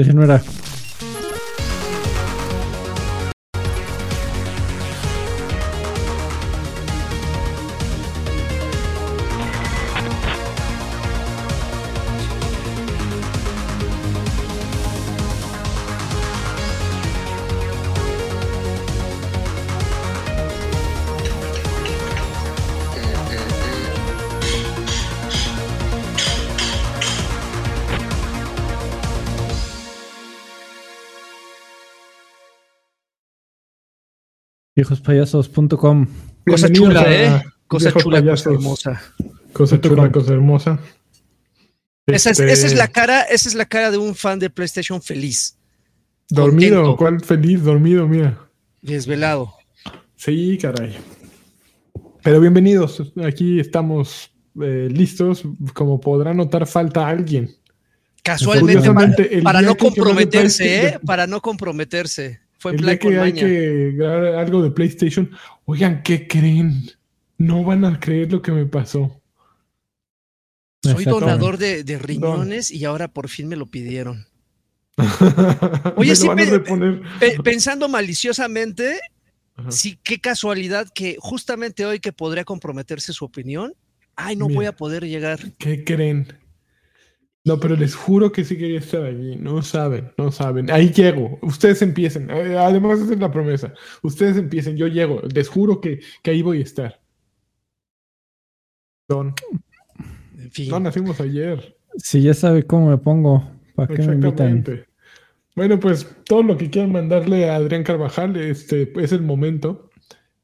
Ese no era. Viejospayasos.com. Cosa chula, a ¿eh? Cosa chula, cosa hermosa. Cosa chula, cosa hermosa. Esa es, Este, esa es la cara, esa es la cara de un fan de PlayStation feliz, Dormido, contento. ¿cuál feliz? Dormido, mira. desvelado. Sí, caray. Pero bienvenidos, aquí estamos eh, listos. Como podrán notar, falta alguien. Casualmente, para, el para no comprometerse, ¿eh? Para no comprometerse. Fue El día que hay que grabar algo de PlayStation, oigan, ¿qué creen? No van a creer lo que me pasó. Soy donador de, de riñones y ahora por fin me lo pidieron. Oye, sí, pe-. Pe- pensando maliciosamente, Ajá. sí, qué casualidad que justamente hoy que podría comprometerse su opinión, ay, no Mira. voy a poder llegar. ¿Qué creen? No, pero les juro que sí quería estar allí. No saben, no saben. Ahí llego. Ustedes empiecen. Eh, Además, esa es la promesa. Ustedes empiecen, yo llego. Les juro que, que ahí voy a estar. Don, En fin. no nacimos ayer. Si ya sabe cómo me pongo, ¿para qué me invitan? Exactamente. Bueno, pues todo lo que quieran mandarle a Adrián Carvajal, este es el momento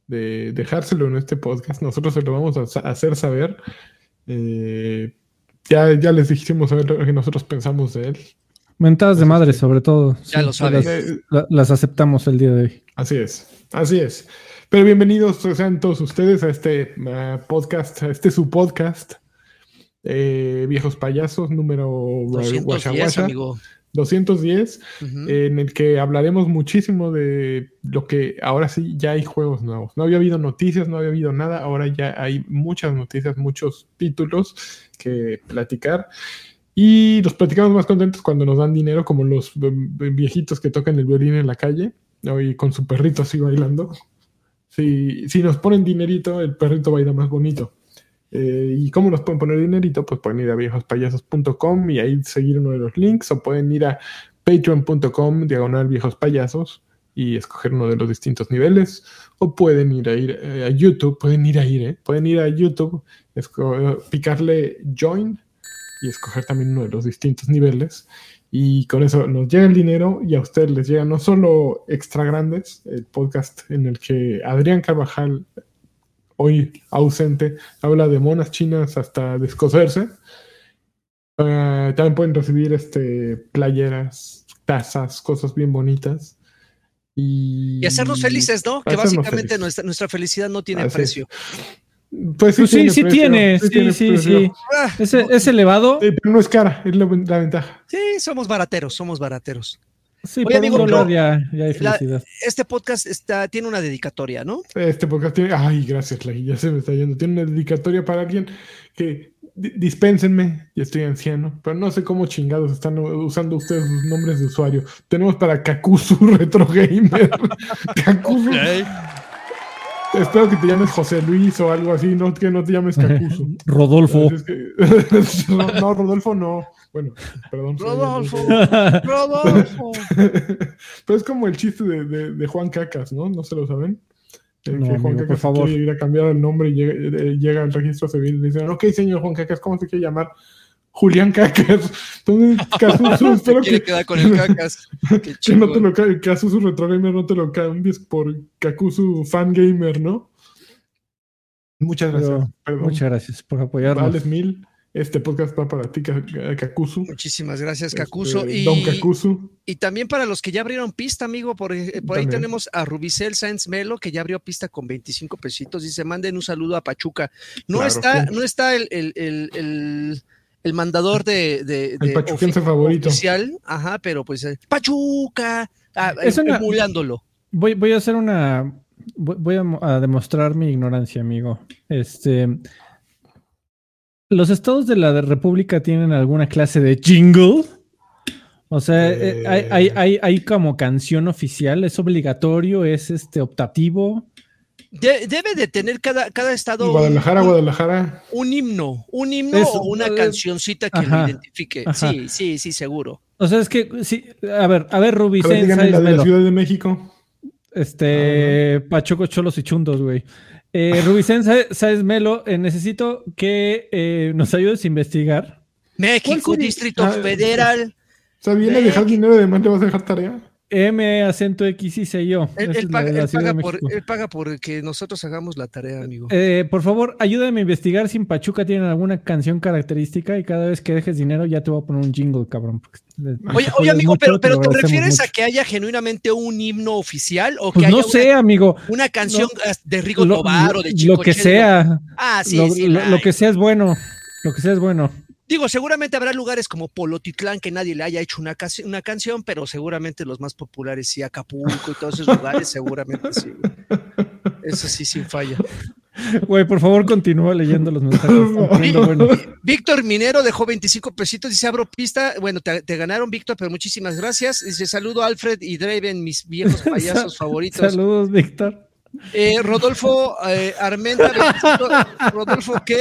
de dejárselo en este podcast. Nosotros se lo vamos a hacer saber. Eh, ya, ya les dijimos saber lo que nosotros pensamos de él. Mentadas de madre, sobre todo. Ya lo sabes. Eh, la- las aceptamos el día de hoy. Así es, así es. Pero bienvenidos sean todos ustedes a este eh, podcast, a este su podcast, eh, Viejos Payasos, número 210, Guasha Guasha, amigo. 210, Ujú. en el que hablaremos muchísimo de lo que ahora sí ya hay juegos nuevos. No había habido noticias, no había habido nada, ahora ya hay muchas noticias, muchos títulos que platicar. Y los platicamos más contentos cuando nos dan dinero, como los eh, viejitos que tocan el violín en la calle, ¿no? y con su perrito así bailando. Si, si nos ponen dinerito, el perrito baila más bonito. Eh, ¿Y cómo nos pueden poner dinerito? Pues pueden ir a viejospayasos.com y ahí seguir uno de los links, o pueden ir a patreon.com, diagonal viejos payasos, y escoger uno de los distintos niveles, o pueden ir a, eh, YouTube, pueden ir a ir, ¿eh? pueden ir a YouTube, picarle join y escoger también uno de los distintos niveles. Y con eso nos llega el dinero y a ustedes les llega no solo Extra Grandes, el podcast en el que Adrián Carvajal, hoy ausente, habla de monas chinas hasta descoserse. Ah, también pueden recibir este, playeras, tazas, cosas bien bonitas. Y, Y hacernos felices, ¿no? Que básicamente nuestra, nuestra felicidad no tiene Así es. precio. Pues sí, Pues sí, tiene sí precio, tiene, sí, sí, precio. sí. Ah, ¿Es, no, es elevado? Pero no es cara, es la, la ventaja. sí, somos barateros, somos barateros. Sí, Oye, por amigo, un ya, ya hay la- felicidad. Este podcast está, tiene una dedicatoria, ¿no? Este podcast tiene. Ay, gracias, Lagui, ya se me está yendo. Tiene una dedicatoria para alguien que. di- Dispénsenme, ya estoy anciano, pero no sé cómo chingados están usando ustedes sus nombres de usuario. Tenemos para Kakuzu Retro Gamer. Kakuzu. Espero que te llames José Luis o algo así, no que no te llames Kakuzu. Rodolfo. Así es que- no, no, Rodolfo no. Bueno, perdón. Rodolfo. Rodolfo. Pero es como el chiste de, de- de Juan Cacas, ¿no? ¿No se lo saben? El No, que Juan amigo, por Cacas favor. quiere ir a cambiar el nombre y llega, eh, llega al registro civil y dicen, ok, señor Juan Cacas, ¿cómo se quiere llamar? Julián Cacas. Entonces, Kazuzu, espero que, quedar con el cacas. Qué que no te lo ca- Kazuzu Retro Gamer no te lo cambies por Kakuzu Fan Gamer, ¿no? Muchas gracias. Pero, muchas gracias por apoyarnos. Vales mil. Este podcast va para ti, Ka- Kakuzu. Muchísimas gracias, Este, Cacuso. y, Don Kakuzu. y también para los que ya abrieron pista, amigo, por, por ahí tenemos a Rubicel Sáenz Melo, que ya abrió pista con 25 pesitos. Dice, manden un saludo a Pachuca. No Claro, está, sí. no está el, el, el, el- el mandador de, de, El pachuquense ofi- favorito. oficial, ajá, pero pues eh, Pachuca, ah, Es una- emulándolo. Voy, voy a hacer una. Voy a, mo- a demostrar mi ignorancia, amigo. Este. ¿Los estados de la República tienen alguna clase de jingle? O sea, eh, Eh. hay, hay, hay, hay como canción oficial, es obligatorio, es este optativo. De- debe de tener cada, cada estado Guadalajara, un, Guadalajara. un himno, un himno Eso, o una eh, cancioncita que ajá, lo identifique. ajá. Sí, sí, sí, seguro. O sea, es que, sí, a ver, a ver, A Rubí, ver, díganme la de la Melo. Ciudad de México. Este, Pachuco, Cholos y Chundos, güey. Eh, Rubicén Sa- Sáez Melo, eh, necesito que eh, nos ayudes a investigar. México. Distrito Ah, Federal. O sea, viene a dejar dinero además le vas a dejar tarea. M, acento X, y sé yo. Él, paga, él paga por, él paga por que nosotros hagamos la tarea, amigo. Eh, por favor, ayúdame a investigar si en Pachuca tienen alguna canción característica y cada vez que dejes dinero ya te voy a poner un jingle, cabrón. Oye, oye, amigo, mucho, pero, pero lo ¿te refieres a que haya genuinamente un himno oficial o que Pues haya no sé, amigo. una, una canción de Rigo Lo, Tobar o de lo Chico que Chelo? sea. Ah, sí, lo, sí. lo- lo que sea es bueno. Lo que sea es bueno. Digo, seguramente habrá lugares como Polotitlán que nadie le haya hecho una, una canción, pero seguramente los más populares sí, Acapulco y todos esos lugares, seguramente sí. Eso sí, sin falla. Güey, por favor, continúa leyendo los mensajes. Víctor Minero dejó 25 pesitos, dice abro pista. Bueno, te, te ganaron, Víctor, pero muchísimas gracias. Dice saludo a Alfred y Draven, mis viejos payasos favoritos. Saludos, Víctor. Eh, Rodolfo eh, Armenta, 25. Rodolfo, ¿qué?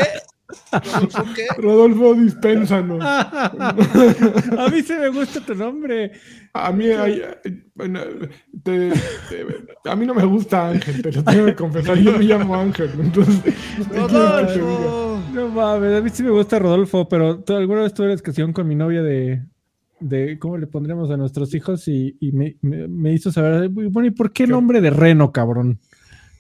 Rodolfo, ¿qué? Rodolfo, dispénsanos. a mí se me gusta tu nombre. A mí, hay- bueno, te- te- a mí no me gusta Ángel, te lo tengo que confesar. Yo me llamo Ángel, entonces. Rodolfo. No mames, a mí sí me gusta Rodolfo, pero ¿tú alguna vez tuve discusión con mi novia de, de cómo le pondremos a nuestros hijos y, y me, me- me hizo saber, bueno, ¿y por qué nombre de Reno, cabrón?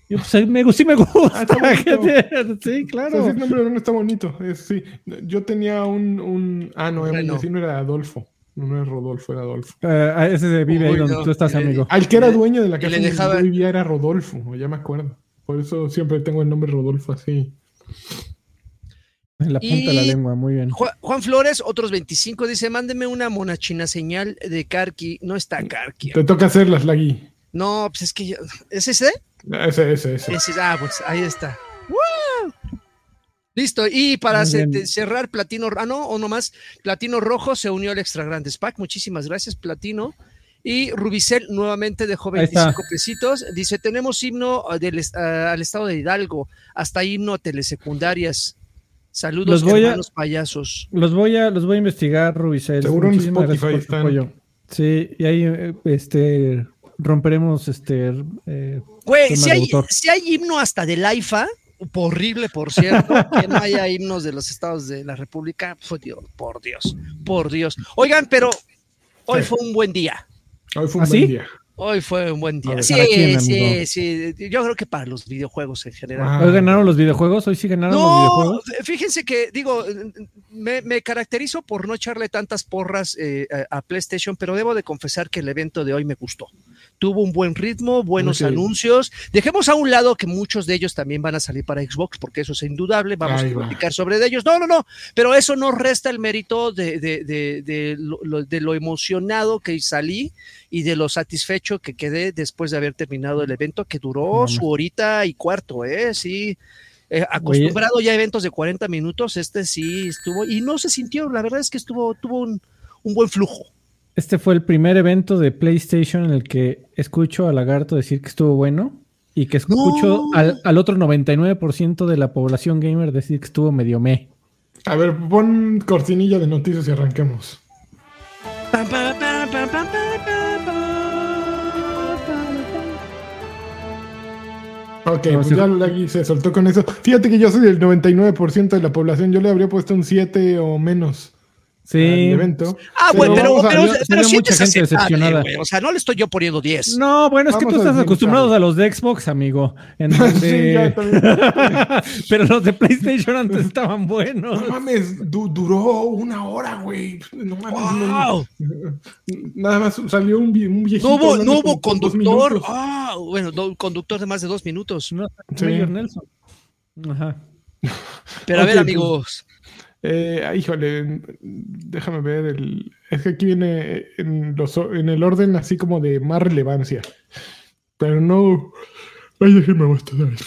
Yo, pues, me, sí me gusta. Ah, sí, O sea, claro. sí, el nombre no está bonito. Es, sí. Yo tenía un, un. Ah, no, mi Reno. vecino era Adolfo. No era Rodolfo, era Adolfo. Eh, ese de vive ahí donde no. tú estás, amigo. Al que era dueño de la casa le donde dejaba- yo vivía era Rodolfo, ya me acuerdo. Por eso siempre tengo el nombre Rodolfo así. En la punta de la lengua, muy bien. Juan, Juan Flores, otros 25, dice, mándeme una monachina señal de Karki. No está Karki. Te toca hacerlas, Lagui. No, pues es que yo... ¿Es ese? Ese, ese, ese. Ese, ah, pues ahí está. ¡Woo! Listo, y para cerrar, Platino, ah, no, o nomás, Platino Rojo se unió al Extra Grandes Pack. Muchísimas gracias, Platino. Y Rubicel nuevamente dejó Ahí está. 25 pesitos. Dice: Tenemos himno ah, del ah, al estado de Hidalgo, hasta himno a telesecundarias. Saludos, Los voy a- hermanos payasos. Los voy a, los voy a investigar, Rubicel. Seguro en Spotify están. Sí, y ahí eh, este romperemos este eh, Güey, si hay, autor. si hay himno hasta del AIFA, horrible, por cierto, que no haya himnos de los estados de la República, por Dios, por Dios, por Dios. Oigan, pero hoy Sí. fue un buen día. Hoy fue un ¿Ah, buen sí? día. Hoy fue un buen día. ver, Sí, ¿para quién, sí, sí. Yo creo que para los videojuegos en general. Hoy ganaron los videojuegos, hoy sí ganaron los videojuegos. fíjense que, digo, me, me caracterizo por no echarle tantas porras eh, a, a PlayStation, pero debo de confesar que el evento de hoy me gustó. Tuvo un buen ritmo, buenos anuncios. Dejemos a un lado que muchos de ellos también van a salir para Xbox, porque eso es indudable. Vamos a va. platicar sobre de ellos. No, no, no, pero eso no resta el mérito de, de- de- de lo, lo- de lo emocionado que salí y de lo satisfecho que quedé después de haber terminado el evento, que duró No, su horita y cuarto, ¿eh? Sí. Eh, acostumbrado ya a eventos de 40 minutos, este sí estuvo y no se sintió, la verdad es que estuvo, tuvo un, un buen flujo. Este fue el primer evento de PlayStation en el que escucho a Lagarto decir que estuvo bueno y que escucho No. al, al otro 99% de la población gamer decir que estuvo medio me. A ver, pon cortinilla de noticias y arranquemos. Ok, No, pues sí. ya Lagui se soltó con eso. Fíjate que yo soy del 99% de la población. Yo le habría puesto un 7 o menos Sí. evento. Ah, bueno, pero, a- pero, sí mucha te gente decepcionada. güey, O sea, no le estoy yo poniendo 10. No, bueno, es que tú a estás acostumbrado a los de Xbox, amigo. En Sí, donde- ya también. Pero los de PlayStation antes estaban buenos. No mames, du- duró una hora, güey. No mames. no- Wow. nada más salió un, vie- un viejito. No hubo, no hubo conductor. Ah, bueno, no, conductor de más de dos minutos. No, Sí. Mayor Nelson. Ajá. Pero a ver, pues, amigos. Eh, ah, híjole, déjame ver el. Es que aquí viene en, los, o- en el orden así como de más relevancia. Pero no. Ay, déjeme bastante.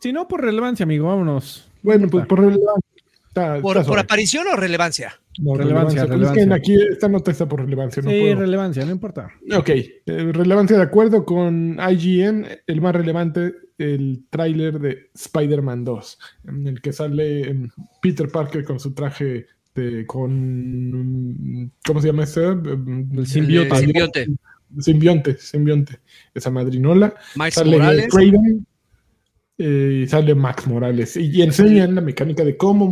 Si no, por relevancia, amigo, vámonos. Bueno, pues por relevancia. Está, ¿Por, está por suave. aparición o relevancia? No, Relevancia, relevancia. Pero es que relevancia. aquí esta nota está por relevancia. No sí, puedo- relevancia, no importa. Ok, eh, relevancia de acuerdo con IGN, el más relevante, el tráiler de Spider-Man 2, en el que sale em, Peter Parker con su traje de, con, ¿cómo se llama ese? Em, El simbionte. El simbionte. Simbionte, simbionte, esa madrinola. Miles Sale Morales. Craven, eh, y sale Max Morales y, y enseñan la mecánica de cómo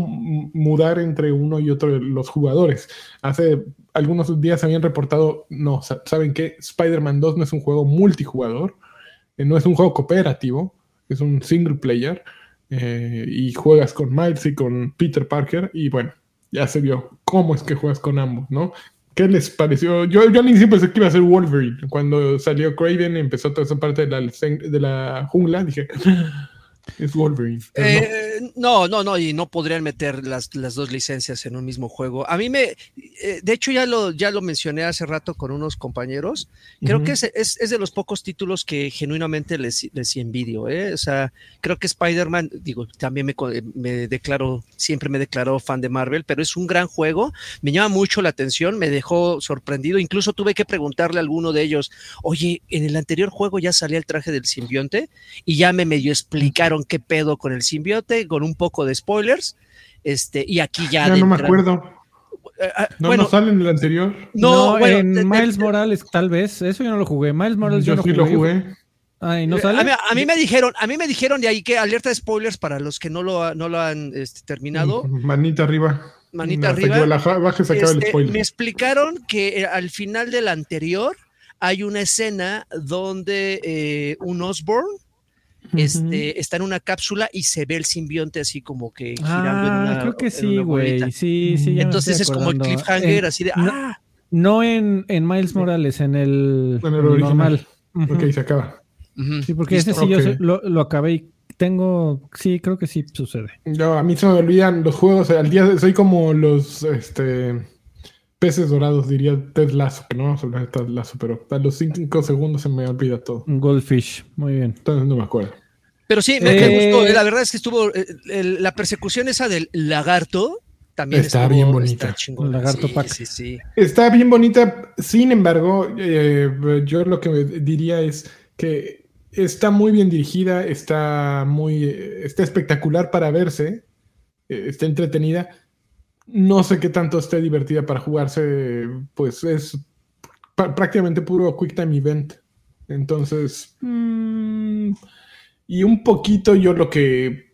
mudar entre uno y otro de los jugadores. Hace algunos días habían reportado, no, sa- ¿saben qué? Spider-Man 2 no es un juego multijugador, eh, no es un juego cooperativo, es un single player eh, y juegas con Miles y con Peter Parker y bueno, ya se vio cómo es que juegas con ambos, ¿no? ¿Qué les pareció? Yo, yo al inicio pensé que iba a ser Wolverine. Cuando salió Craven y empezó toda esa parte de la, de la jungla, dije, es Wolverine. Eh, no, no, no, y no podrían meter las, las dos licencias en un mismo juego. A mí me, eh, de hecho ya lo, ya lo mencioné hace rato con unos compañeros, creo Ujú. que es, es- es de los pocos títulos que genuinamente les, les envidio, ¿eh? O sea, creo que Spider-Man, digo, también me, me declaro, siempre me declaro fan de Marvel, pero es un gran juego, me llama mucho la atención, me dejó sorprendido, incluso tuve que preguntarle a alguno de ellos, oye, en el anterior juego ya salía el traje del simbionte y ya me medio explicaron qué pedo con el simbionte, con un poco de spoilers, este, y aquí ya... No me acuerdo. Eh, ah, No, bueno, no sale en el anterior. no, No, bueno, en de- de- Miles Morales tal vez, eso yo no lo jugué. Miles Morales yo, Yo no sí jugué. lo jugué. Ay, ¿no Eh, sale? A mí, a mí me dijeron, a mí me dijeron de ahí que alerta de spoilers para los que no lo, no lo han este, terminado. Manita arriba. Manita Hasta arriba. la acaba el Este, spoiler. me explicaron que eh, al final del anterior hay una escena donde eh, un Este, está en una cápsula y se ve el simbionte así como que girando en Ah, una creo que sí, güey. Sí, sí. ya me Entonces es como el cliffhanger, En- así de no- ah, No en, en Miles Morales, en el, En el normal. Ujú. Ok, se acaba. Sí, porque listo. ese sí yo lo, lo acabé y tengo. Sí, creo que sí sucede. Yo, a mí se me olvidan los juegos. Al día de- soy como los este, peces dorados, diría Ted Lasso, que no vamos a hablar de Ted Lasso, pero a los 5 segundos se me olvida todo. Un Goldfish. Muy bien. Entonces no me acuerdo. Pero sí, me, Eh, gustó. eh, La verdad es que estuvo eh, el- la persecución esa del lagarto también Está estuvo- bien bonita. está lagarto sí, pack. sí, sí. Está bien bonita, sin embargo, eh, yo lo que diría es que está muy bien dirigida, está muy, está espectacular para verse, está entretenida. No sé qué tanto esté divertida para jugarse, pues es prácticamente puro Quick Time Event. Entonces, mm, y un poquito yo lo que eh,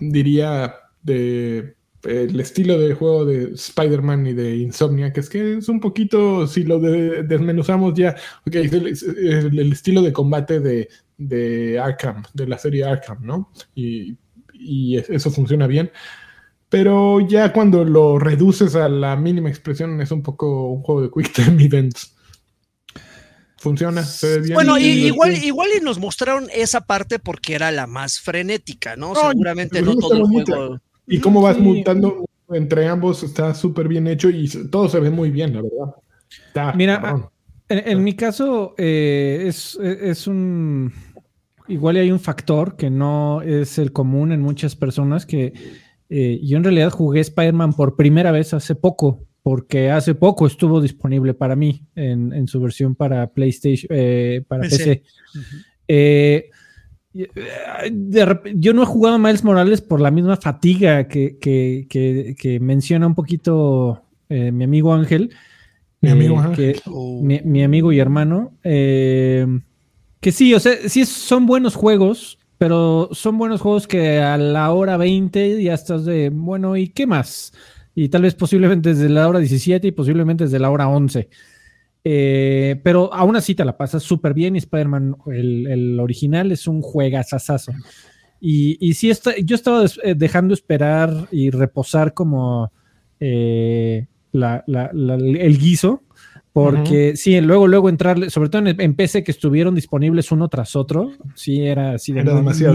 diría de el estilo de juego de Spider-Man y de Insomnia, que es que es un poquito, si lo de- desmenuzamos ya, ok, es el, es el- el estilo de combate de, de Arkham, de la serie Arkham, ¿no? Y, y eso funciona bien. Pero ya cuando lo reduces a la mínima expresión es un poco un juego de Quick Time Events. Funciona, se ve bien. Bueno, y, igual, igual y nos mostraron esa parte porque era la más frenética, ¿no? No, Seguramente no todo el juego. Y cómo vas Sí. mutando entre ambos está súper bien hecho y todo se ve muy bien, la verdad. Está Mira, en mi caso, eh, es, es un. Igual hay un factor que no es el común en muchas personas que eh, yo en realidad jugué Spider-Man por primera vez hace poco, porque hace poco estuvo disponible para mí en, en su versión para PlayStation, eh, para PC. PC. Eh, eh, de rep- yo no he jugado a Miles Morales por la misma fatiga que, que- que- que menciona un poquito eh, mi amigo Ángel. Mi amigo Ángel. que- Oh. mi, mi amigo y hermano. eh, que sí, o sea, sí son buenos juegos, pero son buenos juegos que a la hora 20 ya estás de, bueno, ¿y qué más? Y tal vez posiblemente desde la hora 17 y posiblemente desde la hora 11. Eh, pero aún así te la pasas súper bien y Spider-Man, el, original, es un juegazazazo. Y, y sí, está, yo estaba eh, dejando esperar y reposar como eh, la- el guiso, porque sí, luego, luego entrarle, sobre todo en, en PC que estuvieron disponibles uno tras otro, sí era así de Era demasiado.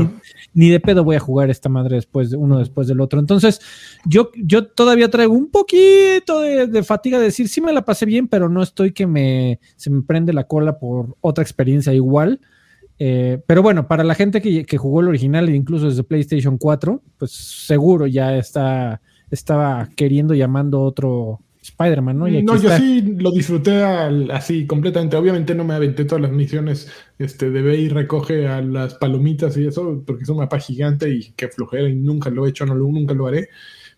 Ni, ni de pedo voy a jugar esta madre después de uno después del otro. Entonces, yo, yo todavía traigo un poquito de, de fatiga de decir, sí me la pasé bien, pero no estoy que me, se me prende la cola por otra experiencia igual. Eh, pero bueno, para la gente que, que jugó el original e incluso desde PlayStation 4, pues seguro ya está, estaba queriendo llamando otro Spider-Man, ¿no? Y aquí No, yo está. sí lo disfruté al- así completamente. Obviamente no me aventé todas las misiones este, de ve y recoge a las palomitas y eso, porque es un mapa gigante y que flojera y nunca lo he hecho, no lo, nunca lo haré.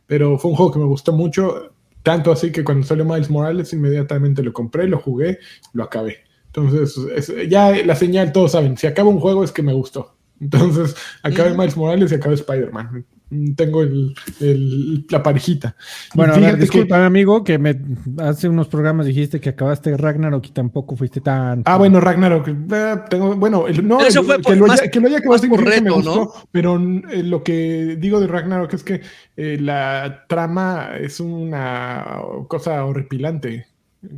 Pero fue un juego que me gustó mucho, tanto así que cuando salió Miles Morales inmediatamente lo compré, lo jugué, lo acabé. Entonces, es- ya la señal, todos saben, si acabo un juego es que me gustó. Entonces, acabé Ujú. Miles Morales y acabé Spider-Man. Tengo el, el- la parejita. Bueno, a ver, Fíjate que- disculpa, amigo, que me, hace unos programas dijiste que acabaste Ragnarok y tampoco fuiste tan. Ah, bueno, Ragnarok. eh, tengo, bueno, el- no, eso fue que, por- lo más- haya, que lo haya acabado más por que me reto, ¿no? gustó, pero eh, lo que digo de Ragnarok es que eh, la trama es una cosa horripilante.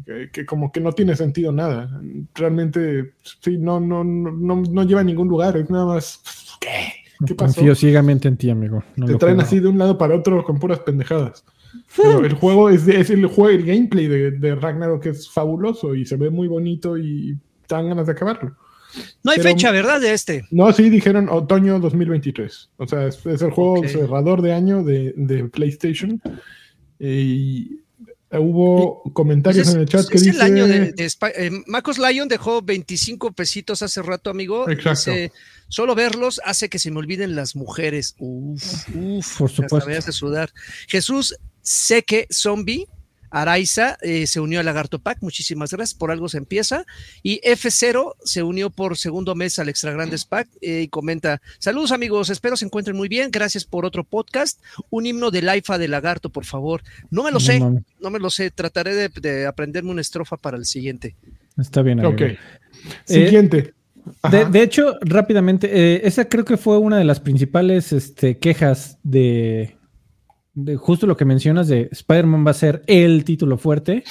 Que, que como que no tiene sentido nada. Realmente, sí, no, no, no, no, no lleva a ningún lugar. Es nada más. ¿Qué? ¿Qué pasó? Confío ciegamente en ti, amigo. No Te traen juego. así de un lado para otro con puras pendejadas. Pero el juego es, de- es el juego, el gameplay de, de Ragnarok es fabuloso y se ve muy bonito y dan ganas de acabarlo. No hay Pero- fecha, ¿verdad? De este. No, sí, dijeron otoño 2023. O sea, es, es el juego Ok. cerrador de año de, de PlayStation. Y hubo comentarios Pues es, en el chat que es dice... el año de, eh, Marcos Lyon dejó 25 pesitos hace rato, amigo. Exacto. Dice, solo verlos hace que se me olviden las mujeres. Uf, uf. Por hasta supuesto. me hace sudar. Jesús Seque Zombie. Araiza eh, se unió a Lagarto Pack, muchísimas gracias, por algo se empieza. Y F0 se unió por segundo mes al Extra Grandes Pack eh, y comenta: Saludos amigos, espero se encuentren muy bien, gracias por otro podcast. Un himno del AIFA de Lagarto, por favor. No me lo No sé, no me lo sé, trataré de, de aprenderme una estrofa para el siguiente. Está bien, amigo. Ok. Siguiente. De, hecho, rápidamente, eh, esa creo que fue una de las principales este, quejas de, de justo lo que mencionas de Spider-Man va a ser el título fuerte.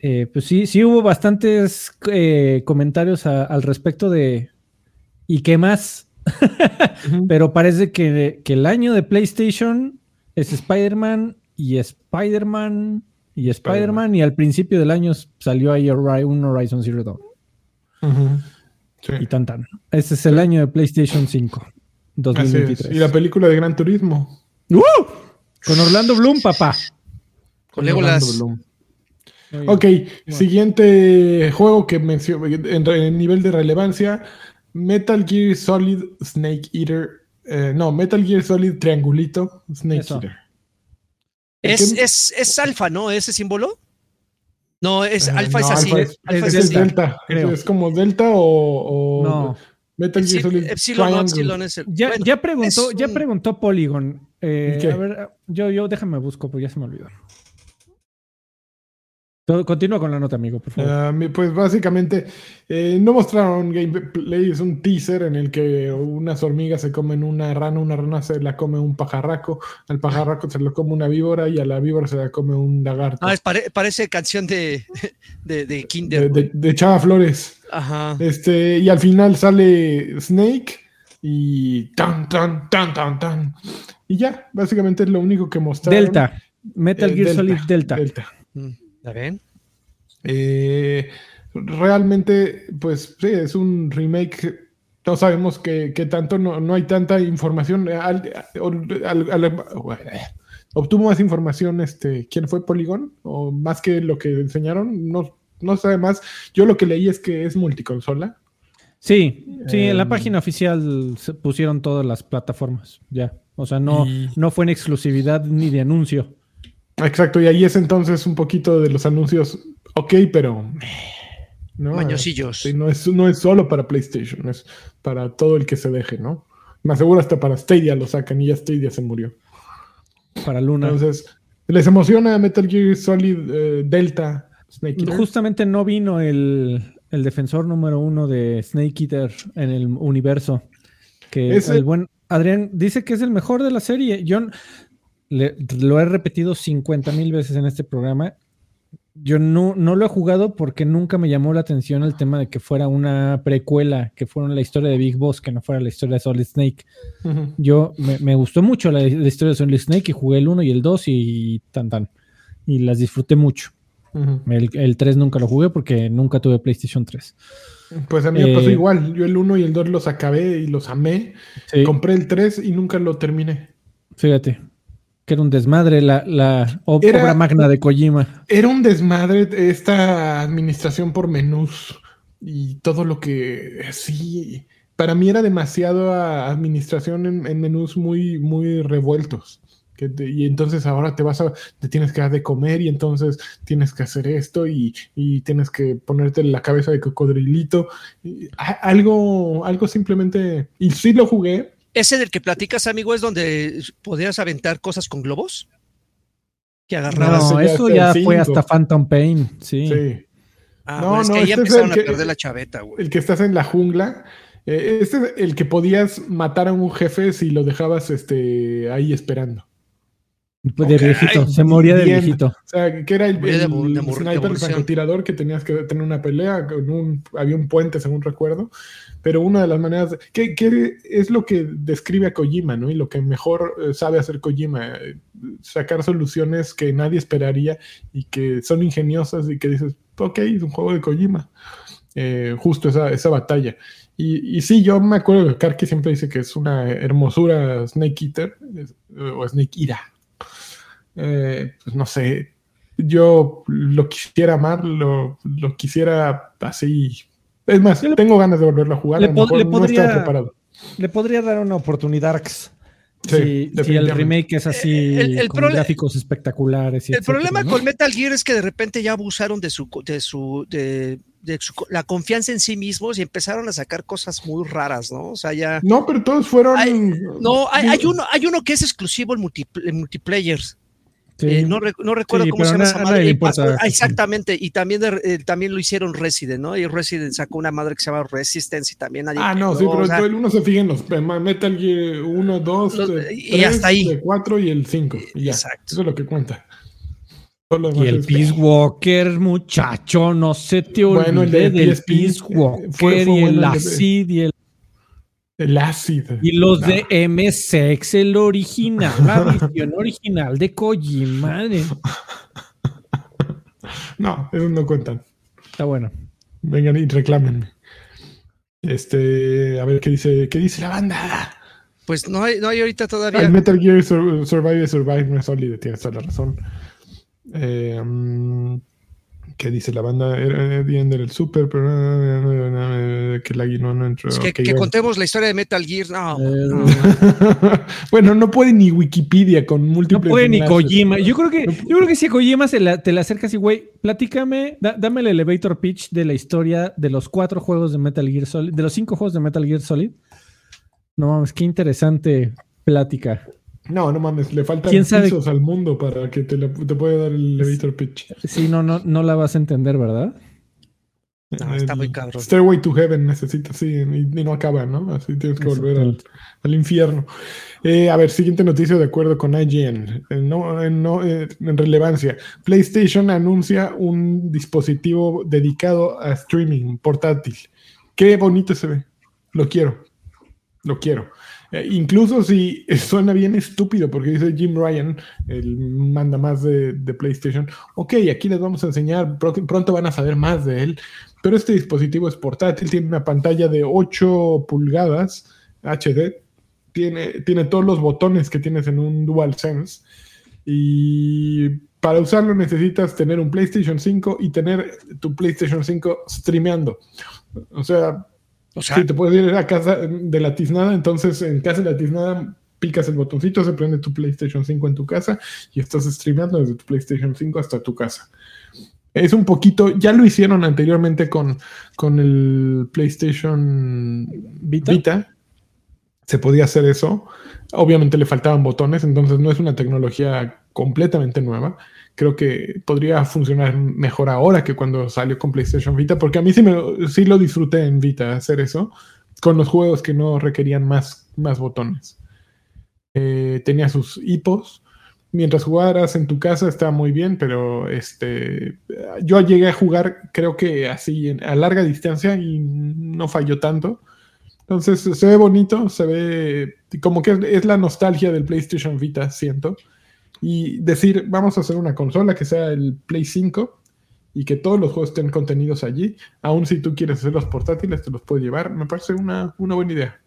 Eh, pues sí, sí hubo bastantes eh, comentarios a- al respecto de ¿y qué más? Pero parece que, que el año de PlayStation es Spider-Man y Spider-Man y Spider-Man y al principio del año salió ahí un Horizon Zero Dawn. Sí. y tan tan. Este es el año de PlayStation 5, Así es. 2023. Y la película de Gran Turismo. ¡Uh! Con Orlando Bloom, papá. Con Orlando Legolas. Bloom. Ok, siguiente juego que menciono en, en nivel de relevancia: Metal Gear Solid Snake Eater. eh, no, Metal Gear Solid Triangulito Snake Eso. Eater. Es, ¿Qué- es, es alfa, ¿no? Ese símbolo. No, es Eh, alfa es así. alfa es- alfa es. Delta. creo. Es como Delta o, o No. Metal Gear Epsi- Solid Epsilon, es el. Ya, bueno, ya preguntó, es ya un- preguntó Polygon. Eh, a ver, yo, yo déjame busco, porque ya se me olvidó. Todo- Continúa con la nota, amigo, por favor. Ah, pues básicamente eh, no mostraron gameplay, es un teaser en el que unas hormigas se comen una rana, una rana se la come un pajarraco, al pajarraco se lo come una víbora y a la víbora se la come un lagarto. Ah, es pare- parece canción de, de, de de, Kinder. de- de Chava Flores. Ajá. Este, y al final sale Snake y tan, tan, tan, tan, tan. Y ya, básicamente es lo único que mostraron. Delta. Metal Eh, Gear Delta, Solid Delta. Delta. Mm, ¿La ven? Eh, realmente, pues sí, es un remake. No sabemos qué, qué tanto, no, no hay tanta información. Al- al- al- obtuvo más información, este, ¿quién fue Polygon? O más que lo que enseñaron, no, no sabe más. Yo lo que leí es que es multiconsola. Sí, sí, en la Em, página oficial se pusieron todas las plataformas, ya. O sea, no, Y- no fue en exclusividad ni de anuncio. Exacto, y ahí es entonces un poquito de los anuncios, ok, pero... ¿no? Mañosillos. Sí, no, es, no es solo para PlayStation, es para todo el que se deje, ¿no? Me aseguro hasta para Stadia lo sacan y ya Stadia se murió. Para Luna. Entonces, ¿les emociona Metal Gear Solid eh, Delta Snake Eater? Justamente no vino el, el defensor número uno de Snake Eater en el universo. Que Ese- el buen Adrián dice que es el mejor de la serie. Yo le- lo he repetido 50 mil veces en este programa. Yo no, no lo he jugado porque nunca me llamó la atención el tema de que fuera una precuela, que fuera la historia de Big Boss, que no fuera la historia de Solid Snake. Yo me, me gustó mucho la, la historia de Solid Snake y jugué el 1 y el 2 y tan tan. Y las disfruté mucho. El, el 3 nunca lo jugué porque nunca tuve PlayStation 3. Pues a mí me pasó Eh, igual. Yo el 1 y el 2 los acabé y los amé. Sí, Compré el 3 y nunca lo terminé. fíjate. Que era un desmadre, la, la obra magna de Kojima. Era un desmadre esta administración por menús y todo lo que sí. Para mí era demasiado administración en, menús muy, muy revueltos. y entonces ahora te vas a, te tienes que dar de comer y entonces tienes que hacer esto y, y tienes que ponerte la cabeza de cocodrilito. algo, algo simplemente. Y sí lo jugué, ese del que platicas, amigo, es donde podías aventar cosas con globos. Que agarrabas. No, eso ya, fue hasta Phantom Pain, sí. Ah, no, es no, que ahí este empezaron a perder la chaveta, güey. El que estás en la jungla. Eh, este es el que podías matar a un jefe si lo dejabas este, ahí esperando. De viejito, se moría de viejito. O sea, que era el, el, sniper, el francotirador que tenías que tener una pelea, con un, había un puente, según recuerdo, pero una de las maneras, ¿qué, es lo que describe a Kojima, ¿no? Y lo que mejor eh, sabe hacer Kojima, eh, sacar soluciones que nadie esperaría y que son ingeniosas y que dices, ok, es un juego de Kojima. Eh, justo esa, esa batalla. Y, sí, yo me acuerdo que Karki siempre dice que es una hermosura Snake Eater o Snake Ira pues no sé, yo lo quisiera amar, lo, quisiera así. Es más, tengo ganas de volverlo a jugar. Le, podría, le podría dar una oportunidad. si, el remake es así, con gráficos espectaculares. el problema con Metal Gear es que de repente ya abusaron de su, de su, de, la confianza en sí mismos y empezaron a sacar cosas muy raras, ¿no? O sea, ya. No, pero todos fueron. no, hay, uno, hay uno que es exclusivo el, multiplayer. Eh, no, recuerdo cómo se llama esa madre. Ah, exactamente, y también, eh, también lo hicieron Resident, ¿no? Y Resident sacó una madre que se llama Resistance y también nadie. Ah, no, sí, pero el uno se fija en los Metal Gear 1, 2, y hasta ahí. 4 y el 5. Exacto. Eso es lo que cuenta. Y el Peace Walker, muchacho, no se te olvide bueno, el del Peace Walker y el Acid y el el ácido. Y los de MSX, el original, la versión original de Kojima. No, esos no cuentan. Está bueno. Vengan y reclámenme. Este, a ver qué dice, qué dice la banda. Pues no hay, no hay ahorita todavía. El Metal Gear Survive Survive no es sólido, tienes toda la razón. Eh, mm, que dice la banda era bien del super pero que la no, no entró. que, contemos la historia de Metal Gear. No, eh, bueno, no puede ni Wikipedia con múltiples. No puede ni Kojima. Yo creo que, yo creo que si a Kojima se te la acercas y, güey, platícame, dame el elevator pitch de la historia de los cuatro juegos de Metal Gear Solid, de los cinco juegos de Metal Gear Solid. No mames, qué interesante plática. No, no mames, le faltan pisos al mundo para que te, te pueda dar el elevator pitch. Sí, no, no, no la vas a entender, ¿verdad? No, está muy cabrón. Stairway to Heaven necesitas, sí, y, no acaba, ¿no? Así tienes que volver al, infierno. Eh, a ver, siguiente noticia de acuerdo con IGN. Eh, no, eh, no, en relevancia. PlayStation anuncia un dispositivo dedicado a streaming portátil. Qué bonito se ve. Lo quiero. Lo quiero. Eh, incluso si suena bien estúpido, porque dice Jim Ryan, el manda más de, PlayStation, ok, aquí les vamos a enseñar, pronto van a saber más de él, pero este dispositivo es portátil, tiene una pantalla de 8 pulgadas HD, tiene, tiene todos los botones que tienes en un DualSense y para usarlo necesitas tener un PlayStation 5 y tener tu PlayStation 5 streameando. O sea, o sea, te puedes ir a casa de la tiznada, entonces en casa de la tiznada picas el botoncito, se prende tu PlayStation 5 en tu casa y estás streameando desde tu PlayStation 5 hasta tu casa. Es un poquito, ya lo hicieron anteriormente con, con el PlayStation Vita. Se podía hacer eso. Obviamente le faltaban botones, entonces no es una tecnología completamente nueva creo que podría funcionar mejor ahora que cuando salió con PlayStation Vita, porque a mí sí, me, sí lo disfruté en Vita hacer eso, con los juegos que no requerían más, más botones. Eh, tenía sus hipos. Mientras jugaras en tu casa estaba muy bien, pero este, yo llegué a jugar creo que así a larga distancia y no falló tanto. Entonces se ve bonito, se ve como que es la nostalgia del PlayStation Vita, siento y decir, vamos a hacer una consola que sea el Play 5 y que todos los juegos estén contenidos allí. Aún si tú quieres hacer los portátiles, te los puedes llevar. Me parece una, buena idea.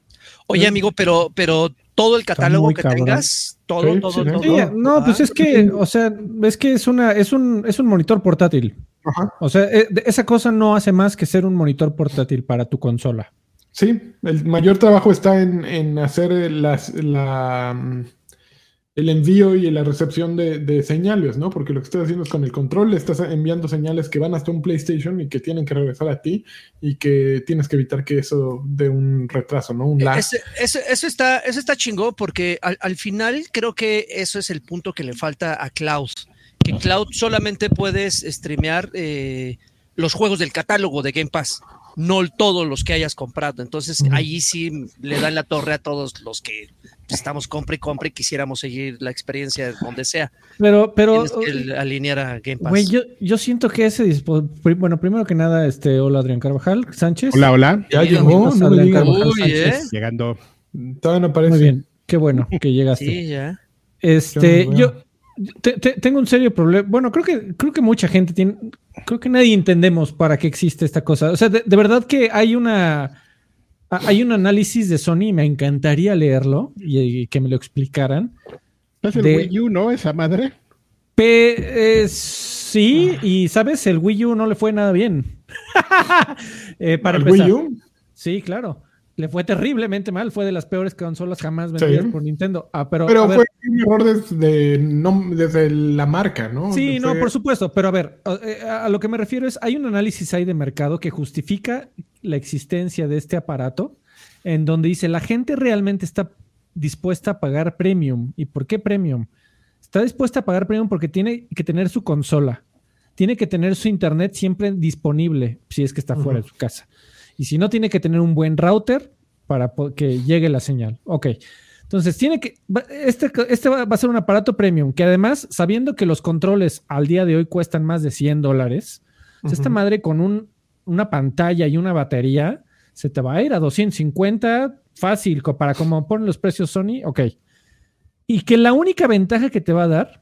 Oye, amigo, pero, pero todo el catálogo que cabrón. tengas, todo, Sí, todo, sí, todo. Sí, no, pues Ah, es que, o sea, es que es una, es un, es un monitor portátil. Ajá. O sea, eh, esa cosa no hace más que ser un monitor portátil para tu consola. Sí, el mayor trabajo está en, en hacer las, la, el envío y la recepción de, de señales, ¿no? Porque lo que estás haciendo es con el control, le estás enviando señales que van hasta un PlayStation y que tienen que regresar a ti y que tienes que evitar que eso dé un retraso, ¿no? Un lag. Ese- ese- eso, está, eso está chingón porque al, al final creo que eso es el punto que le falta a Cloud. Que Cloud solamente puedes streamear eh, los juegos del catálogo de Game Pass, no todos los que hayas comprado. Entonces ahí sí le dan la torre a todos los que estamos compra y compra y quisiéramos seguir la experiencia donde sea. Pero, pero, Tienes que alinear a Game Pass. güey, yo, yo siento que ese dispositivo, bueno, primero que nada, este, hola Adrián Carvajal, Sánchez. Hola, hola. Ya llegó, no me Adrián digas. Carvajal Uy, Sánchez. ¿eh? Llegando. Todavía no aparece. Muy bien, qué bueno que llegaste. Sí, ya. Este, Yo te- te- tengo un serio problema. Bueno, creo que creo que mucha gente tiene, creo que nadie entendemos para qué existe esta cosa. O sea, de, de verdad que hay una hay un análisis de Sony, me encantaría leerlo y, y que me lo explicaran. Es el De- Wii U, ¿no? Esa madre. P- eh, sí, y sabes, el Wii U no le fue nada bien. Eh, para ¿El empezar. Wii U? Sí, claro. Le fue terriblemente mal, fue de las peores consolas jamás vendidas Sí. por Nintendo. Ah, pero, Pero a ver, fue un error desde, no, desde la marca, ¿no? Sí, no, Fue- por supuesto, pero a ver, a, eh, a lo que me refiero es, hay un análisis ahí de mercado que justifica la existencia de este aparato, en donde dice, la gente realmente está dispuesta a pagar premium. ¿Y por qué premium? Está dispuesta a pagar premium porque tiene que tener su consola, tiene que tener su internet siempre disponible, si es que está fuera de su casa. Y si no, tiene que tener un buen router para que llegue la señal. Ok. Entonces, tiene que. Este, este va a ser un aparato premium que además, sabiendo que los controles al día de hoy cuestan más de 100 dólares, sea, esta madre con un- una pantalla y una batería se te va a ir a 250 fácil para como ponen los precios Sony. Ok. Y que la única ventaja que te va a dar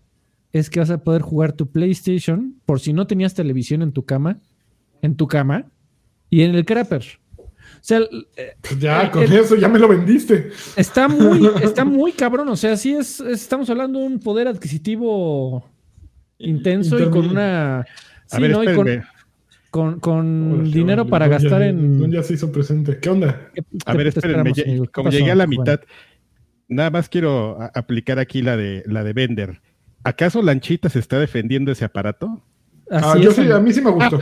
es que vas a poder jugar tu PlayStation por si no tenías televisión en tu cama, en tu cama y en el Crapper. O sea, eh, Pues ya, el- con el- eso ya me lo vendiste. Está muy, está muy cabrón. O sea, sí es, es- estamos hablando de un poder adquisitivo intenso y con una. A sí, ver, ¿no? Y con, con- con Hola, dinero para gastar en. ya se hizo presente. ¿Qué onda? A Te- ver, espérenme. esperamos, ya- amigo. ¿Qué como pasó? llegué a la Bueno. mitad, nada más quiero aplicar aquí la de la de Bender. ¿Acaso Lanchita se está defendiendo ese aparato? Ah, yo sí, amigo. a mí sí me gustó.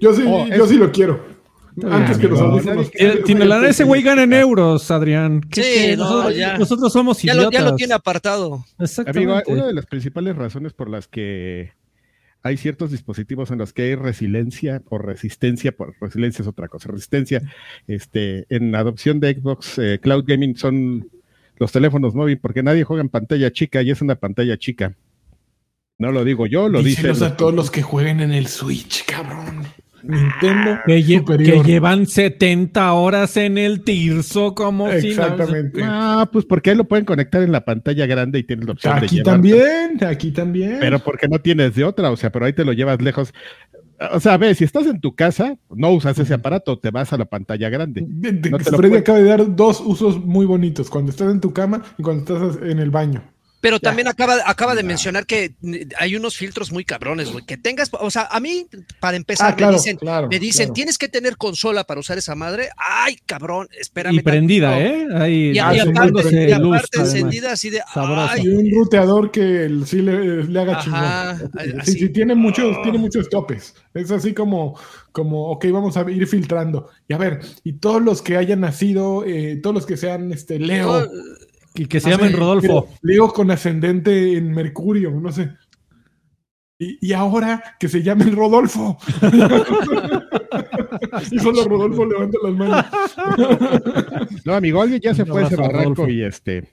Yo sí, Oh, yo es- sí lo quiero. Antes bien, que los amigo. audífonos. La- ese güey gana en euros, Adrián. ¿Qué- Sí, qué? no, nosotros, ya. nosotros somos Ya idiotas. lo, ya lo tiene apartado. Amigo, Exactamente. una de las principales razones por las que hay ciertos dispositivos en los que hay resiliencia o resistencia, por resiliencia es otra cosa, resistencia, este, en adopción de Xbox eh, Cloud Gaming son los teléfonos móviles, porque nadie juega en pantalla chica y es una pantalla chica. No lo digo yo, lo dice. Díselos a todos los que jueguen en el Switch, cabrón. Nintendo que, lle- superior. que llevan 70 horas en el Tirso como si no- Exactamente. Ah, pues porque ahí lo pueden conectar en la pantalla grande y tienes la opción de Aquí también, aquí también. Pero porque no tienes de otra, o sea, pero ahí te lo llevas lejos. O sea, ve, si estás en tu casa, no usas ese aparato, te vas a la pantalla grande. De- no Freddy acaba de dar dos usos muy bonitos, cuando estás en tu cama y cuando estás en el baño. Pero también acaba, acaba de mencionar que hay unos filtros muy cabrones, güey. Que tengas, o sea, a mí, para empezar, Ah, claro, me dicen, claro, me dicen claro. tienes que tener consola para usar esa madre. Ay, cabrón, espérame. Y prendida. ¿eh? Ahí Y, y Ah, aparte, dándose y luz, aparte además. encendida así de. Sabroso. Ay, Y un ruteador que el- sí le, le haga chingón. Sí, sí, tiene muchos, tiene muchos topes. Es así como, como, ok, vamos a ir filtrando. Y a ver, y todos los que hayan nacido, eh, todos los que sean este Leo. Y que se llamen Rodolfo. Leo con ascendente en Mercurio, no sé. Y, y ahora que se llame el Rodolfo. y solo Rodolfo levanta las manos. No, amigo, alguien ya se Un fue a ese barranco y este.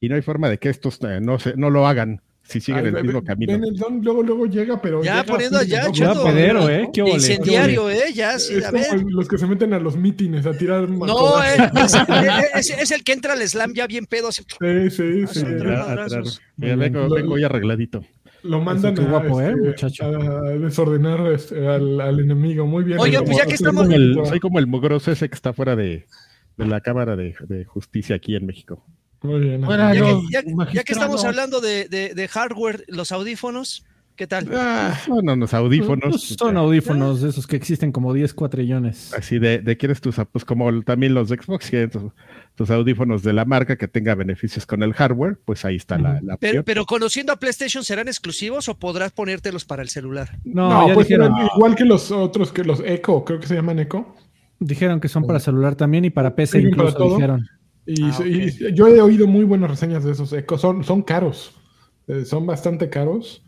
Y no hay forma de que estos eh, no, se, no lo hagan si siguen Ay, el mismo ve- camino. ven, el don luego, luego llega, pero. Ya llega poniendo- así, ya Ya pedero, ¿eh? ¿Qué ole? incendiario, ¿eh? Ya, sí, Es a como ver. los que se meten a los mítines a tirar. No, eh, es, es- es el que entra al slam ya bien pedo. así. Sí, sí, sí. Sí, Mira, vengo, ya arregladito. Lo mandan guapo, ¿eh, este, a desordenar este, al, al enemigo. Muy bien. Oye, pues ya que estamos- Como el- como- soy como el mugroso ese que está fuera de, de la Cámara de, de Justicia aquí en México. Muy bien. Bueno, Ya, no, que, ya- ya que magistrado. estamos hablando de, de- de hardware, los audífonos, ¿qué tal? Ah, Son unos audífonos. Son audífonos de esos que existen como 10 cuatrillones. Así de, de quieres tus, pues como también los de Xbox, quieren tus, tus audífonos de la marca que tenga beneficios con el hardware, pues ahí está la, la Pero, pero conociendo a PlayStation, ¿serán exclusivos o podrás ponértelos para el celular? No, no, ya pues dijeron, igual que los otros, que los Echo, creo que se llaman Echo. dijeron que son para celular también y para PC incluso dijeron. Y, Ah, y yo he oído muy buenas reseñas de esos. Son, son caros. Eh, son bastante caros.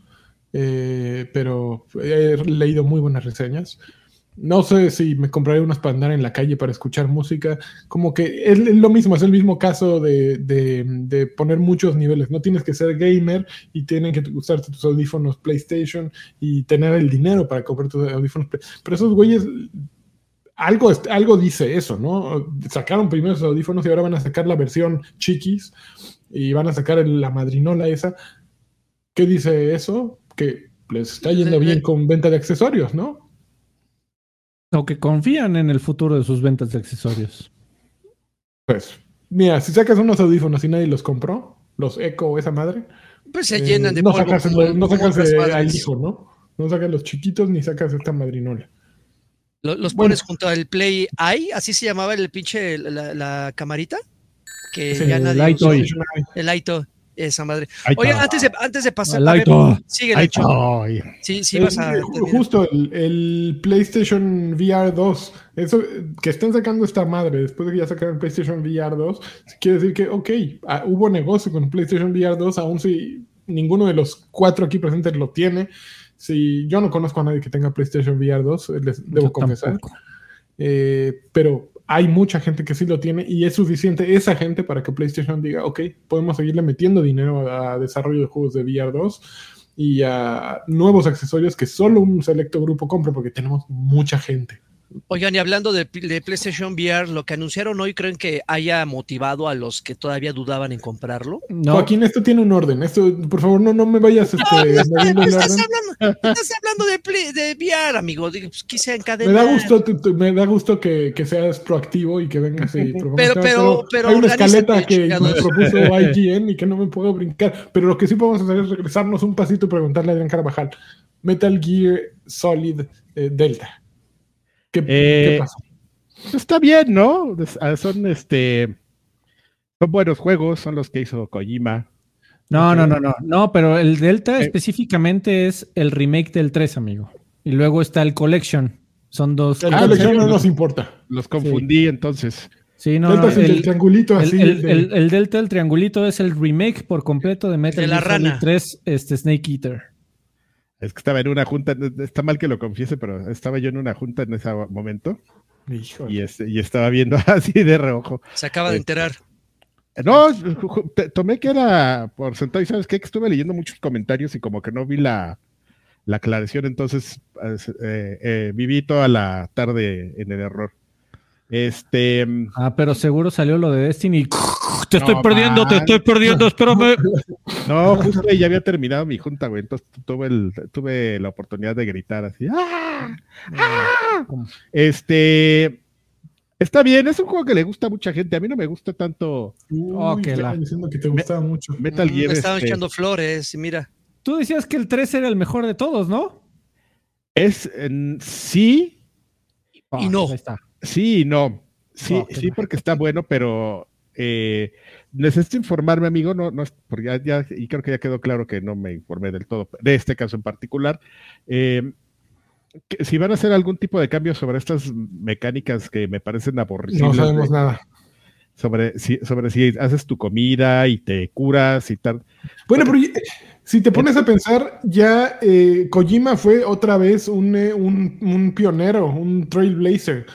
eh, pero he leído muy buenas reseñas. No sé si me compraré unos para andar en la calle para escuchar música. Como que es lo mismo, es el mismo caso de, de- de poner muchos niveles. No tienes que ser gamer y tienen que usarte tus audífonos PlayStation y tener el dinero para comprar tus audífonos. Pero esos güeyes, algo, algo dice eso, ¿no? Sacaron primero sus audífonos y ahora van a sacar la versión chiquis y van a sacar el- la madrinola esa. ¿Qué dice eso? Que les está yendo bien con venta de accesorios, ¿no? O que confían en el futuro de sus ventas de accesorios. Pues, mira, si sacas unos audífonos y nadie los compró, los Echo o esa madre, Pues se eh, llenan de no polvo. sacas, como- no sacas al hijo, ¿no? No sacas los chiquitos ni sacas esta madrinola. Lo- Los Bueno. pones junto al Play Eye, así se llamaba el pinche, la, la camarita. Que Sí, ya el nadie usó. iToy. El Aito, esa madre. Ahí Oye, antes de, antes de pasar, El a ver, Aito. sigue está. Ay. Sí, sí, vas a. ju- justo el, el PlayStation VR 2, eso que estén sacando esta madre después de que ya sacaron el PlayStation VR 2, quiere decir que, ok, ah, hubo negocio con el PlayStation VR 2, aun si ninguno de los cuatro aquí presentes lo tiene. Si yo no conozco a nadie que tenga PlayStation VR 2, les debo Yo confesar. Eh, pero hay mucha gente que sí lo tiene y es suficiente esa gente para que PlayStation diga, ok, podemos seguirle metiendo dinero a desarrollo de juegos de VR 2 y a nuevos accesorios que solo un selecto grupo compra porque tenemos mucha gente. Oigan, y hablando de, de PlayStation VR, lo que anunciaron hoy, ¿creen que haya motivado a los que todavía dudaban en comprarlo? No, Joaquín, esto tiene un orden. Esto, por favor, no, no me vayas este, Estás hablando, estás hablando de, Play- de VR, amigo. Pues, quise Me encadenar. da gusto, tu- tu- me da gusto que, que seas proactivo y que vengas y propongas Pero- pero- pero hay una escaleta que nos chingados. propuso IGN y que no me puedo brincar. Pero lo que sí podemos hacer es regresarnos un pasito y preguntarle a Adrián Carvajal. Metal Gear Solid eh, Delta. ¿Qué, Eh, qué pasó? Está bien, ¿no? Ah, Son este. Son buenos juegos, son los que hizo Kojima. no, no, no, no, no, pero el Delta Eh. específicamente es el remake del 3, amigo. Y luego está el Collection. Son dos. El Ah, ¿en no nos importa. Los confundí entonces. Sí, no, Delta no, es el, triangulito el- así. el- de- el- el Delta, el triangulito, es el remake por completo de Metal de la Gear Solid rana. 3, este Snake Eater. Es que estaba en una junta, está mal que lo confiese, pero estaba yo en una junta en ese momento Híjole. y, este, y estaba viendo así de reojo. Se acaba de Eh, enterar. No, ju- te- tomé que era por sentado y sabes qué, que estuve leyendo muchos comentarios y como que no vi la, la aclaración, entonces es- eh, eh, viví toda la tarde en el error. Este, Ah, pero seguro salió lo de Destiny. Te estoy No, perdiendo, te estoy perdiendo, espérame. no, justo ya había terminado mi junta, güey, entonces tuve, el, tuve la oportunidad de gritar así. ¡Ah! ¡Ah! Este, está bien, es un juego que le gusta a mucha gente, a mí no me gusta tanto Uy, Oh, que estaba la- diciendo que te gustaba mucho. Metal Mm, Gear. me estaban este, echando flores, y mira. Tú decías que el 3 era el mejor de todos, ¿no? es, en- sí, Y no. está. Sí y no. Sí, Oh, sí, porque está bueno, pero eh, necesito informarme, amigo. No, no porque ya, ya- y creo que ya quedó claro que no me informé del todo de este caso en particular. Eh, que si van a hacer algún tipo de cambio sobre estas mecánicas que me parecen aborrecibles, No sabemos de- nada. sobre si, sobre si haces tu comida y te curas y tal. Bueno, pero eh, si te pones a pensar, ya eh, Kojima fue otra vez un, eh, un, un pionero, un trailblazer.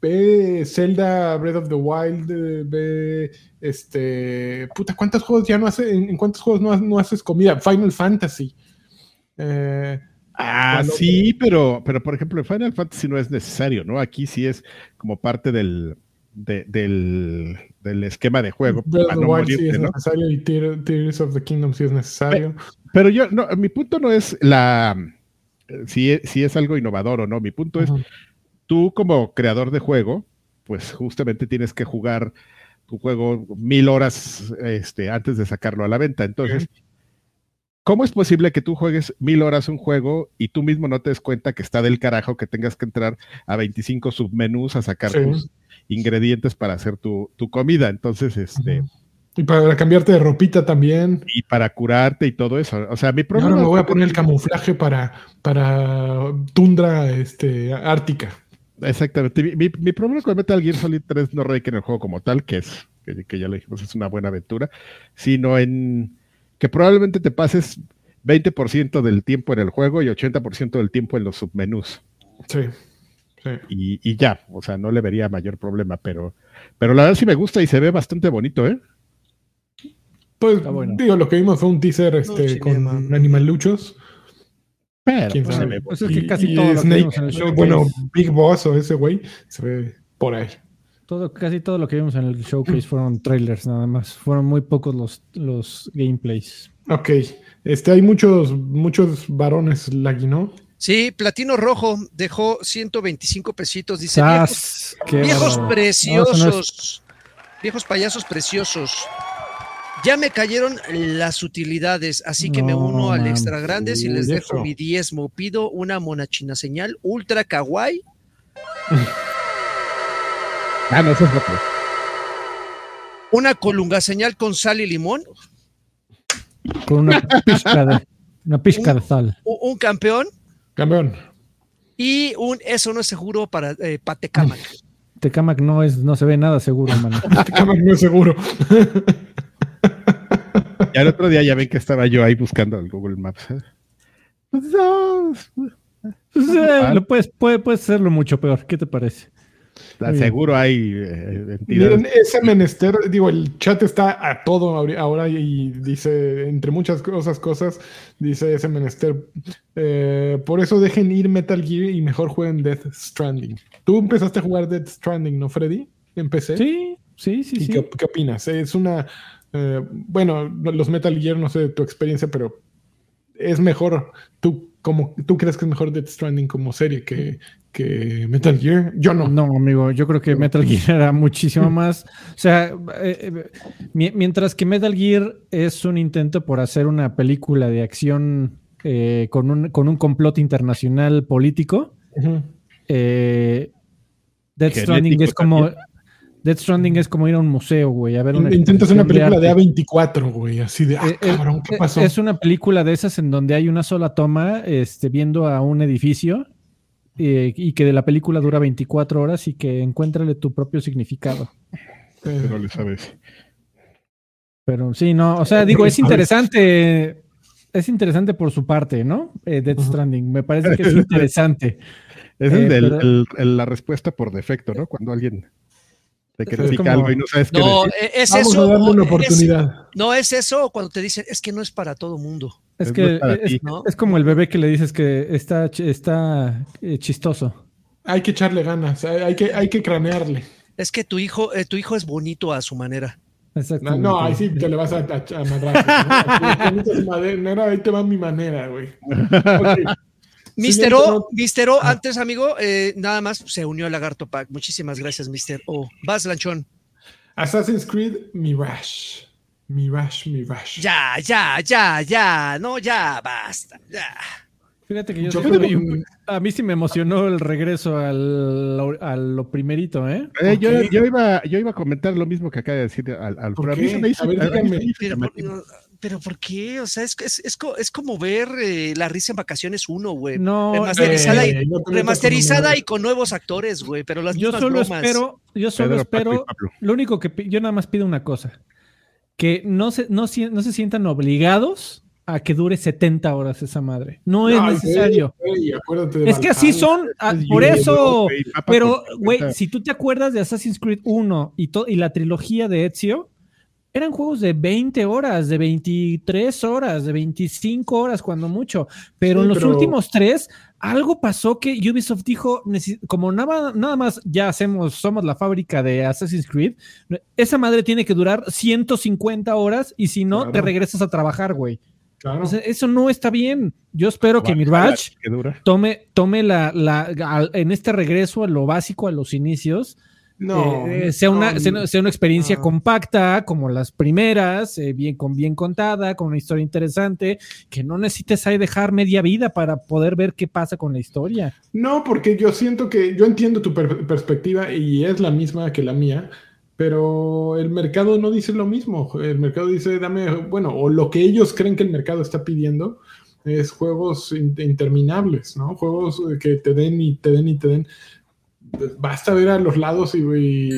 Ve Zelda Breath of the Wild, ve este. Puta, ¿cuántos juegos ya no hace? ¿En, en cuántos juegos no, no haces comida? Final Fantasy. Eh, Ah, sí, pero, pero por ejemplo, en Final Fantasy no es necesario, ¿no? Aquí sí es como parte del, de- del, del esquema de juego. Breath of the Wild sí es ¿no? necesario y Tear- Tears of the Kingdom sí es necesario. Pero yo, no, mi punto no es la si es, si es algo innovador o no. Mi punto es. Tú como creador de juego, pues justamente tienes que jugar tu juego mil horas este, antes de sacarlo a la venta. Entonces, ¿cómo es posible que tú juegues mil horas un juego y tú mismo no te des cuenta que está del carajo que tengas que entrar a 25 submenús a sacar Sí. tus ingredientes para hacer tu, tu comida? Entonces, este, Y para cambiarte de ropita también. y para curarte y todo eso. O sea, mi problema ahora me voy a poner el camuflaje para, para tundra este, ártica. Exactamente. Mi, mi- mi problema con Metal Gear Solid 3 no radica en el juego como tal, que es, que, que ya le dijimos, es una buena aventura, sino en que probablemente te pases 20% del tiempo en el juego y 80% del tiempo en los submenús. Sí. sí. Y, y ya, o sea, no le vería mayor problema, pero, pero la verdad sí me gusta y se ve bastante bonito, ¿eh? Pues bueno. digo, lo que vimos fue un teaser este, sí, con animaluchos. Pero ¿Quién pues, sabe? Pues es que casi todo lo que Snake, vimos en el showcase, bueno, Big Boss o ese güey, se ve por ahí. todo, casi todo lo que vimos en el showcase fueron trailers nada más. Fueron muy pocos los, los gameplays. Ok. Este, hay muchos, muchos varones lagui, ¿no? Sí, Platino Rojo dejó 125 pesitos. Dice, viejos, ¡Sas! Qué viejos bárbaro. preciosos, No, no es- viejos payasos preciosos. Ya me cayeron las utilidades, así que me No, uno al man. extra grandes y les dejo eso. mi diezmo. Pido una monachina señal ultra kawaii, Ah, no, eso es otro. una colunga señal con sal y limón, Con una pizca de, una pizca de sal. un campeón Campeón. y un eso no es seguro para eh, Patecamac. Tecamac no es, no se ve nada seguro, mano. Este cama no es seguro. Y al otro día ya ven que estaba yo ahí buscando el Google Maps. ¿eh? Pues, no, Pues, eh, lo puedes, puede- puedes hacerlo mucho peor. ¿Qué te parece? Seguro hay eh. Miren, ese menester, digo, el chat está a todo ahora y dice, entre muchas cosas, cosas, dice ese menester. eh, por eso dejen ir Metal Gear y mejor jueguen Death Stranding. Tú empezaste a jugar Death Stranding, ¿no, Freddy? Empecé. Sí, sí, sí, ¿Y sí. qué, qué opinas? Es una. Eh, bueno, los Metal Gear, no sé de tu experiencia, pero es mejor. ¿Tú, como, ¿tú crees que es mejor Death Stranding como serie que, que Metal Gear? Yo no. No, amigo, yo creo que Metal Gear era muchísimo más. O sea, eh, eh, mi- mientras que Metal Gear es un intento por hacer una película de acción eh, con, un, con un complot internacional político, eh, Death Genético Stranding es como. también. Death Stranding es como ir a un museo, güey. A ver una Intentas una película de, arte. A24, güey, así de, ah, Eh, eh, cabrón, ¿qué eh, pasó? Es una película de esas en donde hay una sola toma este, viendo a un edificio eh, y que de la película dura 24 horas y que encuéntrale tu propio significado. No le sabes. Pero sí, no, o sea, digo, pero es interesante, es interesante por su parte, ¿no? Eh, Death. Stranding, me parece que es interesante. Es el pero- el- el- la respuesta por defecto, ¿no? Cuando alguien te Es critica como- algo y no sabes qué No, decir. eh, es Vamos eso. a darle una es- oportunidad. no es eso cuando te dicen es que no es para todo mundo. Es que es, ti. ¿no? es como el bebé que le dices que está, está eh, chistoso. Hay que echarle ganas, hay, que, hay que cranearle. Es que tu hijo, eh, tu hijo es bonito a su manera. No, no, ahí sí te le vas a, a, a madrazos, ¿no? Ahí te va mi manera, güey. Ok. Mister O. Mister O, antes, amigo, eh, nada más se unió al Lagarto Pack. Muchísimas gracias, Mister O. Vas, Lanchón. Assassin's Creed Mirage. Mirage, Mirage. Ya, ya, ya, ya. No, ya, basta. Ya. Fíjate que yo, sí un- a mí sí me emocionó el regreso al, a lo primerito, ¿eh? Eh, yo, yo iba, yo iba a comentar lo mismo que acaba de decir al, al ¿Por pero a mí se me hizo, A ver, a mí se me díganme. Pero, por, llamativo. no, pero ¿por qué? O sea, es, es, es, co- es como ver eh, La Risa en Vacaciones 1, güey. No, Remasterizada, y, Eh, no metas remasterizada con y con nuevos actores, güey. Pero las yo mismas solo bromas. espero, yo solo Pedro, y espero, lo único que yo nada más pido una cosa, que no se, no, no se sientan obligados a que dure 70 horas esa madre. No, es necesario. Es que así son, ah, por eso. Pero, güey, 50. si tú te acuerdas de Assassin's Creed 1 y, y la trilogía de Ezio, eran juegos de 20 horas, de 23 horas, de 25 horas, cuando mucho. Pero Sí, en los pero- últimos tres, algo pasó que Ubisoft dijo, "Necesi- como nada, nada más ya hacemos, somos la fábrica de Assassin's Creed, esa madre tiene que durar 150 horas y si no, te regresas a trabajar, güey. Claro. O sea, eso no está bien. Yo espero que Mirage tome, tome la, la- en este regreso a lo básico, a los inicios, no, eh, sea, una, sea, una experiencia compacta como las primeras, eh, bien, con bien contada, con una historia interesante, que no necesites ahí dejar media vida para poder ver qué pasa con la historia. No, porque yo siento que yo entiendo tu perspectiva y es la misma que la mía, pero el mercado no dice lo mismo. El mercado dice, dame, bueno, o lo que ellos creen que el mercado está pidiendo es juegos interminables, ¿no? Juegos que te den y te den y te den basta ver a los lados y,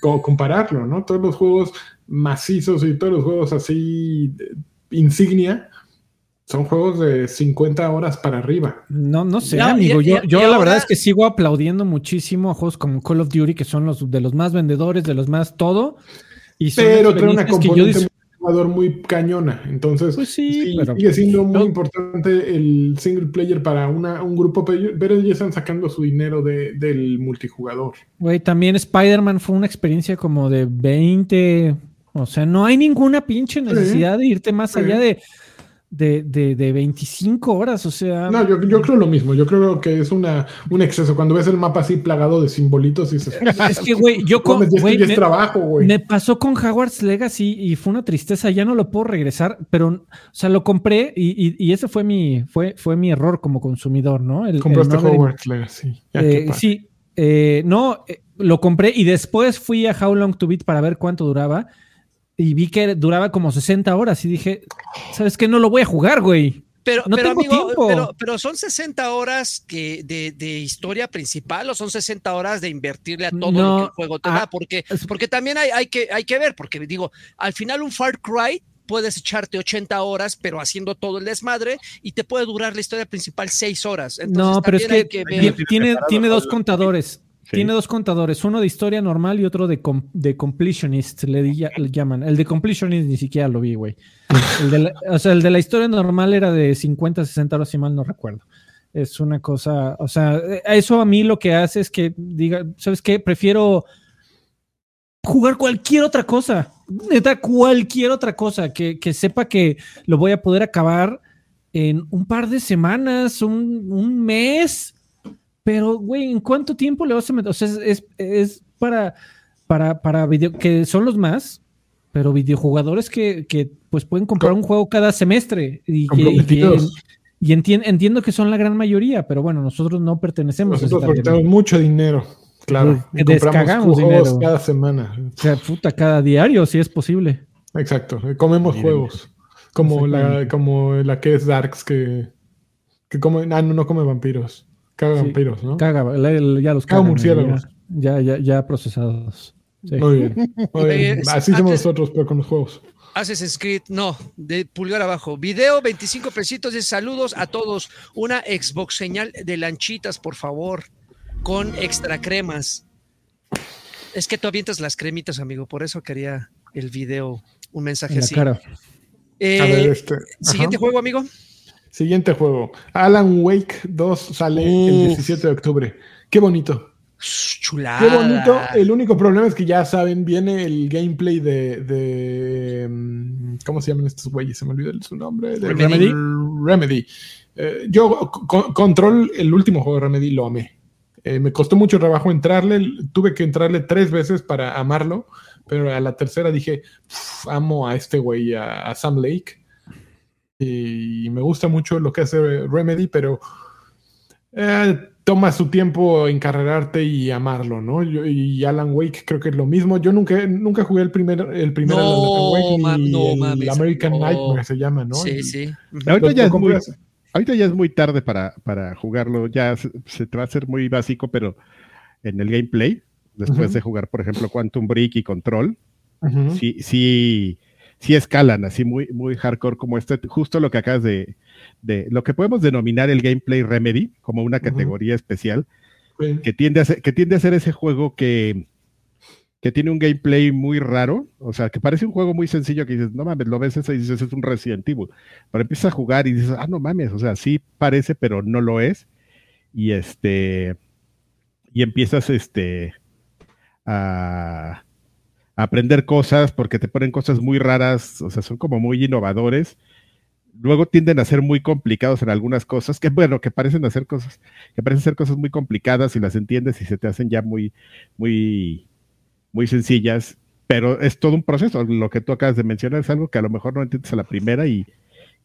compararlo, ¿no? Todos los juegos macizos y todos los juegos así insignia son juegos de 50 horas para arriba. No, no sé, amigo. yo, yo la verdad es que sigo aplaudiendo muchísimo a juegos como Call of Duty, que son los de los más vendedores, de los más todo. Y pero tiene una componente muy cañona. Entonces, pues sí, sigue siendo muy importante el single player para una, un grupo, pero ellos están sacando su dinero del multijugador. Güey, también Spider-Man fue una experiencia como de 20. O sea, no hay ninguna pinche necesidad de irte más allá de de, de, de, 25 horas, o sea. No, yo, yo, creo lo mismo. Yo creo que es una, un exceso. Cuando ves el mapa así plagado de simbolitos y dices. Es que, güey, yo con. me, trabajo, güey. Me pasó con Hogwarts Legacy y fue una tristeza. Ya no lo puedo regresar, pero, o sea, lo compré y, y, y ese fue mi, fue, fue mi error como consumidor, ¿no? El, Compraste Hogwarts Legacy. Eh, sí, eh, no, eh, lo compré y después fui a How Long to Beat para ver cuánto duraba y vi que duraba como 60 horas y dije, ¿sabes qué? No lo voy a jugar, güey. Pero, no pero, amigo, pero, son 60 horas que de, historia principal o son 60 horas de invertirle a todo lo que el juego te da, ah, porque, porque también hay, hay, que, hay que ver, porque digo, al final un Far Cry puedes echarte 80 horas, pero haciendo todo el desmadre, y te puede durar la historia principal 6 horas. no, pero es que, tiene, tiene dos contadores. Tiene dos contadores, uno de historia normal y otro de, de completionist, le, llaman. El de completionist ni siquiera lo vi, güey. o sea, el de la historia normal era de 50, 60 horas, si mal no recuerdo. Es una cosa, o sea, eso a mí lo que hace es que diga, ¿sabes qué? Prefiero jugar cualquier otra cosa. Neta, cualquier otra cosa que, que sepa que lo voy a poder acabar en un par de semanas, un, un mes pero, güey, ¿en cuánto tiempo le vas a meter? O sea, es, para, para, para video, que son los más, pero videojugadores que, que pues pueden comprar un juego cada semestre. Y, y, entiendo que son la gran mayoría, pero bueno, nosotros no pertenecemos nosotros a Nosotros mucho dinero. Claro, descagamos dinero cada semana. O sea, puta, cada diario, si es posible. Exacto, comemos juegos. Como la, como la que es Darks, que, que come, ah, no, no come vampiros. Caga vampiros, ¿no? Caga, ya los caga. murciélagos. Ya, ya, ya, procesados. Muy bien. Así somos nosotros, pero con los juegos. Haces Creed, no, de pulgar abajo. Video, 25 pesitos de saludos a todos. Una Xbox señal de lanchitas, por favor, con extra cremas. Es que tú avientas las cremitas, amigo, por eso quería el video, un mensaje así. Eh, a ver, este. Siguiente juego, amigo. Siguiente juego. Alan Wake 2 sale el 17 de octubre. Qué bonito. Chulada. Qué bonito. El único problema es que ya saben, viene el gameplay de. Mm, ¿Cómo se llaman estos güeyes? Se me olvidó su nombre. Remedy. Remedy. Eh, yo, Control, el último juego de Remedy, lo amé. Eh, me costó mucho trabajo entrarle. Tuve que entrarle tres veces para amarlo. Pero a la tercera dije, amo a este güey, a Sam Lake y me gusta mucho lo que hace Remedy, pero eh, toma su tiempo encarrerarte y amarlo, ¿no? y Alan Wake creo que es lo mismo. Yo nunca, nunca jugué el primer, el primer Alan Wake el American Nightmare se llama, ¿no? Sí, sí. Ahorita, ya es muy, tarde para, para jugarlo, ya se, te va a hacer muy básico, pero en el gameplay, después de jugar, por ejemplo, Quantum Break y Control, sí, sí sí escalan así muy, muy hardcore como este, justo lo que acabas de, de lo que podemos denominar el gameplay remedy como una categoría especial, que, tiende a ser, que tiende a ser ese juego que, que tiene un gameplay muy raro, o sea, que parece un juego muy sencillo que dices, no mames, lo ves eso y dices, es un Resident Evil, pero empiezas a jugar y dices, ah, no mames, o sea, sí parece, pero no lo es, y este, y empiezas, este, a aprender cosas porque te ponen cosas muy raras, o sea, son como muy innovadores. luego tienden a ser muy complicados en algunas cosas, que bueno, que parecen hacer cosas, que parecen ser cosas muy complicadas y las entiendes y se te hacen ya muy, muy, muy sencillas, pero es todo un proceso. Lo que tú acabas de mencionar es algo que a lo mejor no entiendes a la primera y,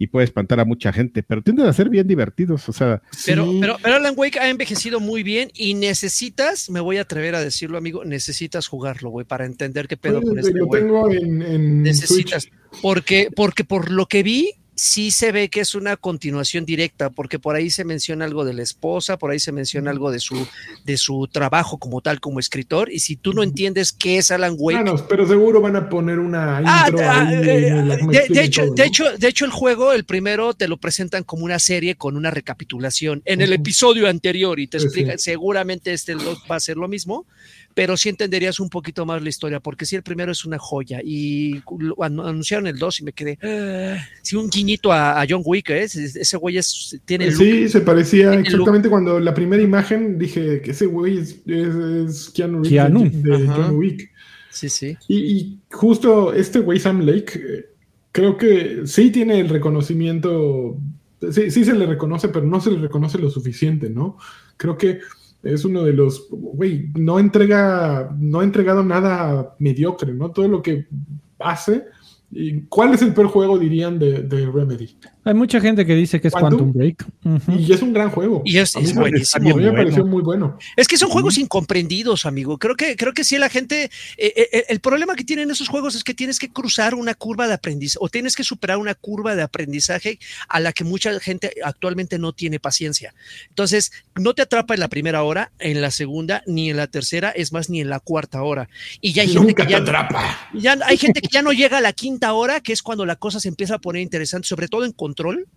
y puede espantar a mucha gente, pero tienden a ser bien divertidos, o sea. Pero, pero, pero Alan Wake ha envejecido muy bien y necesitas, me voy a atrever a decirlo, amigo, necesitas jugarlo, güey, para entender qué pedo con este Lo tengo en, en Necesitas, Switch. porque, porque por lo que vi, sí se ve que es una continuación directa, porque por ahí se menciona algo de la esposa, por ahí se menciona algo de su, de su trabajo como tal, como escritor, y si tú no entiendes qué es Alan Wake. Bueno, pero seguro van a poner una Ah, intro ah, ahí eh, me de, hecho, todo, de, hecho, de hecho, el juego, el primero, te lo presentan como una serie con una recapitulación en el episodio anterior y te explican, sí. seguramente este el va a ser lo mismo, pero sí entenderías un poquito más la historia, porque sí, el primero es una joya y anunciaron el 2 y me quedé, ah, sí, un guiñito a, a John Wick, ¿eh? ese, güey es, tiene el look. Sí, se parecía exactamente cuando la primera imagen dije que ese güey es, es, es Keanu Reeves Keanu. de. John Wick. Sí, sí. Y, y justo este güey Sam Lake, eh, creo que sí tiene el reconocimiento, sí, sí se le reconoce, pero no se le reconoce lo suficiente, ¿no? Creo que es uno de los, güey, no entrega, no ha entregado nada mediocre, ¿no? Todo lo que hace. ¿Y ¿Cuál es el peor juego, dirían, de, de Remedy? Hay mucha gente que dice que es ¿Quantum? Quantum Break. Y es un gran juego. Y es- A mí es me- buenísimo. A mí me Bueno. pareció muy bueno. Es que son juegos incomprendidos, amigo. Creo que, creo que sí, la gente. eh, eh, el problema que tienen esos juegos es que tienes que cruzar una curva de aprendizaje o tienes que superar una curva de aprendizaje a la que mucha gente actualmente no tiene paciencia. Entonces, no te atrapa en la primera hora, en la segunda, ni en la tercera, es más, ni en la cuarta hora. Y ya hay gente Nunca que te ya, atrapa. ya hay gente que ya no llega a la quinta hora, que es cuando la cosa se empieza a poner interesante, sobre todo en control,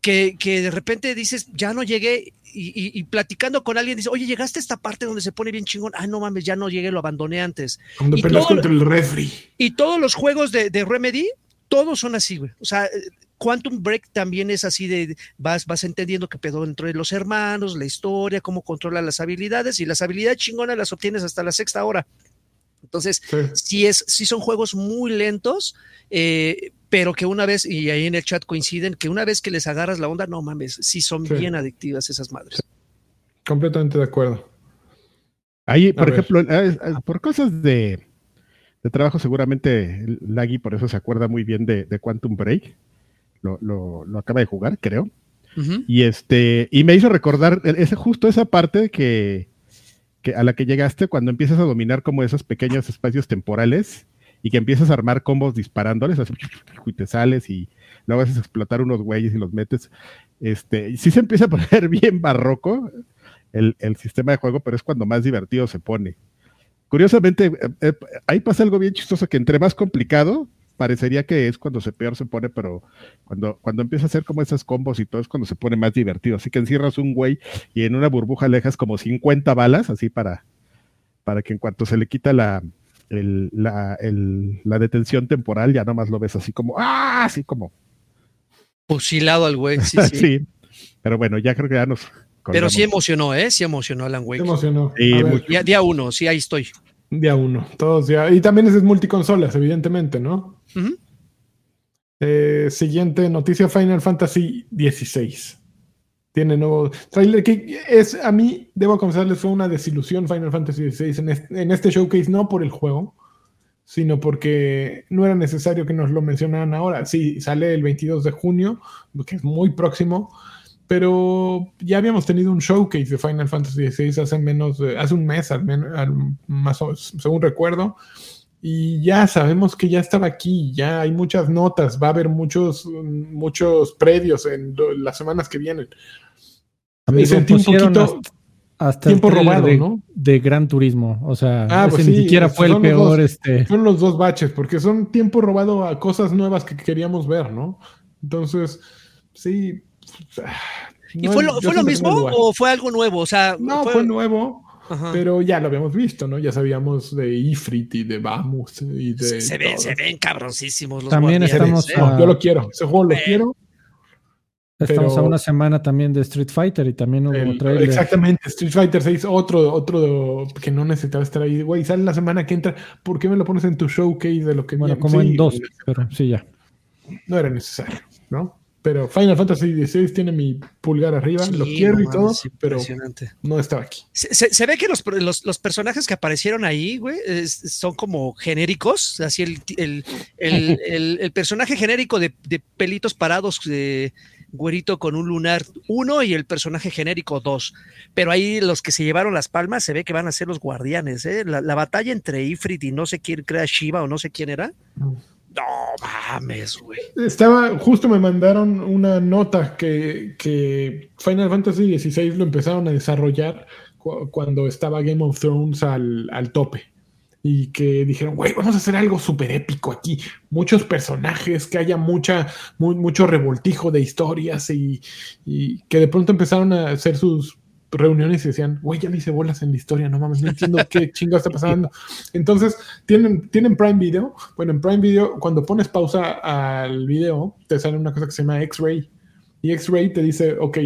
que, que de repente dices, ya no llegué, y, y- y platicando con alguien dice, oye, llegaste a esta parte donde se pone bien chingón, ah, no mames, ya no llegué, lo abandoné antes. Cuando Y todo- contra el refri. Y todos los juegos de, de Remedy, todos son así, güey. O sea, Quantum Break también es así de vas, vas entendiendo qué pedo entre los hermanos, la historia, cómo controla las habilidades, y las habilidades chingonas las obtienes hasta la sexta hora. Entonces, Sí. sí, es, sí son juegos muy lentos, eh, pero que una vez, y ahí en el chat coinciden, que una vez que les agarras la onda, no mames, sí son Sí. bien adictivas esas madres. Completamente de acuerdo. Ahí, por ejemplo, eh, eh, por cosas de, de trabajo, seguramente Lagui por eso se acuerda muy bien de, de Quantum Break. Lo, lo- lo acaba de jugar, creo. Y este, y me hizo recordar el- ese, justo esa parte que, a la que llegaste cuando empiezas a dominar como esos pequeños espacios temporales y que empiezas a armar combos disparándoles, así, y te sales y luego haces explotar unos güeyes y los metes. Este, sí se empieza a poner bien barroco el, el sistema de juego, pero es cuando más divertido se pone. Curiosamente, eh, eh, ahí pasa algo bien chistoso, que entre más complicado, parecería que es cuando se peor se pone, pero cuando, cuando empieza a hacer como esos combos y todo es cuando se pone más divertido. Así que encierras un güey y en una burbuja le dejas como 50 balas, así para, para que en cuanto se le quita la, el- la, el- la detención temporal, ya nomás lo ves así como, ¡ah! Así como, Fusilado al güey, sí, sí. sí. Pero bueno, ya creo que ya nos... Pero sí colgamos. emocionó, ¿eh? Sí emocionó Alan Wake. emocionó. Sí, ver. Día, día uno, sí, ahí estoy. Día uno. Todos ya. Y también es multiconsolas, evidentemente, ¿no? Eh, siguiente noticia: Final Fantasy XVI. Tiene nuevo trailer que es, a mí, debo confesarles, fue una desilusión Final Fantasy XVI en este, en este showcase, no por el juego, sino porque no era necesario que nos lo mencionaran ahora. Sí, sale el 22 de junio, que es muy próximo, pero ya habíamos tenido un showcase de Final Fantasy XVI hace menos, de- hace un mes al menos, al- más o- según recuerdo. Y ya sabemos que ya estaba aquí, ya hay muchas notas, va a haber muchos, muchos predios en las semanas que vienen. Amigo, sentí un poquito hasta, tiempo robado, de, ¿no? de Gran Turismo. O sea, Ah, pues ni sí, siquiera fue el peor. dos. Este, Son los dos baches, porque son tiempo robado a cosas nuevas que queríamos ver, ¿no? Entonces, sí. ¿Y no- fue lo, fue lo mismo o fue algo nuevo? O sea, No, fue nuevo, Ajá. pero ya lo habíamos visto, ¿no? Ya sabíamos de Ifrit y de Bamus y de. se, se ven, se ven cabroncísimos los También estamos ¿eh? a- No, yo lo quiero, ese juego lo Eh, quiero. estamos pero- a una semana también de Street Fighter y también hubo El- trailer. exactamente, Street Fighter 6, otro, otro que no necesitaba estar ahí. Güey, sale la semana que entra. ¿Por qué me lo pones en tu showcase de lo que Bueno, viene? como Sí, en dos, pero sí, ya. No era necesario, ¿no? Pero Final Fantasy XVI tiene mi pulgar arriba, Sí, lo quiero no y todo, pero no estaba aquí. Se, se- se ve que los, los- los personajes que aparecieron ahí, güey, es- son como genéricos. Así el, el, el- el- el personaje genérico de, de pelitos parados, de güerito con un lunar uno y el personaje genérico dos. Pero ahí los que se llevaron las palmas se ve que van a ser los guardianes. ¿eh? La, la batalla entre Ifrit y no sé quién, crea Shiva o no sé quién era. No mames, güey. Estaba, justo me mandaron una nota que, que Final Fantasy XVI lo empezaron a desarrollar cu- cuando estaba Game of Thrones al, al tope. Y que dijeron, güey, vamos a hacer algo súper épico aquí. Muchos personajes, que haya mucha, mu- mucho revoltijo de historias y, y que de pronto empezaron a hacer sus reuniones y decían, güey, ya me hice bolas en la historia, no mames, no entiendo qué chingo está pasando. Entonces, tienen, tienen Prime Video. Bueno, en Prime Video, cuando pones pausa al video, te sale una cosa que se llama X-Ray. Y X-Ray te dice, ok,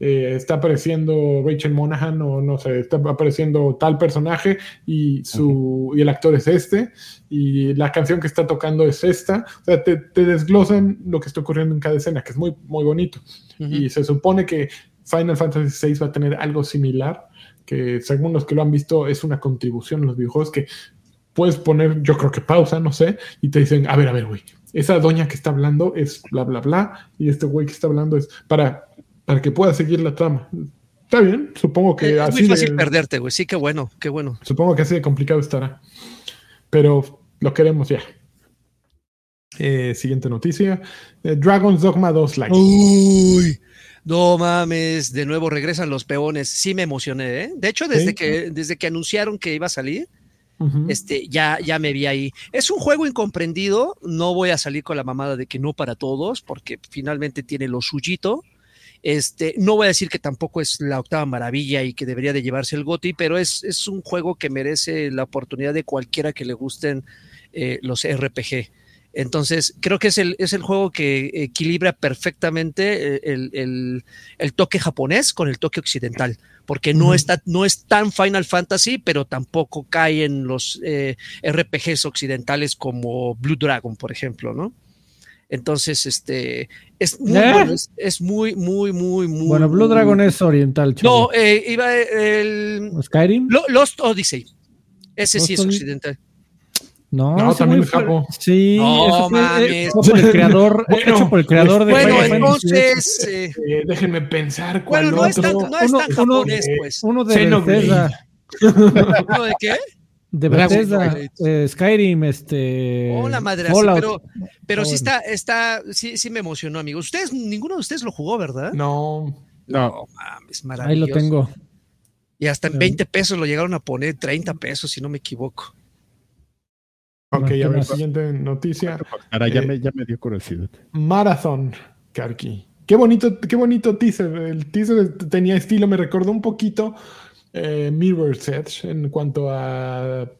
eh, está apareciendo Rachel Monaghan o no sé, está apareciendo tal personaje y, su, y el actor es este y la canción que está tocando es esta. O sea, te, te desglosan lo que está ocurriendo en cada escena, que es muy, muy bonito. Y se supone que Final Fantasy VI va a tener algo similar, que según los que lo han visto es una contribución a los videojuegos que puedes poner, yo creo que pausa, no sé, y te dicen, a ver, a ver, güey, esa doña que está hablando es bla, bla, bla, y este güey que está hablando es para, para que pueda seguir la trama. Está bien, supongo que Es así muy fácil de- perderte, güey. Sí, qué bueno, qué bueno. Supongo que así de complicado estará. Pero lo queremos ya. Eh, siguiente noticia. Eh, Dragon's Dogma 2 Light. Uy, no mames, de nuevo regresan los peones. Sí me emocioné, ¿eh? De hecho, desde Sí. que desde que anunciaron que iba a salir, este, ya, ya me vi ahí. Es un juego incomprendido. No voy a salir con la mamada de que no para todos, porque finalmente tiene lo suyito. Este, no voy a decir que tampoco es la octava maravilla y que debería de llevarse el GOTY, pero es, es un juego que merece la oportunidad de cualquiera que le gusten eh, los RPG. Entonces, creo que es el, es el juego que equilibra perfectamente eh, el, el- el toque japonés con el toque occidental, porque no, está, no es tan Final Fantasy, pero tampoco cae en los eh, RPGs occidentales como Blue Dragon, por ejemplo, ¿no? Entonces, este, es muy ¿Eh? bueno, es, es muy, muy, muy, muy. Bueno, Blue muy- Dragon es oriental, No, chavo. eh, iba el Skyrim. Lo- Lost Odyssey. Ese sí es Odyssey. No, también es Japón. Sí, No eso fue, eh, mames. fue por el creador, Bueno, hecho por el creador de Bueno, Final Fantasy entonces. eh, Eh, déjenme pensar cuál bueno, no es otro. tan, no es Uno- tan uno- japonés, eh, pues. Uno de. Bethesda, ¿Uno de qué? de Bethesda, eh, Skyrim, este. Hola, madre. Pero, pero Ah, sí está, está, sí, sí me emocionó, amigos. Ustedes, ninguno de ustedes lo jugó, ¿verdad? No. No, mames, Ahí maravilloso. lo tengo. Y hasta en Ah. 20 pesos lo llegaron a poner, 30 pesos, si no me equivoco. Ok, No, ¿qué a ver, siguiente noticia. ahora ya, Eh, me, ya me dio curiosidad. Marathon, Karki. Qué bonito, qué bonito teaser. El teaser tenía estilo, me recordó un poquito eh, Mirror's Edge en cuanto a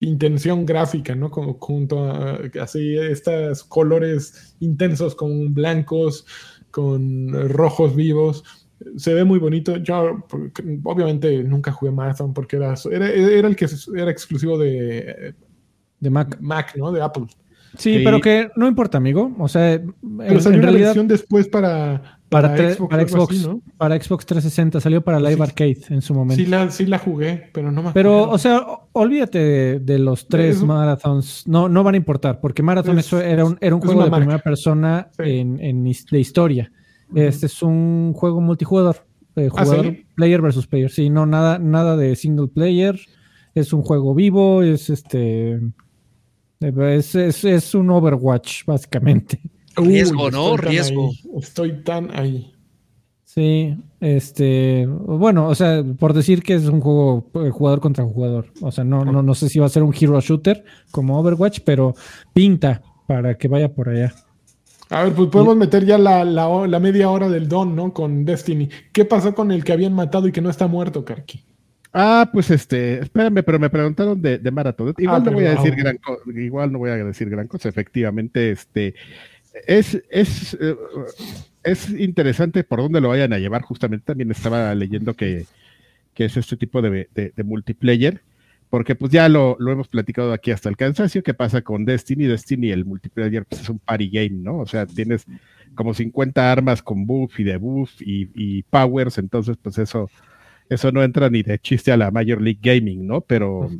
intención gráfica, ¿no? Como, junto a así estos colores intensos con blancos, con rojos vivos. Se ve muy bonito. Yo obviamente nunca jugué Marathon porque era, era, era el que era exclusivo de De Mac. Mac, ¿no? De Apple. Sí, Sí. pero que no importa, amigo. O sea, en, Pero salió en una realidad versión después para, para, Xbox, para Xbox, así, ¿no? para Xbox 360 salió para Live Sí. Arcade en su momento. Sí la, sí la jugué, pero no me Pero, acuerdo. o sea, olvídate de, de los tres marathons. No, no van a importar, porque Marathon Es- eso era un, era un juego de marca. primera persona Sí. en, en de historia. Este es un juego multijugador. eh, ¿Ah, jugador sí? player versus player. Sí, no, nada, nada de single player. Es un juego vivo, es este. Eh, Es, es, es un Overwatch, básicamente. Uy, riesgo, ¿no? estoy Riesgo. ahí, Estoy tan ahí. Sí, este, bueno, o sea, por decir que es un juego eh, jugador contra jugador, o sea, no, no, no sé si va a ser un hero shooter como Overwatch, pero pinta para que vaya por allá. A ver, pues podemos meter ya la, la media hora del Don, ¿no? Con Destiny. ¿Qué pasó con el que habían matado y que no está muerto, Karki? Ah, pues este, espérame, pero me preguntaron de, de Marathon. Igual Ah, no voy a decir gran cosa, igual no voy a decir gran cosa, efectivamente, este, es, es, eh, es interesante por dónde lo vayan a llevar, justamente también estaba leyendo que, que es este tipo de, de- de multiplayer, porque pues ya lo, lo hemos platicado aquí hasta el cansancio, ¿qué pasa con Destiny? Destiny, el multiplayer, pues es un party game, ¿no? O sea, tienes como 50 armas con buff y debuff y, y powers, entonces pues eso, eso no entra ni de chiste a la Major League Gaming, ¿no? Pero,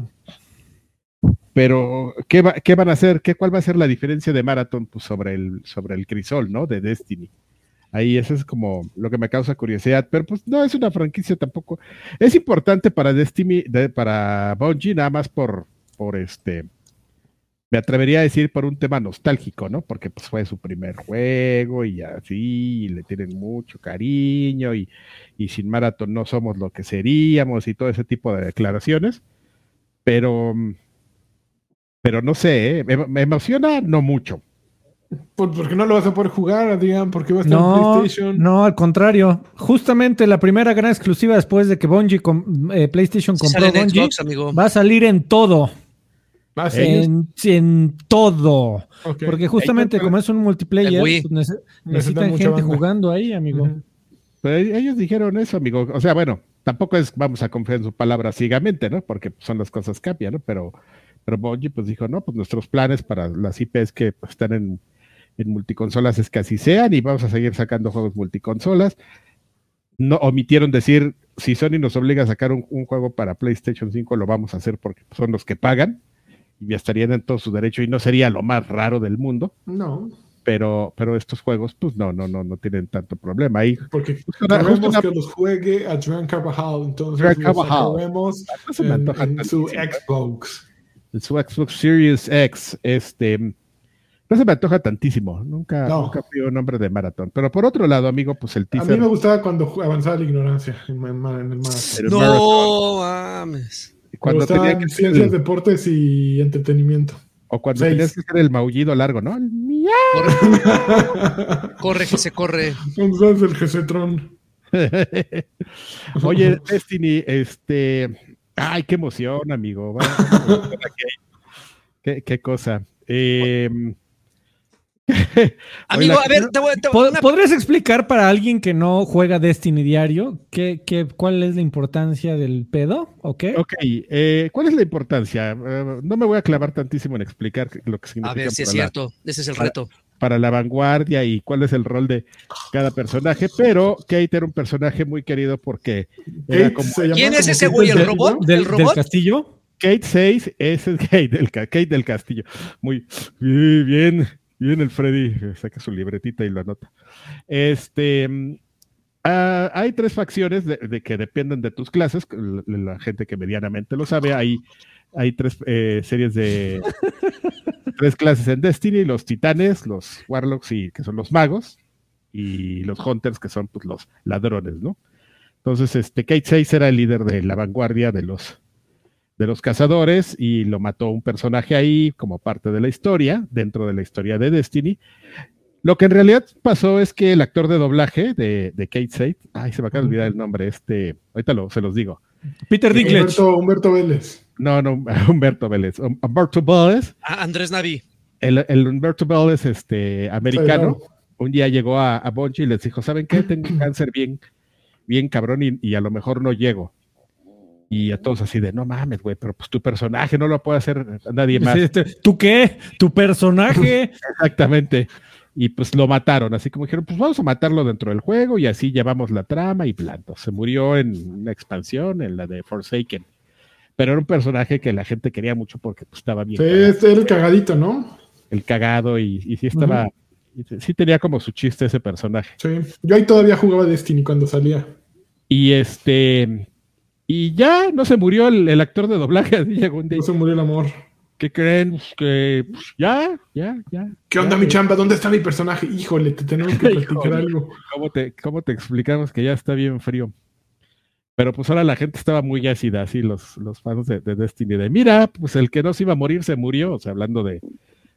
pero ¿qué, va, ¿qué van a hacer? ¿Qué, ¿Cuál va a ser la diferencia de Marathon pues, sobre, el, sobre el crisol, ¿no? De Destiny. Ahí eso es como lo que me causa curiosidad, pero pues no es una franquicia tampoco. Es importante para Destiny, de, para Bungie, nada más por, por este, me atrevería a decir por un tema nostálgico, ¿no? Porque pues fue su primer juego y así, y le tienen mucho cariño y, y sin Marathon no somos lo que seríamos y todo ese tipo de declaraciones, pero, pero no sé, ¿eh? me, me emociona no mucho. ¿Por, ¿Por, qué no lo vas a poder jugar, Adrián? ¿Por qué va a estar no, en PlayStation? No, al contrario. Justamente la primera gran exclusiva después de que Bungie com, eh, PlayStation compró Bungie Xbox, amigo. va a salir en todo. Ah, sí. En, en todo. Porque justamente como es un multiplayer, pues, nece- Necesitan necesitan mucha gente banda. jugando ahí, amigo. Pero e- ellos dijeron eso, amigo. O sea, bueno, tampoco es vamos a confiar en su palabra ciegamente, ¿no? Porque son las cosas cambian, ¿no? Pero, pero Bungie pues dijo, no, pues nuestros planes para las IPs que pues, están en, en multiconsolas es que así sean y vamos a seguir sacando juegos multiconsolas. No omitieron decir, si Sony nos obliga a sacar un, un juego para PlayStation 5, lo vamos a hacer porque son los que pagan y ya estarían en todo su derecho y no sería lo más raro del mundo. No, Pero, pero estos juegos, pues no, no, no, no tienen tanto problema. Ahí porque una- queremos una- que los juegue Adrián Carvajal, entonces Adrián los Carvajal. se me en, antoja en su. Xbox. en su Xbox Series X, este, no se me antoja tantísimo. Nunca, No. nunca fui un hombre de maratón. Pero por otro lado, amigo, pues el A teaser. mí me gustaba cuando avanzaba la ignorancia en, el maratón, No mames. Cuando tenía que ciencias, el- deportes y entretenimiento. o cuando seis. tenías que hacer el maullido largo, ¿no? El miau. Corre, corre que se corre. Sabes el Gesetron. Oye, Destiny, este, ay, qué emoción, amigo. Qué, qué cosa. Eh, Amigo, a ver, te voy, te voy- ¿Pod- una- ¿Podrías explicar para alguien que no juega Destiny diario qué, qué, cuál es la importancia del pedo? ¿O qué? ok, eh, ¿cuál es la importancia? Eh, no me voy a clavar tantísimo en explicar lo que significa A ver si es la- cierto. Ese es el reto. para la vanguardia y cuál es el rol de cada personaje, pero Kate era un personaje muy querido porque era Kate como se llamaba ¿Quién es ese güey, el del robot? Castillo. ¿Del, ¿El del robot? castillo? Kate 6, ese es Kate del, Kate del Castillo. Muy bien, bien, bien el Freddy, saca su libretita y lo anota. Este, mm, ah, hay tres facciones de, de que dependen de tus clases, la, la gente que medianamente lo sabe, hay, hay tres eh, series de tres clases en Destiny, los titanes, los warlocks y que son los magos, y los hunters que son pues, los ladrones, ¿no? Entonces, este, Kate 6 era el líder de la vanguardia de los de los cazadores y lo mató un personaje ahí como parte de la historia, dentro de la historia de Destiny. Lo que en realidad pasó es que el actor de doblaje de, de Kate Sate, ay, se me acaba de olvidar el nombre, este, ahorita lo, se los digo. Peter Dinklage. Humberto, Humberto Vélez. No, no, Humberto Vélez. Hum- Humberto Vélez, Ah, Andrés Navi. el, el Humberto Vélez, este, americano, un día llegó a, a Bungie y les dijo, ¿saben qué? Tengo un cáncer bien, bien cabrón y, y a lo mejor no llego. Y a todos así de, no mames, güey, pero pues tu personaje no lo puede hacer nadie más. Este, ¿Tú qué? ¿Tu personaje? Exactamente. Y pues lo mataron, así como dijeron, pues vamos a matarlo dentro del juego y así llevamos la trama y planto. Se murió en una expansión, en la de Forsaken. Pero era un personaje que la gente quería mucho porque pues, estaba bien Sí, este era el cagadito, ¿no? el cagado y, y sí estaba, y sí tenía como su chiste ese personaje. Sí. Yo ahí todavía jugaba Destiny cuando salía. Y este, y ya no se murió el, el actor de doblaje, así llegó un día. No se murió el amor. ¿Qué creen? Pues, que pues, ya, ya, ya. ¿Qué onda, ya, mi chamba? ¿Dónde está mi personaje? Híjole, te tenemos que platicar algo. ¿Cómo te, ¿Cómo te explicamos que ya está bien frío? Pero pues ahora la gente estaba muy ácida, así los, los fans de, de Destiny, de mira, pues el que no se iba a morir se murió, o sea, hablando de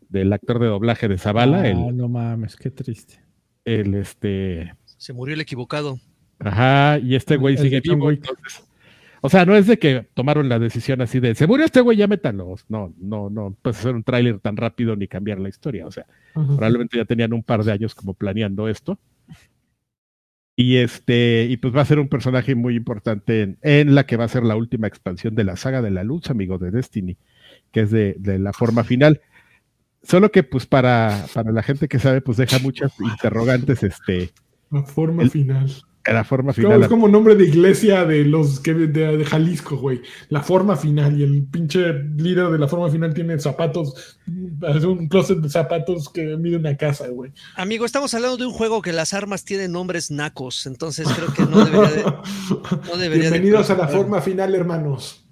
del actor de doblaje de Zavala, Ah, el, no mames, qué triste. el este, Se murió el equivocado. ajá, y este güey El sigue vivo, entonces, o sea, no es de que tomaron la decisión así de, se murió este güey, ya métanlo, no, no, no, pues hacer un tráiler tan rápido ni cambiar la historia, o sea, Ajá. probablemente ya tenían un par de años como planeando esto. Y este, y pues va a ser un personaje muy importante en, en, la que va a ser la última expansión de la saga de la luz, amigo de Destiny, que es de, de la forma final. Solo que pues para, para la gente que sabe, pues deja muchas interrogantes, este. La forma el, final. La forma final. Es como nombre de iglesia de los que de, de, Jalisco, güey. La forma final. Y el pinche líder de la forma final tiene zapatos. Es un closet de zapatos que mide una casa, güey. Amigo, estamos hablando de un juego que las armas tienen nombres nacos. Entonces creo que no debería de. No debería Bienvenidos de... a la forma final, hermanos.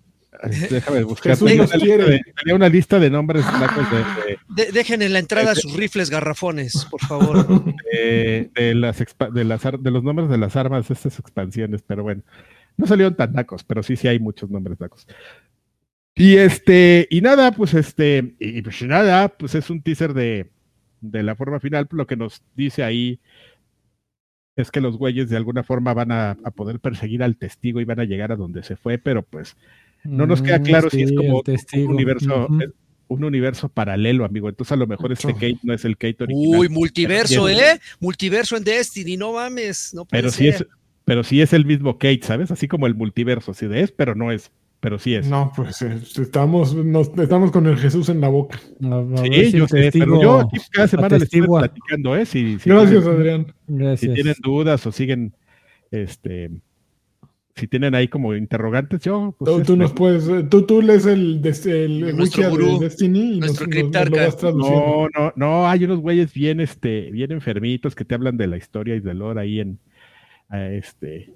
Déjame buscar. Jesús nos quiere. Tenía una lista de nombres de, de, de, Dejen en la entrada de- sus rifles garrafones, por favor. de- de las expa- de, las de los nombres de las armas de estas expansiones, pero bueno, no salieron tan nacos, pero sí, sí hay muchos nombres nacos. Y este, y nada, pues este, y pues nada, pues es un teaser de, de la forma final, lo que nos dice ahí es que los güeyes de alguna forma van a, a poder perseguir al testigo y van a llegar a donde se fue, pero pues no nos queda Mm, claro si es sí, como un universo, eh, un universo paralelo, amigo. Entonces a lo mejor este. Kate no es el Kate original. Uy, multiverso, ¿eh? Multiverso en Destiny, no mames. No puede pero sí ser. es, pero sí es el mismo Kate, ¿sabes? Así como el multiverso, así de es, pero no es, pero sí es. No, pues eh, estamos, nos, estamos con el Jesús en la boca. A- a ver sí, si yo sé, pero yo aquí cada semana les estoy platicando, ¿eh? Si, si Gracias, tienen, Adrián. si Gracias. tienen dudas o siguen, este, si tienen ahí como interrogantes, yo, pues, Tú, es- tú nos puedes, eh, tú, tú lees el, el Nuestro wiki gurú, de Destiny y nos, nuestro nos- nos lo criptarca. vas traduciendo. No, no, no, hay unos güeyes bien, este, bien enfermitos que te hablan de la historia y del lore ahí en, este,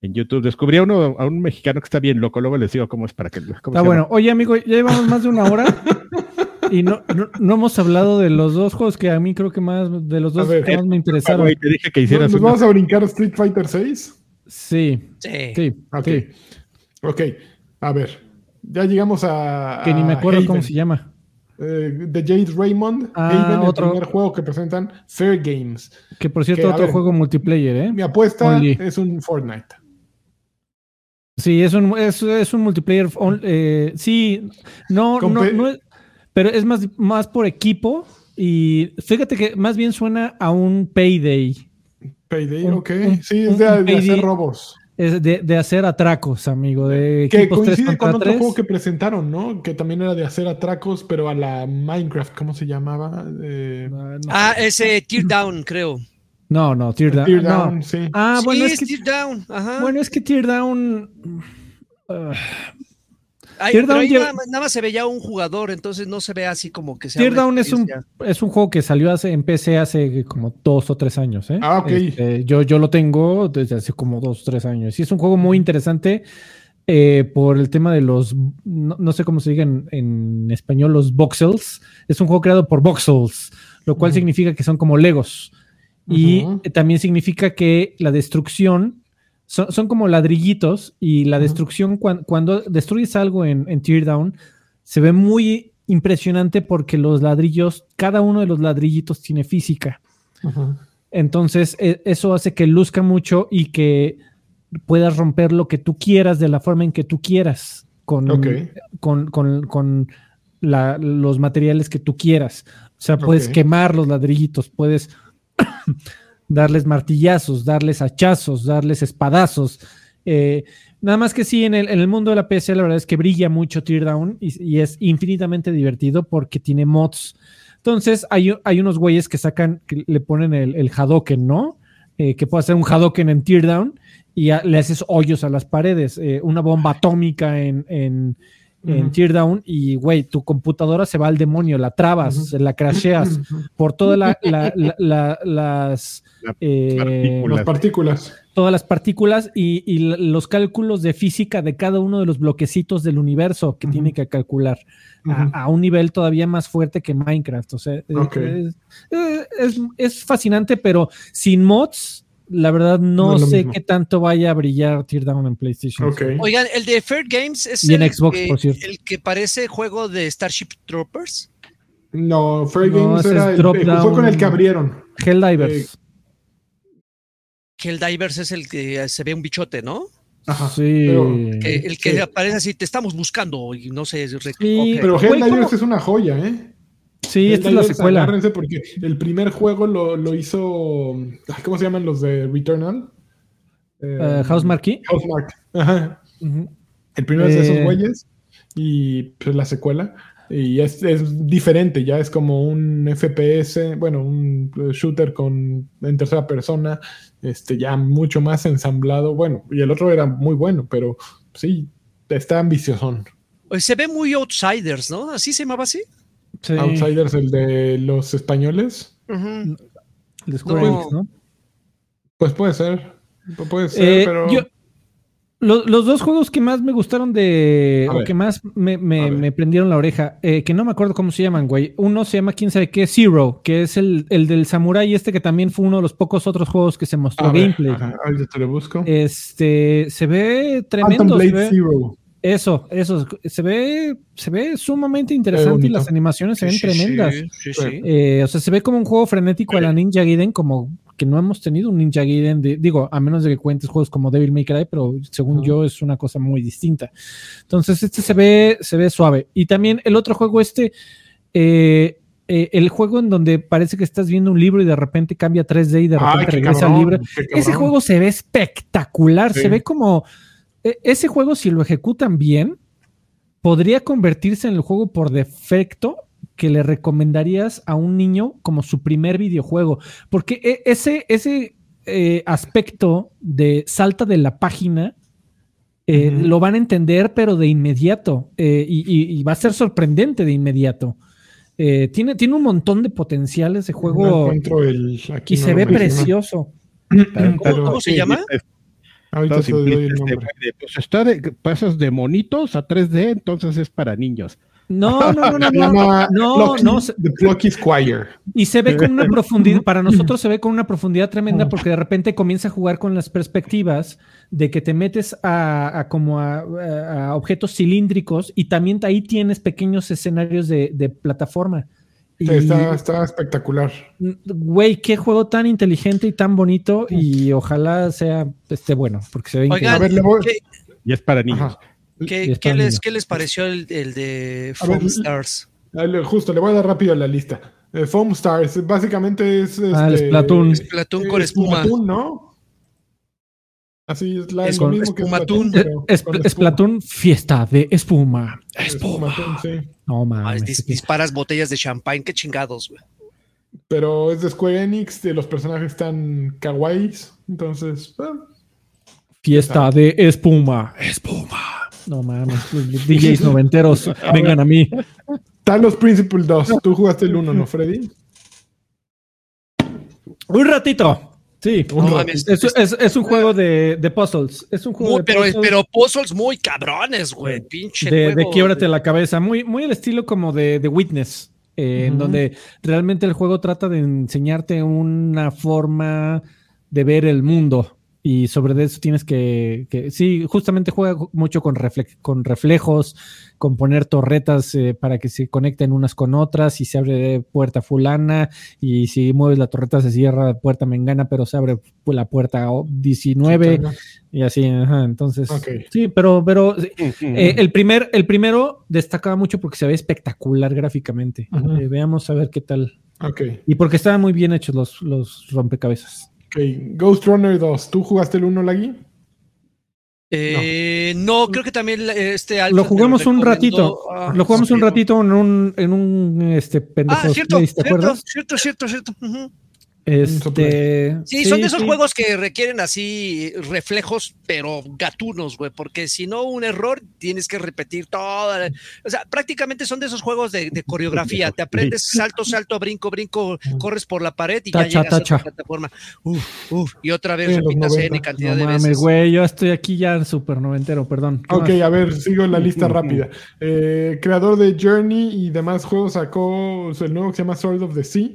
en YouTube. Descubrí a uno, a un mexicano que está bien loco, luego les digo cómo es para que, cómo Está llama. bueno. Oye, amigo, ya llevamos más de una hora y no, no, no hemos hablado de los dos juegos que a mí creo que más, de los dos ver, que más me interesaron. te dije que ¿Nos, hicieras nos una- vamos a brincar Street Fighter 6? Sí, Sí. sí, Ok. sí. Ok, a ver. Ya llegamos a. Que ni me acuerdo cómo se llama. Eh, de Jade Raymond. Ah, Haven, otro. el primer juego que presentan, Fair Games. Que por cierto, Que, otro ver. juego multiplayer, ¿eh? Mi apuesta Only. es un Fortnite. Sí, es un, es, es un multiplayer. on- eh, sí, no, no, no es- pero es más, más por equipo. Y fíjate que más bien suena a un payday. Payday, Un- ok. sí, es de, de hacer robos. Es de, de hacer atracos, amigo. De Que coincide con otro juego que presentaron, ¿no? Que también era de hacer atracos, pero a la Minecraft, ¿cómo se llamaba? Eh, Ah, no. Ah, ese Tear Down, creo. No, no, Teardown. Tear no. Down, sí. Ah, sí, bueno, es es que, Tear Down. Ajá. bueno, es que Teardown. ah, Ay, pero ahí lleva- nada, más- nada más se veía un jugador, entonces no se ve así como que sea. Teardown es un, es un juego que salió hace, en PC hace como dos o tres años. ¿eh? Ah, ok. Este, yo, yo lo tengo desde hace como dos o tres años. Y es un juego muy interesante eh, por el tema de los, no, no sé cómo se diga en, en español, los voxels. Es un juego creado por voxels, lo cual Ujú. significa que son como legos. Y Ujú. eh, también significa que la destrucción son, son como ladrillitos y la destrucción cuan- cuando destruyes algo en, en Teardown se ve muy impresionante porque los ladrillos, cada uno de los ladrillitos tiene física. Entonces e- eso hace que luzca mucho y que puedas romper lo que tú quieras de la forma en que tú quieras con, con, con- con la- los materiales que tú quieras. O sea, puedes quemar los ladrillitos, puedes darles martillazos, darles hachazos, darles espadazos. Eh, nada más que sí, en el, mundo de la PC, la verdad es que brilla mucho Teardown y, y es infinitamente divertido porque tiene mods. Entonces, hay, hay unos güeyes que sacan, que le ponen el, el Hadoken, ¿no? Eh, que puede hacer un Hadoken en Teardown y le haces hoyos a las paredes, eh, una bomba atómica en, en Ujú. Teardown y, güey, tu computadora se va al demonio, la trabas, la crasheas por todas la, la- la- la- las, La eh. Las partículas. todas las partículas y, los cálculos de física de cada uno de los bloquecitos del universo que tiene que calcular a, un nivel todavía más fuerte que Minecraft. O sea, eh, es, eh, es- es fascinante, pero sin mods, la verdad no, No sé mismo. qué tanto vaya a brillar Teardown en PlayStation. Ok. Oigan, el de Fair Games es Y en el, Xbox, que, por cierto. el que parece juego de Starship Troopers. No, Fair No, Games era es el, Drop el- fue Down. con el que abrieron. Helldivers. Que el Divers es el que se ve un bichote, ¿no? Ajá. sí. pero- Que- el que Sí. aparece así, te estamos buscando y no sé. Sí, ok. Pero Helldivers es una joya, ¿eh? Sí, esta es la secuela. agárrense porque el primer juego lo, lo hizo. ¿Cómo se llaman los de Returnal? Eh, Eh, House Marquee. Ajá. El primero es de esos Eh. güeyes y pues la secuela. Y es, es diferente, ya es como un FPS, bueno, un shooter con en tercera persona, este, ya mucho más ensamblado. Bueno, y el otro era muy bueno, pero sí, está ambiciosón. Se ve muy Outsiders, ¿no? ¿Así se llamaba así? Sí, Outsiders, el de los españoles, de Square No. Enix, ¿no? pues puede ser. pu- Puede ser, Eh, pero. yo- lo- los dos juegos que más me gustaron de. A o ver. que más me, me- A ver. me prendieron la oreja, eh, que no me acuerdo cómo se llaman, güey. Uno se llama, quién sabe qué, Zero, que es el, el del Samurai, este que también fue uno de los pocos otros juegos que se mostró a ver, gameplay. ajá, ahorita te lo busco. Este, se ve Phantom tremendo. se Blade ve- Zero. Eso, eso. Se ve, se ve sumamente interesante y las animaciones se ven Sí, tremendas. sí, sí. Eh, o sea, se ve como un juego frenético a la Ninja Gaiden, como que no hemos tenido un Ninja Gaiden, de- digo, a menos de que cuentes juegos como Devil May Cry, pero según yo es una cosa muy distinta. Entonces, este se ve, se ve suave. Y también el otro juego, este, eh, eh, el juego en donde parece que estás viendo un libro y de repente cambia a 3D y de repente Ay, regresa al libro. Ese juego se ve espectacular, Sí. se ve como... e- Ese juego, si lo ejecutan bien, podría convertirse en el juego por defecto que le recomendarías a un niño como su primer videojuego. Porque e- ese, ese eh, aspecto de salta de la página eh, lo van a entender, pero de inmediato. eh, y, y- y va a ser sorprendente de inmediato. Eh, tiene, tiene un montón de potencial ese juego encuentro el- aquí y no se ve menciono. precioso. ¿Cómo, Pero- cómo se Sí, llama? Ahorita te doy el este nombre. de, pues está de, pasas de monitos a 3D, entonces es para niños. No, no, no, no, no. No, no, The Plucky Squire. Y se ve con una profundidad, para nosotros se ve con una profundidad tremenda porque de repente comienza a jugar con las perspectivas de que te metes a, a como a, a- a objetos cilíndricos y también ahí tienes pequeños escenarios de, de plataforma. Y, Sí, Está, está espectacular. güey, qué juego tan inteligente y tan bonito y ojalá sea, esté bueno, porque se ve Oigan, A ver, le voy- ¿qué, Y es para niños. Qué- les, qué les pareció el, el de ver, Foam Stars? Ah, Justo, le voy a dar rápido la lista. Eh, Foam Stars, básicamente es. Ah, el este, Splatoon. Splatoon con espuma. Splatoon, ¿no? Así es, la, Es lo con mismo que espumatún. Splatoon, pero Es, con es espuma. Splatoon, fiesta de espuma. Espuma. Sí. No mames. dis- disparas botellas de champagne, qué chingados, güey. Pero es de Square Enix, de los personajes están kawaiis. Entonces, ah, Fiesta de espuma. Espuma. No mames. DJs noventeros, vengan a mí. Talos Principle 2. Tú jugaste el 1, ¿no, Freddy? Un ratito. Sí. No mames. Es, es- es un juego de, de puzzles. Es un juego Muy- de pero, puzzles pero puzzles muy cabrones, güey. Pinche de, de juego. quiebrate la cabeza. Muy, muy el estilo como de, de Witness. eh, En donde realmente el juego trata de enseñarte una forma de ver el mundo. Y sobre eso tienes que, que- sí, justamente juega mucho con, refle- con reflejos, con poner torretas eh, para que se conecten unas con otras y se abre puerta fulana y si mueves la torreta se cierra puerta mengana, pero se abre pues, la puerta o- 19 y así, ajá, entonces, Ok. sí, pero, pero eh, el, primer, el primero destacaba mucho porque se ve espectacular gráficamente. Eh, veamos a ver qué tal. Ok. Y porque estaban muy bien hechos los, los rompecabezas. Ok. Ghost Runner 2. ¿Tú jugaste el 1, Lagui? Eh, no. creo que también este Alfred Lo jugamos un ratito. Ah, Lo jugamos un ratito en un, en un este pendejo Ah, cierto, ¿te cierto, acuerdas? cierto, cierto, cierto. Ujú. Este, Sí, son de esos sí. juegos que requieren así reflejos, pero gatunos, güey, porque si no, un error tienes que repetir todo. O sea, prácticamente son de esos juegos de, de coreografía. Te aprendes salto, salto, brinco, brinco, corres por la pared y Tacha, ya llegas a otra plataforma. Uf, uf, y otra vez repitas 90. N cantidad No de mames, veces. güey, yo estoy aquí ya súper noventero, perdón. ¿Qué Ok, más? a ver, sigo la lista rápida. Eh, creador de Journey y demás juegos sacó el nuevo que se llama Sword of the Sea.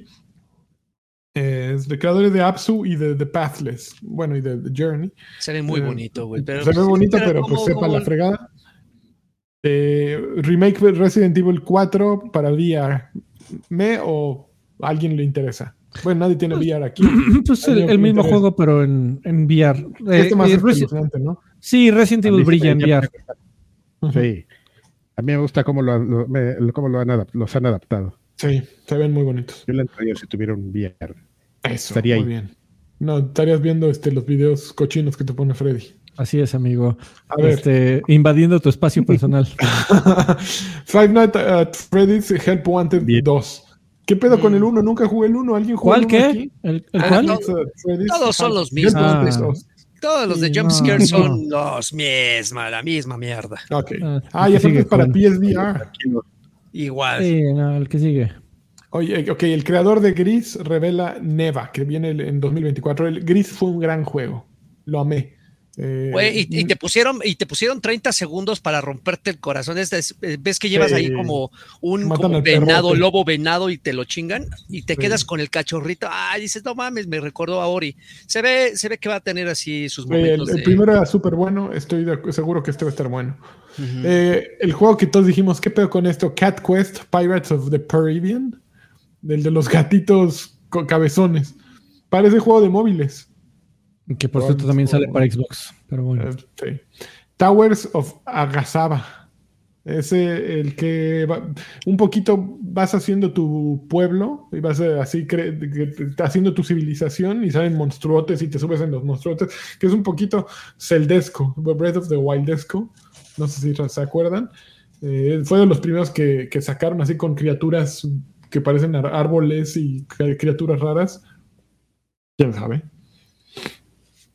Eh, es de creadores de Apsu y de The Pathless. Bueno, y de, The Journey. Se ve muy Eh, bonito, güey. Pero, se ve bonito, pero pues ¿cómo- sepa cómo- la fregada. Eh, remake de Resident Evil 4 para VR. ¿Me o a alguien le interesa? Bueno, nadie tiene VR aquí. pues el, mismo interesa. juego, pero en, en VR. Eh, Este más eh, Resi- espeluznante, ¿no? sí, Resident Evil brilla en VR. Sí. A mí me gusta cómo lo, han- lo- me- cómo lo han los han adaptado. Sí, se ven muy bonitos. Yo la entraría si tuviera un VR. Eso, Estaría muy ahí. bien. No, estarías viendo este, los videos cochinos que te pone Freddy. Así es, amigo. A ver, Este, invadiendo tu espacio personal. Five Nights at Freddy's Help Wanted Bien. 2. ¿Qué pedo con el 1? Nunca jugué el 1. ¿Alguien jugó ¿Cuál el 1 qué? aquí? ¿El, el Ah, cuál? no. Todos son los mismos. Ah. 2. Todos los de Sí, Jump no, son los misma, la misma mierda. Ok. Ah, Ah, el y que aparte sigue es para PSVR. Igual. Sí, no, el que sigue. Oye, ok, el creador de Gris revela Neva, que viene en 2024. El Gris fue un gran juego. Lo amé. Eh, y, y te pusieron y te pusieron 30 segundos para romperte el corazón. Es eh, ves que llevas ahí como un como venado, lobo venado y te lo chingan y te quedas con el cachorrito. Ay, dices, no mames, me recordó a Ori. Se ve, se ve que va a tener así sus el, momentos. el de- primero era súper bueno. Estoy de- seguro que este va a estar bueno. Eh, el juego que todos dijimos, ¿qué pedo con esto? Cat Quest Pirates of the Caribbean. Del de los gatitos con cabezones. Parece juego de móviles. Que por cierto también sale para Xbox. Pero bueno. Eh, sí. Towers of Agasaba. Ese, el que va- un poquito vas haciendo tu pueblo y vas eh, así cre- haciendo tu civilización y salen monstruotes y te subes en los monstruotes, que es un poquito celdesco, Breath of the Wildesco. No sé si se acuerdan. Eh, fue de los primeros que, que sacaron así con criaturas que parecen ar- árboles y cri- criaturas raras. ¿Quién sabe?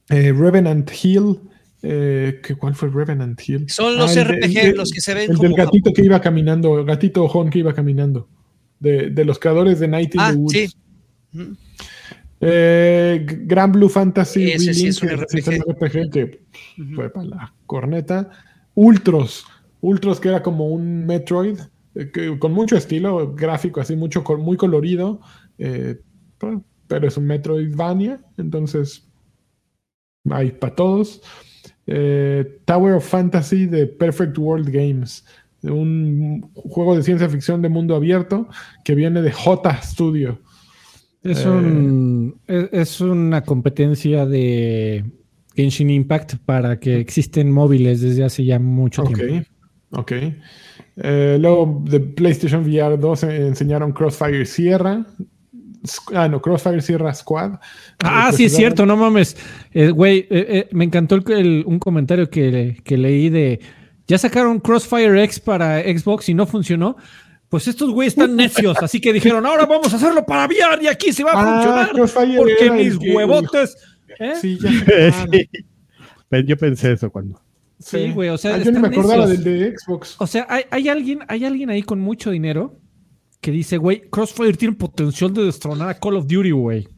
Eh, Revenant Hill. eh, ¿qué- ¿Cuál fue Revenant Hill? Son los Ah, RPG, de- los que se ven El como del gatito que iba caminando, el gatito ojón que iba caminando. De, de los creadores de Night in Ah, the Woods. sí. Eh, Gran Blue Fantasy Ese sí Relink, es un RPG. es un RPG que fue para la corneta. Ultros. Ultros que era como un Metroid. Eh, que- con mucho estilo gráfico, así mucho muy colorido. eh, pero- es un Metroidvania. Entonces, hay para todos. Eh, Tower of Fantasy de Perfect World Games. Un juego de ciencia ficción de mundo abierto que viene de J Studio. Es, Eh, un, es, es una competencia de Genshin Impact para que existen móviles desde hace ya mucho Ok, tiempo. ok. Eh, luego de PlayStation VR 2 eh, enseñaron Crossfire Sierra. Ah, no, Crossfire Sierra Squad. Ah, Eh, sí, es cierto, no mames. Eh, Güey, eh, eh, me encantó el- el- un comentario que, que leí de, ya sacaron Crossfire X para Xbox y no funcionó. Pues estos güeyes están necios, así que dijeron, ahora vamos a hacerlo para VR y aquí se va a Ah, funcionar. Crossfire Porque mis que- huevotes... ¿eh? Sí, ya. Sí. Yo pensé eso cuando. Sí, güey, o sea, Ah, yo ni me acordaba necios. del de Xbox. O sea, hay, hay alguien, hay alguien ahí con mucho dinero que dice, güey, Crossfire tiene potencial de destronar a Call of Duty, güey.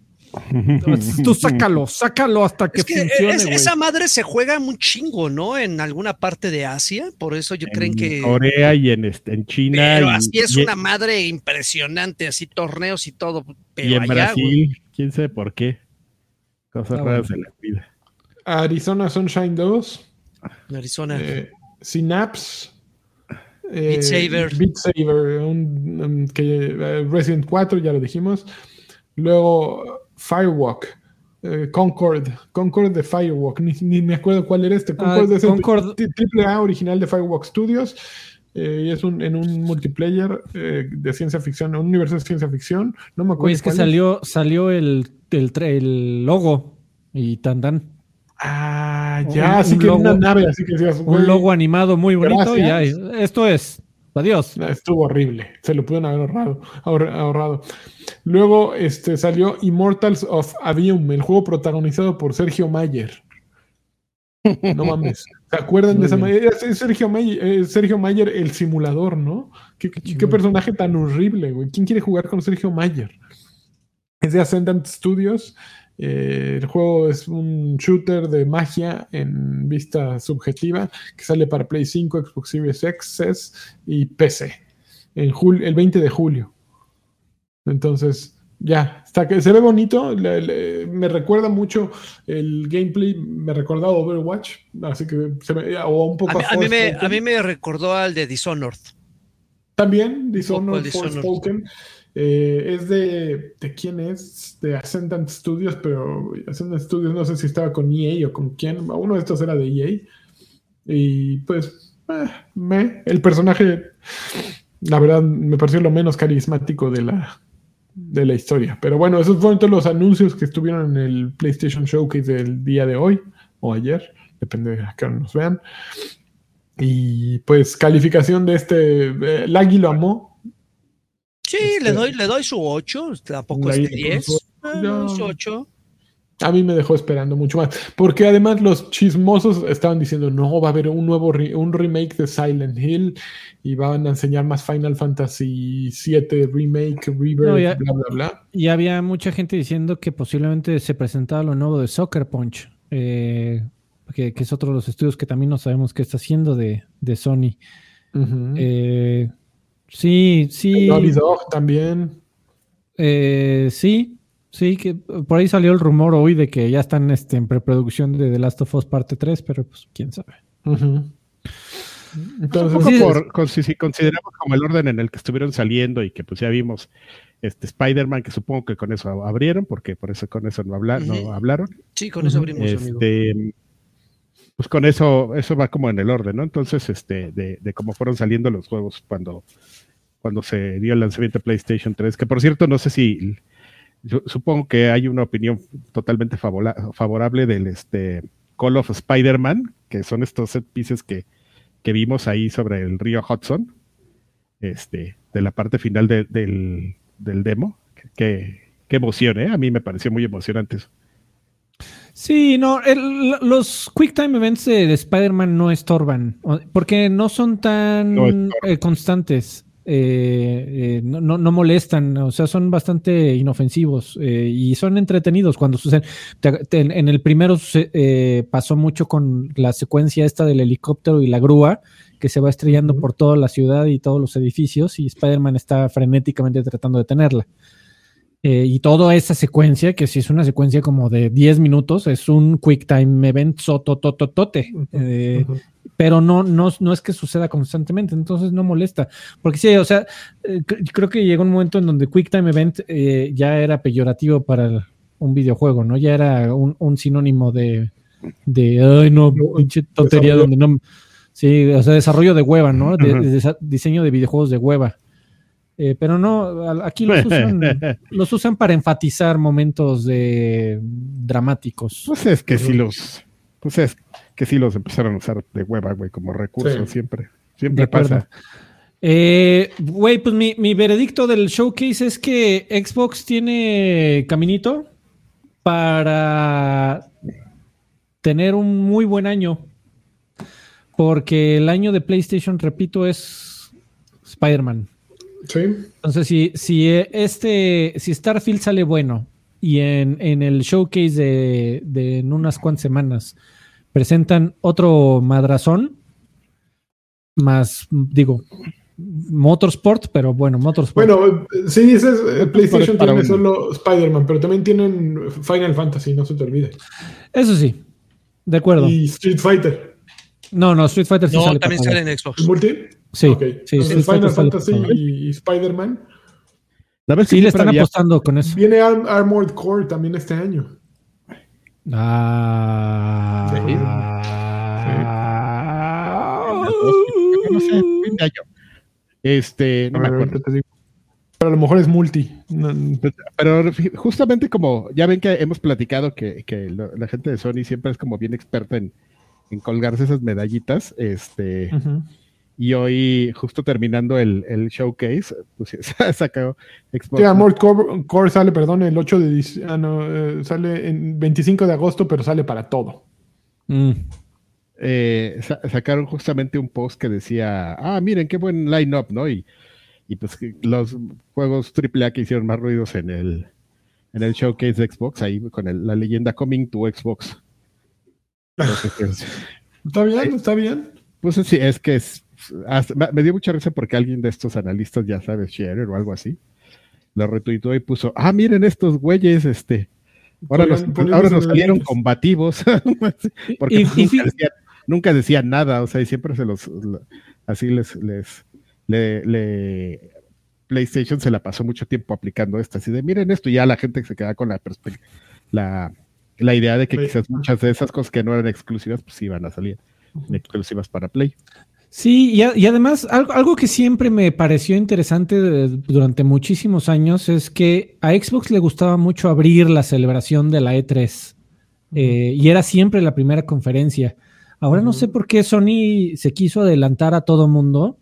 Tú sácalo, sácalo hasta que, Es que funcione, es- esa madre se juega un chingo, ¿no? En alguna parte de Asia, por eso yo creen en que. Corea y en, este, en China. Pero y, así es y- una madre impresionante, así torneos y todo. Pero y en allá, Brasil, quién sabe por qué. Cosas Ah, raras bueno. de la vida. Arizona Sunshine 2. En Arizona. eh, Synapse. eh, Beat Saber. Beat Saber. un- un- que, eh, Resident 4, ya lo dijimos. Luego Firewalk. eh, Concord. Concord de Firewalk. Ni, ni me acuerdo cuál era este. Concord Ah, es Concord. tri- triple A original de Firewalk Studios. eh, y es un, en un multiplayer eh, de ciencia ficción, un universo de ciencia ficción. No me acuerdo. Güey, es que salió, salió el, el, el logo y tan tan. Ah, ya, así un que una logo- nave, así que Un logo animado muy bonito y ya, esto es. Adiós. No, Estuvo horrible. Se lo pudieron haber ahorrado. ahor- ahorrado. Luego este, salió Immortals of Avium, el juego protagonizado por Sergio Mayer. No mames. ¿Se acuerdan Muy de esa bien. Es Sergio, Mayer, Sergio Mayer, el simulador, ¿no? ¿Qué, qué- personaje tan horrible, güey? ¿Quién quiere jugar con Sergio Mayer? Es de Ascendant Studios. Eh, el juego es un shooter de magia en vista subjetiva que sale para Play 5, Xbox Series X y PC en el 20 de julio. Entonces, ya, está que se ve bonito. le- le- me recuerda mucho el gameplay, me recordaba Overwatch, así que se me, o un poco A mí, a mí me, Forspoken. a mí me recordó al de Dishonored. También, Dishonored, Dishonored. Forspoken. Eh, es de, ¿de quién es? De Ascendant Studios, pero Ascendant Studios no sé si estaba con EA o con quién. Uno de estos era de EA. Y pues, eh, me, el personaje la verdad me pareció lo menos carismático de la, de la historia. Pero bueno, esos fueron todos los anuncios que estuvieron en el PlayStation Showcase del día de hoy o ayer, depende de a qué nos vean. Y pues calificación de este, eh, lo amó. Sí, Este- le doy, le doy su 8, tampoco es Ahí, de 10. pues, Ah, yo- su 8. A mí me dejó esperando mucho más. Porque además los chismosos estaban diciendo, no, va a haber un nuevo re- un remake de Silent Hill y van a enseñar más Final Fantasy VII Remake, Rebirth, No, ya- bla, bla, bla. Y había mucha gente diciendo que posiblemente se presentaba lo nuevo de Soccer Punch, eh, que, que es otro de los estudios que también no sabemos qué está haciendo de, de Sony. Ujú. Eh, sí, sí. Naughty Dog también. eh, sí, sí, que por ahí salió el rumor hoy de que ya están este, en preproducción de The Last of Us parte 3, pero pues quién sabe. Un Entonces, poco sí, por, con- si, si consideramos como el orden en el que estuvieron saliendo y que pues ya vimos este Spider-Man, que supongo que con eso abrieron, porque por eso con eso no, habla- no hablaron. Sí, con eso abrimos, amigo. Este, pues con eso, eso va como en el orden, ¿no? Entonces, este, de, de cómo fueron saliendo los juegos cuando, cuando se dio el lanzamiento de PlayStation 3, que por cierto, no sé si supongo que hay una opinión totalmente favorable del este Call of Spider-Man, que son estos set pieces que, que vimos ahí sobre el río Hudson, este, de la parte final de- del, del demo. Qué, qué emoción, ¿eh? A mí me pareció muy emocionante eso. Sí, no, el- los Quick Time Events de, de Spider-Man no estorban, porque no son tan No eh, constantes, eh, eh, no, no- no molestan, o sea, son bastante inofensivos eh, y son entretenidos cuando suceden. Te- te- en, el primero eh, pasó mucho con la secuencia esta del helicóptero y la grúa que se va estrellando por toda la ciudad y todos los edificios y Spider-Man está frenéticamente tratando de detenerla. Eh, y toda esa secuencia, que si es una secuencia como de 10 minutos, es un quick time event sototototote. Eh, ujú. pero no, no, no es que suceda constantemente, entonces no molesta. Porque sí, o sea, eh, cre- creo que llegó un momento en donde Quick Time Event eh, ya era peyorativo para un videojuego, ¿no? Ya era un, un sinónimo de, de, ay, no, pinche tontería donde no. Sí, o sea, desarrollo de hueva, ¿no? De- diseño de videojuegos de hueva. Eh, pero no, aquí los usan, los usan para enfatizar momentos de dramáticos. Pues es que sí los, pues es que sí los empezaron a usar de hueva, güey, como recurso Sí. siempre. Siempre pasa. Eh, Güey, pues mi, mi veredicto del showcase es que Xbox tiene caminito para tener un muy buen año. Porque el año de PlayStation, repito, es Spider-Man. Sí. Entonces, si, si este, si Starfield sale bueno y en, en el showcase de, de en unas cuantas semanas presentan otro madrazón, más, digo, Motorsport, pero bueno, Motorsport. Bueno, eh, sí dices, eh, PlayStation tiene solo Spider-Man, pero también tienen Final Fantasy, no se te olvide. Eso sí, de acuerdo. Y Street Fighter. No, no, Street Fighter sí No, sale también para sale en Xbox. ¿El multi? Sí, Ok. sí, Entonces, Street Fighter Final Fantasy y, y Spider-Man. La vez que Sí, le están apostando con eso. Viene Arm- Armored Core también este año. Ah. no sé, fin de año. Este, no A me acuerdo. ahorita te digo. Pero a lo mejor es multi. Pero justamente como ya ven que hemos platicado que, que la gente de Sony siempre es como bien experta en, en colgarse esas medallitas, este, y hoy justo terminando el, el showcase, pues ha sacado Xbox. Sí, Armored Core, Core sale, perdón, el 8 de ah, no, eh, sale en 25 de agosto, pero sale para todo. Mm. eh, sa- sacaron justamente un post que decía, ah, miren qué buen line-up, ¿no? Y, y pues los juegos AAA que hicieron más ruidos en el, en el showcase de Xbox, ahí con el- la leyenda Coming to Xbox. ¿Está bien? ¿Está bien? Pues sí, es que es, hasta- me dio mucha risa porque alguien de estos analistas, ya sabes, Scherer o algo así, lo retuitó y puso, ah, miren estos güeyes, este, ahora nos, Ponían- ahora nos salieron combativos, porque Y- y nunca, decían, nunca decían nada, o sea, y siempre se los, lo- así les, les, le, le- PlayStation se la pasó mucho tiempo aplicando esto, así de, miren esto, y ya la gente se queda con la perspectiva, la, la idea de que Play. quizás muchas de esas cosas que no eran exclusivas, pues iban a salir exclusivas para Play. Sí, y, y además algo, algo, que siempre me pareció interesante de, durante muchísimos años es que a Xbox le gustaba mucho abrir la celebración de la E3 eh, y era siempre la primera conferencia. Ahora no sé por qué Sony se quiso adelantar a todo mundo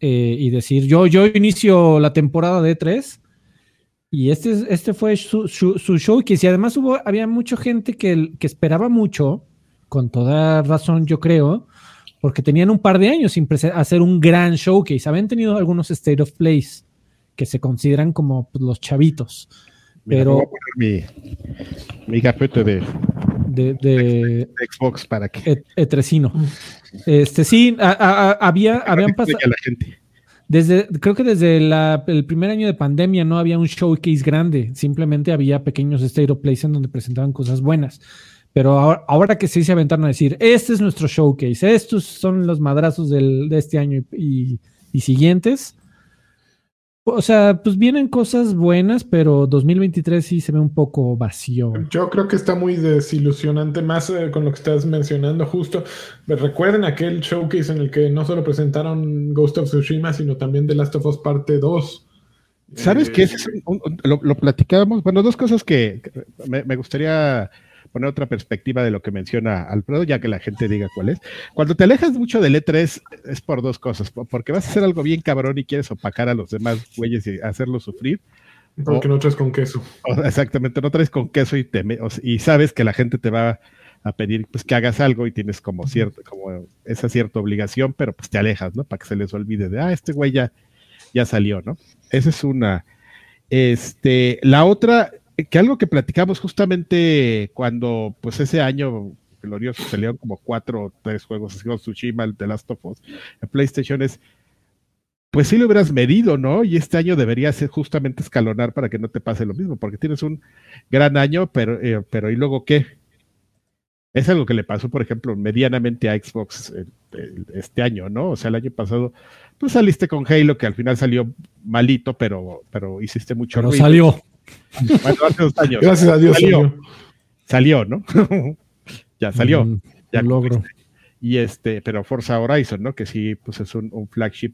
eh, y decir yo, yo inicio la temporada de E3 y este, este fue su, su, su showcase y además hubo, había mucha gente que, que esperaba mucho, con toda razón yo creo, porque tenían un par de años sin hacer un gran showcase. Habían tenido algunos State of Plays que se consideran como pues, los chavitos. Mira, pero voy a poner mi, mi gafete de, de, de, Xbox para que et, etresino. Este sí, a, a, había habían pasado desde creo que desde el primer año de pandemia no había un showcase grande, simplemente había pequeños state of plays en donde presentaban cosas buenas. Pero ahora, ahora, que sí se aventaron a decir, este es nuestro showcase, estos son los madrazos del, de este año y, y, siguientes. O sea, pues vienen cosas buenas, pero 2023 sí se ve un poco vacío. Yo creo que está muy desilusionante, más eh, con lo que estás mencionando justo. Recuerden aquel showcase en el que no solo presentaron Ghost of Tsushima, sino también The Last of Us Parte 2. ¿Sabes eh, qué? Es lo, lo, platicábamos. Bueno, dos cosas que me, me gustaría poner otra perspectiva de lo que menciona Alfredo, ya que la gente diga cuál es. Cuando te alejas mucho del E3 es por dos cosas, porque vas a hacer algo bien cabrón y quieres opacar a los demás güeyes y hacerlos sufrir. Porque o, no traes con queso. O, exactamente, no traes con queso y, te, y sabes que la gente te va a pedir pues que hagas algo y tienes como cierto, como esa cierta obligación, pero pues te alejas, ¿no? Para que se les olvide de, ah, este güey ya, ya salió, ¿no? Esa es una. Este, la otra, que algo que platicamos justamente cuando, pues ese año glorioso salieron como cuatro o tres juegos, así como Tsushima, el The Last of Us, en PlayStation es, pues sí lo hubieras medido, ¿no? Y este año debería ser justamente escalonar para que no te pase lo mismo, porque tienes un gran año, pero, eh, pero ¿y luego qué? Es algo que le pasó, por ejemplo, medianamente a Xbox este año, ¿no? O sea, el año pasado, pues saliste con Halo, que al final salió malito, pero, pero hiciste mucho pero ruido. salió. Bueno, hace dos años. Gracias a Dios salió. Salió, ¿no? ya salió. Mm, ya logro. Y este, pero Forza Horizon, ¿no? Que sí, pues es un, un, flagship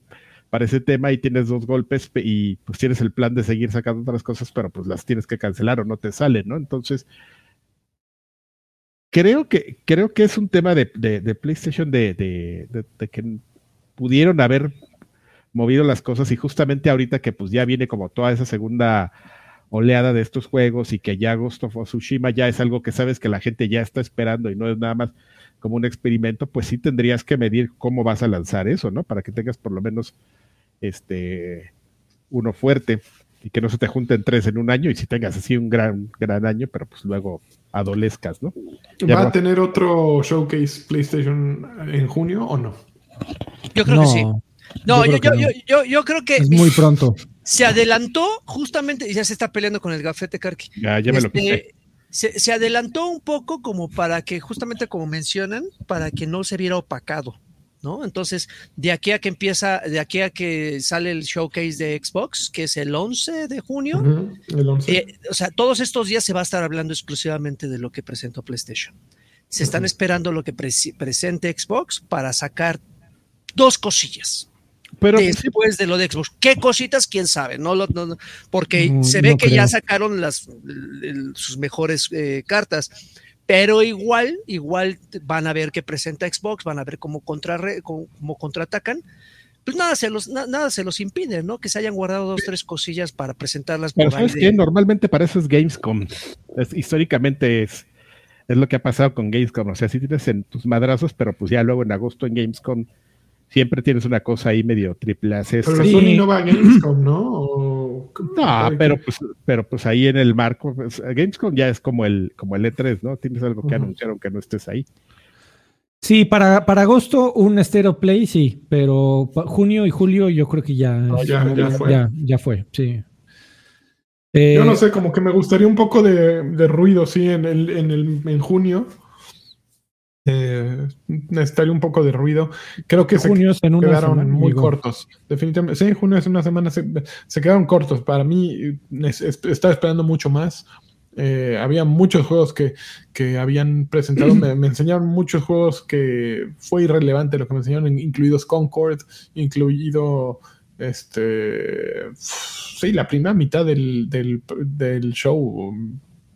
para ese tema y tienes dos golpes y pues tienes el plan de seguir sacando otras cosas, pero pues las tienes que cancelar o no te salen, ¿no? Entonces, creo que, creo que es un tema de, de, de PlayStation de, de, que pudieron haber movido las cosas y justamente ahorita que pues ya viene como toda esa segunda oleada de estos juegos y que ya Ghost of Tsushima ya es algo que sabes que la gente ya está esperando y no es nada más como un experimento, pues sí tendrías que medir cómo vas a lanzar eso, ¿no? Para que tengas por lo menos este uno fuerte y que no se te junten tres en un año y si tengas así un gran, gran año, pero pues luego adolezcas, ¿no? ¿Va a tener otro showcase PlayStation en junio o no? Yo creo No, que sí. No, yo yo, creo yo, yo, yo creo que Es muy pronto. Se adelantó justamente, y ya se está peleando con el gafete Karki. Ya, ya me lo Este, quité. se, se adelantó un poco como para que, justamente como mencionan, para que no se viera opacado, ¿no? Entonces, de aquí a que empieza, de aquí a que sale el showcase de Xbox, que es el 11 de junio, Ujú, El 11. eh, o sea, todos estos días se va a estar hablando exclusivamente de lo que presentó PlayStation. Se están esperando lo que presente Xbox para sacar dos cosillas Pero después de lo de Xbox. ¿Qué cositas? ¿Quién sabe? No, no- no, porque No, se ve que ya sacaron las, sus mejores eh, cartas. Pero igual, igual van a ver qué presenta Xbox, van a ver cómo, contrarre- cómo, cómo contraatacan. Pues nada se, los, na- nada se los impide, ¿no? Que se hayan guardado dos, tres cosillas para presentarlas Pero por ¿sabes qué? Normalmente para eso es Gamescom. Es- históricamente es, es lo que ha pasado con Gamescom. O sea, sí tienes en tus madrazos, pero pues ya luego en agosto en Gamescom siempre tienes una cosa ahí medio triple A. Pero Sí. Sony no va a Gamescom, ¿no? O- No, pero pues, pero pues ahí en el marco, pues, Gamescom ya es como el, como el E3, ¿no? Tienes algo que Ujú. anunciar aunque no estés ahí. Sí, para, para agosto un Stereo Play, sí, pero junio y julio yo creo que ya, No, ya- ya fue. ya, ya fue, sí. Eh, Yo no sé, como que me gustaría un poco de, de ruido, sí, en, el, en, el, en junio. Eh, necesitaría un poco de ruido. Creo que se junio en una quedaron semana, muy cortos. Definitivamente. Sí, junio es una semana. Se, se quedaron cortos. Para mí, es- es- estaba esperando mucho más. Eh, había muchos juegos que, que habían presentado, me, me enseñaron muchos juegos que fue irrelevante lo que me enseñaron, incluidos Concord, incluido este sí, la primera mitad del, del, del show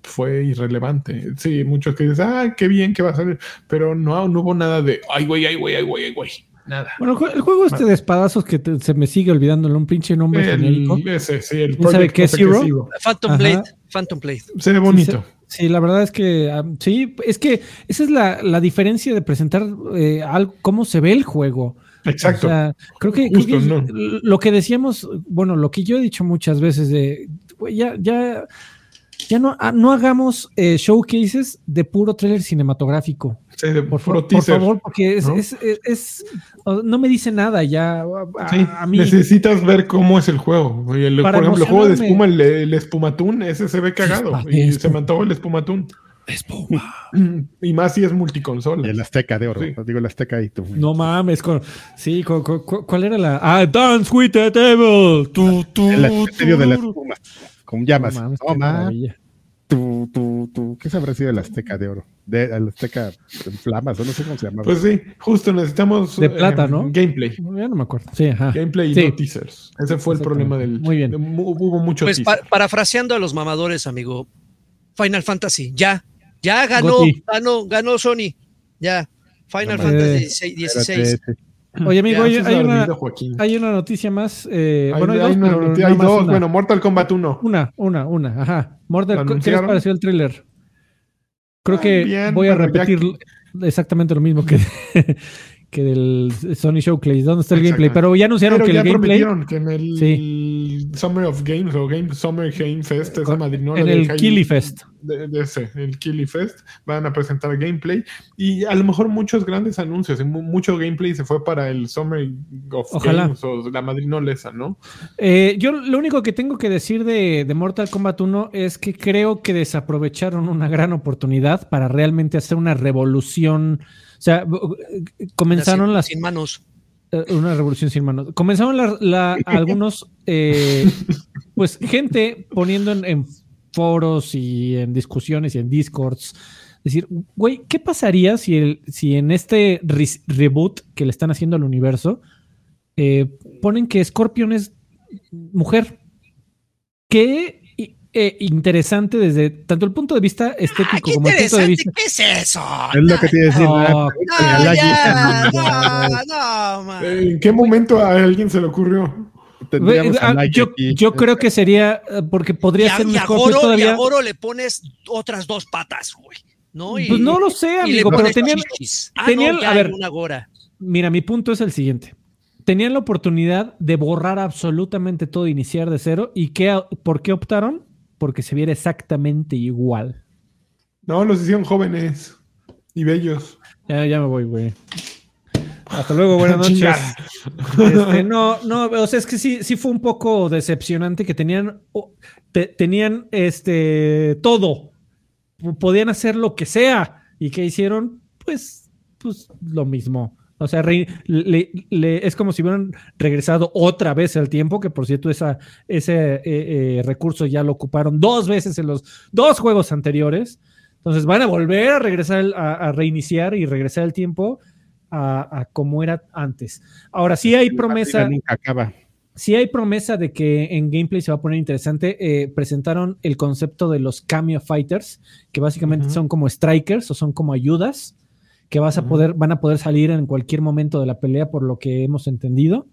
fue irrelevante. Sí, muchos que dicen, ah, qué bien que va a salir, pero no, no hubo nada de, ay, güey, ay, güey, ay, güey, ay, güey. Nada. Bueno, el juego este de espadazos que te- se me sigue olvidando, un pinche nombre genérico. El, ese, sí, el ¿Quién sabe qué es Zero? Phantom Ajá. Blade. Phantom Blade. Se ve bonito. Sí, la verdad es que sí, es que esa es la, la diferencia de presentar eh, algo, cómo se ve el juego. Exacto. O sea, creo que, creo Justo, que ¿no? lo que decíamos, bueno, lo que yo he dicho muchas veces de, güey, ya, ya, ya no, ah, no hagamos eh, showcases de puro trailer cinematográfico. Sí, de Por, puro por teaser, favor, porque es, ¿no? es, es- es- no me dice nada ya. A, Sí, a mí, necesitas ver cómo es el juego. Y el- por ejemplo, el juego de espuma, el, el espumatún, ese se ve cagado. Y espuma. se me antojó el espumatún. Y más si es multiconsola. El Azteca de oro. Sí. Digo, el Azteca y tú. no mames, con, sí, con- con- con- ¿cuál era la? Ah, Dance with the Devil. Tu, tu, El misterio de la espuma. Con llamas. No mames, No, qué ma, maravilla. tú, tú, tú. ¿Qué se habrá sido el Azteca de oro? De, el Azteca en flamas, o no sé cómo se llama. Pues sí, justo necesitamos De plata, eh, ¿no? gameplay. Ya no me acuerdo. Sí, ajá. Gameplay y Sí. no teasers. Ese fue el problema del. Muy bien. de- hubo mucho Pues pa- parafraseando a los mamadores, amigo. Final Fantasy, ya. Ya ganó, Goti. ganó, ganó Sony. Ya. Final No Fantasy mames. 16. Espérate, sí. Oye, amigo, hay, hay una, hay una noticia más. eh, Hay- bueno, hay, dos, una pero hay dos. una. Bueno, Mortal Kombat 1. Una, una, una, ajá. Mortal, ¿Lo ¿qué les pareció el tráiler? Creo Ah, que bien, voy a pero ya- repetir exactamente lo mismo que, que del Sony Showcase. ¿Dónde está el gameplay? Pero ya anunciaron Pero que ya el gameplay que en el Summer of Games o Game Summer Game Fest, esa madrinola en el Killy Fest. De, de ese, el Killy Fest, van a presentar gameplay y a lo mejor muchos grandes anuncios mucho gameplay se fue para el Summer of Ojalá. Games o la madrinola esa, ¿no? Eh, yo lo único que tengo que decir de, de Mortal Kombat 1 es que creo que desaprovecharon una gran oportunidad para realmente hacer una revolución. O sea, comenzaron sin, las sin manos. Eh, Una revolución sin manos. Comenzaron la- la- algunos, eh, pues, gente poniendo en, en foros y en discusiones y en discords. Decir, güey, ¿qué pasaría si, el, si en este re- reboot que le están haciendo al universo eh, ponen que Scorpion es mujer? Qué eh, interesante desde tanto el punto de vista Ah, estético qué como el punto de interesante. vista. ¿Qué es eso? Es lo que te iba a decir. No, ah, No, ya, no, no, man. Eh, ¿En qué momento a alguien se le ocurrió? Tendríamos a Ah, yo, aquí. yo creo que sería eh, porque podría Y ser un y a Goro, y todavía. a Goro le pones otras dos patas, güey. ¿no? Y, Pues no lo sé, y amigo, pero tenían. Ah, tenían- no, ya a ver. una Gora. mira, mi punto es el siguiente. Tenían la oportunidad de borrar absolutamente todo, iniciar de cero. ¿Y qué, por qué optaron? Porque se viera exactamente igual. No, los hicieron jóvenes y bellos. Ya, ya me voy, güey. Hasta luego, buenas noches. Este, no, no, o sea, es que sí, sí fue un poco decepcionante que tenían, te- tenían este todo. Podían hacer lo que sea. ¿Y que hicieron? Pues, pues lo mismo. O sea, re- le- le- es como si hubieran regresado otra vez al tiempo, que por cierto, esa, ese eh, eh, recurso ya lo ocuparon dos veces en los dos juegos anteriores. Entonces van a volver a regresar, al- a, a reiniciar y regresar el tiempo a, a como era antes. Ahora sí hay promesa, acaba. sí hay promesa de que en gameplay se va a poner interesante. Eh, presentaron el concepto de los cameo fighters, que básicamente son como strikers o son como ayudas que vas a poder, van a poder salir en cualquier momento de la pelea, por lo que hemos entendido.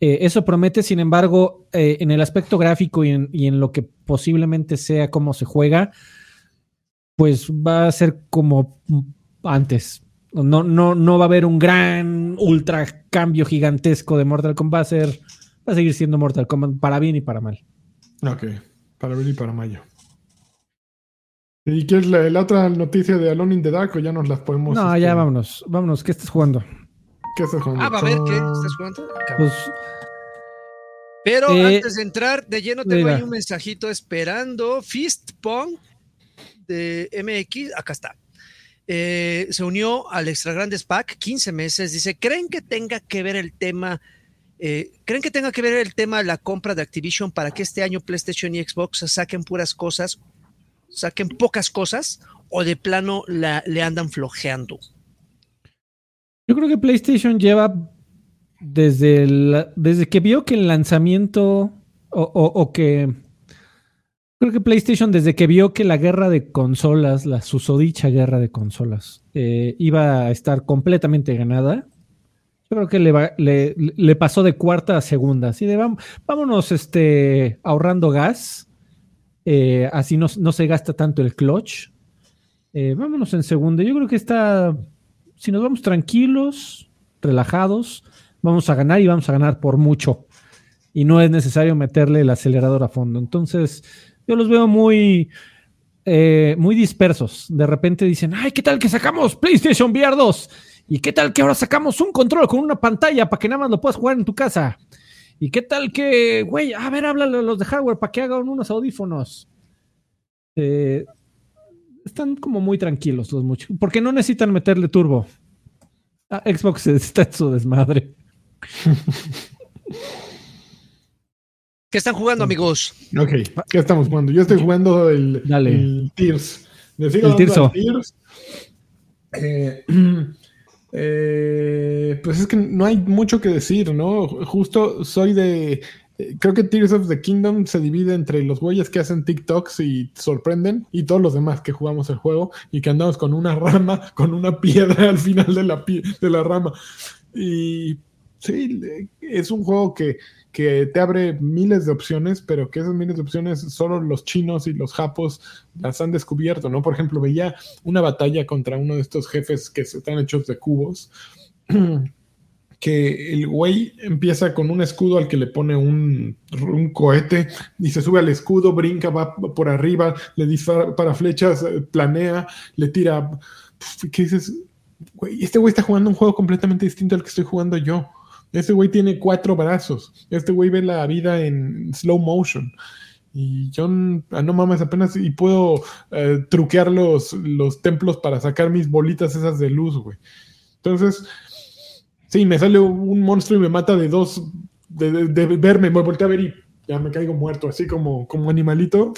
Eh, eso promete, sin embargo, eh, en el aspecto gráfico y en, y en lo que posiblemente sea cómo se juega, pues va a ser como antes. No, no, no va a haber un gran ultra cambio gigantesco de Mortal Kombat. Va a ser, va a seguir siendo Mortal Kombat para bien y para mal. Ok, para abril y para mayo. ¿Y qué es la, la otra noticia de Alone in the Dark o ya nos las podemos... No, este, ya vámonos, vámonos. ¿Qué estás jugando? ¿Qué estás jugando? Ah, va a ver qué estás jugando. Cabrón. Pues Pero Eh, antes de entrar de lleno, tengo mira. ahí un mensajito esperando. Fist Pong de MX, acá está. Eh, se unió al Extra Grandes Pack, 15 meses. Dice: ¿Creen que tenga que ver el tema? eh, ¿Creen que tenga que ver el tema de la compra de Activision para que este año PlayStation y Xbox saquen puras cosas saquen pocas cosas o de plano la, le andan flojeando. Yo creo que PlayStation lleva desde, desde que vio que el lanzamiento o, que creo que PlayStation desde que vio que la guerra de consolas, la susodicha guerra de consolas, eh, iba a estar completamente ganada, yo creo que le, le, pasó de cuarta a segunda, así de vámonos este, ahorrando gas, eh, así no, se gasta tanto el clutch, eh, vámonos en segunda, yo creo que está, si nos vamos tranquilos, relajados, vamos a ganar y vamos a ganar por mucho. Y no es necesario meterle el acelerador a fondo. Entonces, yo los veo muy, eh, muy dispersos. De repente dicen, ay, ¿qué tal que sacamos PlayStation VR 2? ¿Y qué tal que ahora sacamos un control con una pantalla para que nada más lo puedas jugar en tu casa? ¿Y qué tal que, güey, a ver, háblale a los de hardware para que hagan unos audífonos? Eh, están como muy tranquilos los muchos, porque no necesitan meterle turbo. Ah, Xbox está en su desmadre. ¿Qué están jugando, amigos? Ok, ¿qué estamos jugando? Yo estoy jugando el, el Tears. el Tears. Eh, eh, pues es que no hay mucho que decir, ¿no? Justo soy de. Creo que Tears of the Kingdom se divide entre los güeyes que hacen TikToks y sorprenden y todos los demás que jugamos el juego y que andamos con una rama, con una piedra al final de la, de la rama. Y Sí, es un juego que, que, te abre miles de opciones, pero que esas miles de opciones solo los chinos y los japos las han descubierto, ¿no? Por ejemplo, veía una batalla contra uno de estos jefes que están hechos de cubos, que el güey empieza con un escudo al que le pone un, un cohete y se sube al escudo, brinca, va por arriba, le dispara para flechas, eh, planea, le tira... ¿Qué dices? Güey, este güey está jugando un juego completamente distinto al que estoy jugando yo. Este güey tiene cuatro brazos. Este güey ve la vida en slow motion. Y yo ah, no mames apenas y puedo eh, truquear los, los templos para sacar mis bolitas esas de luz, güey. Entonces, sí, me sale un monstruo y me mata de dos, de, verme, me volteé a ver y ya me caigo muerto, así como, como animalito.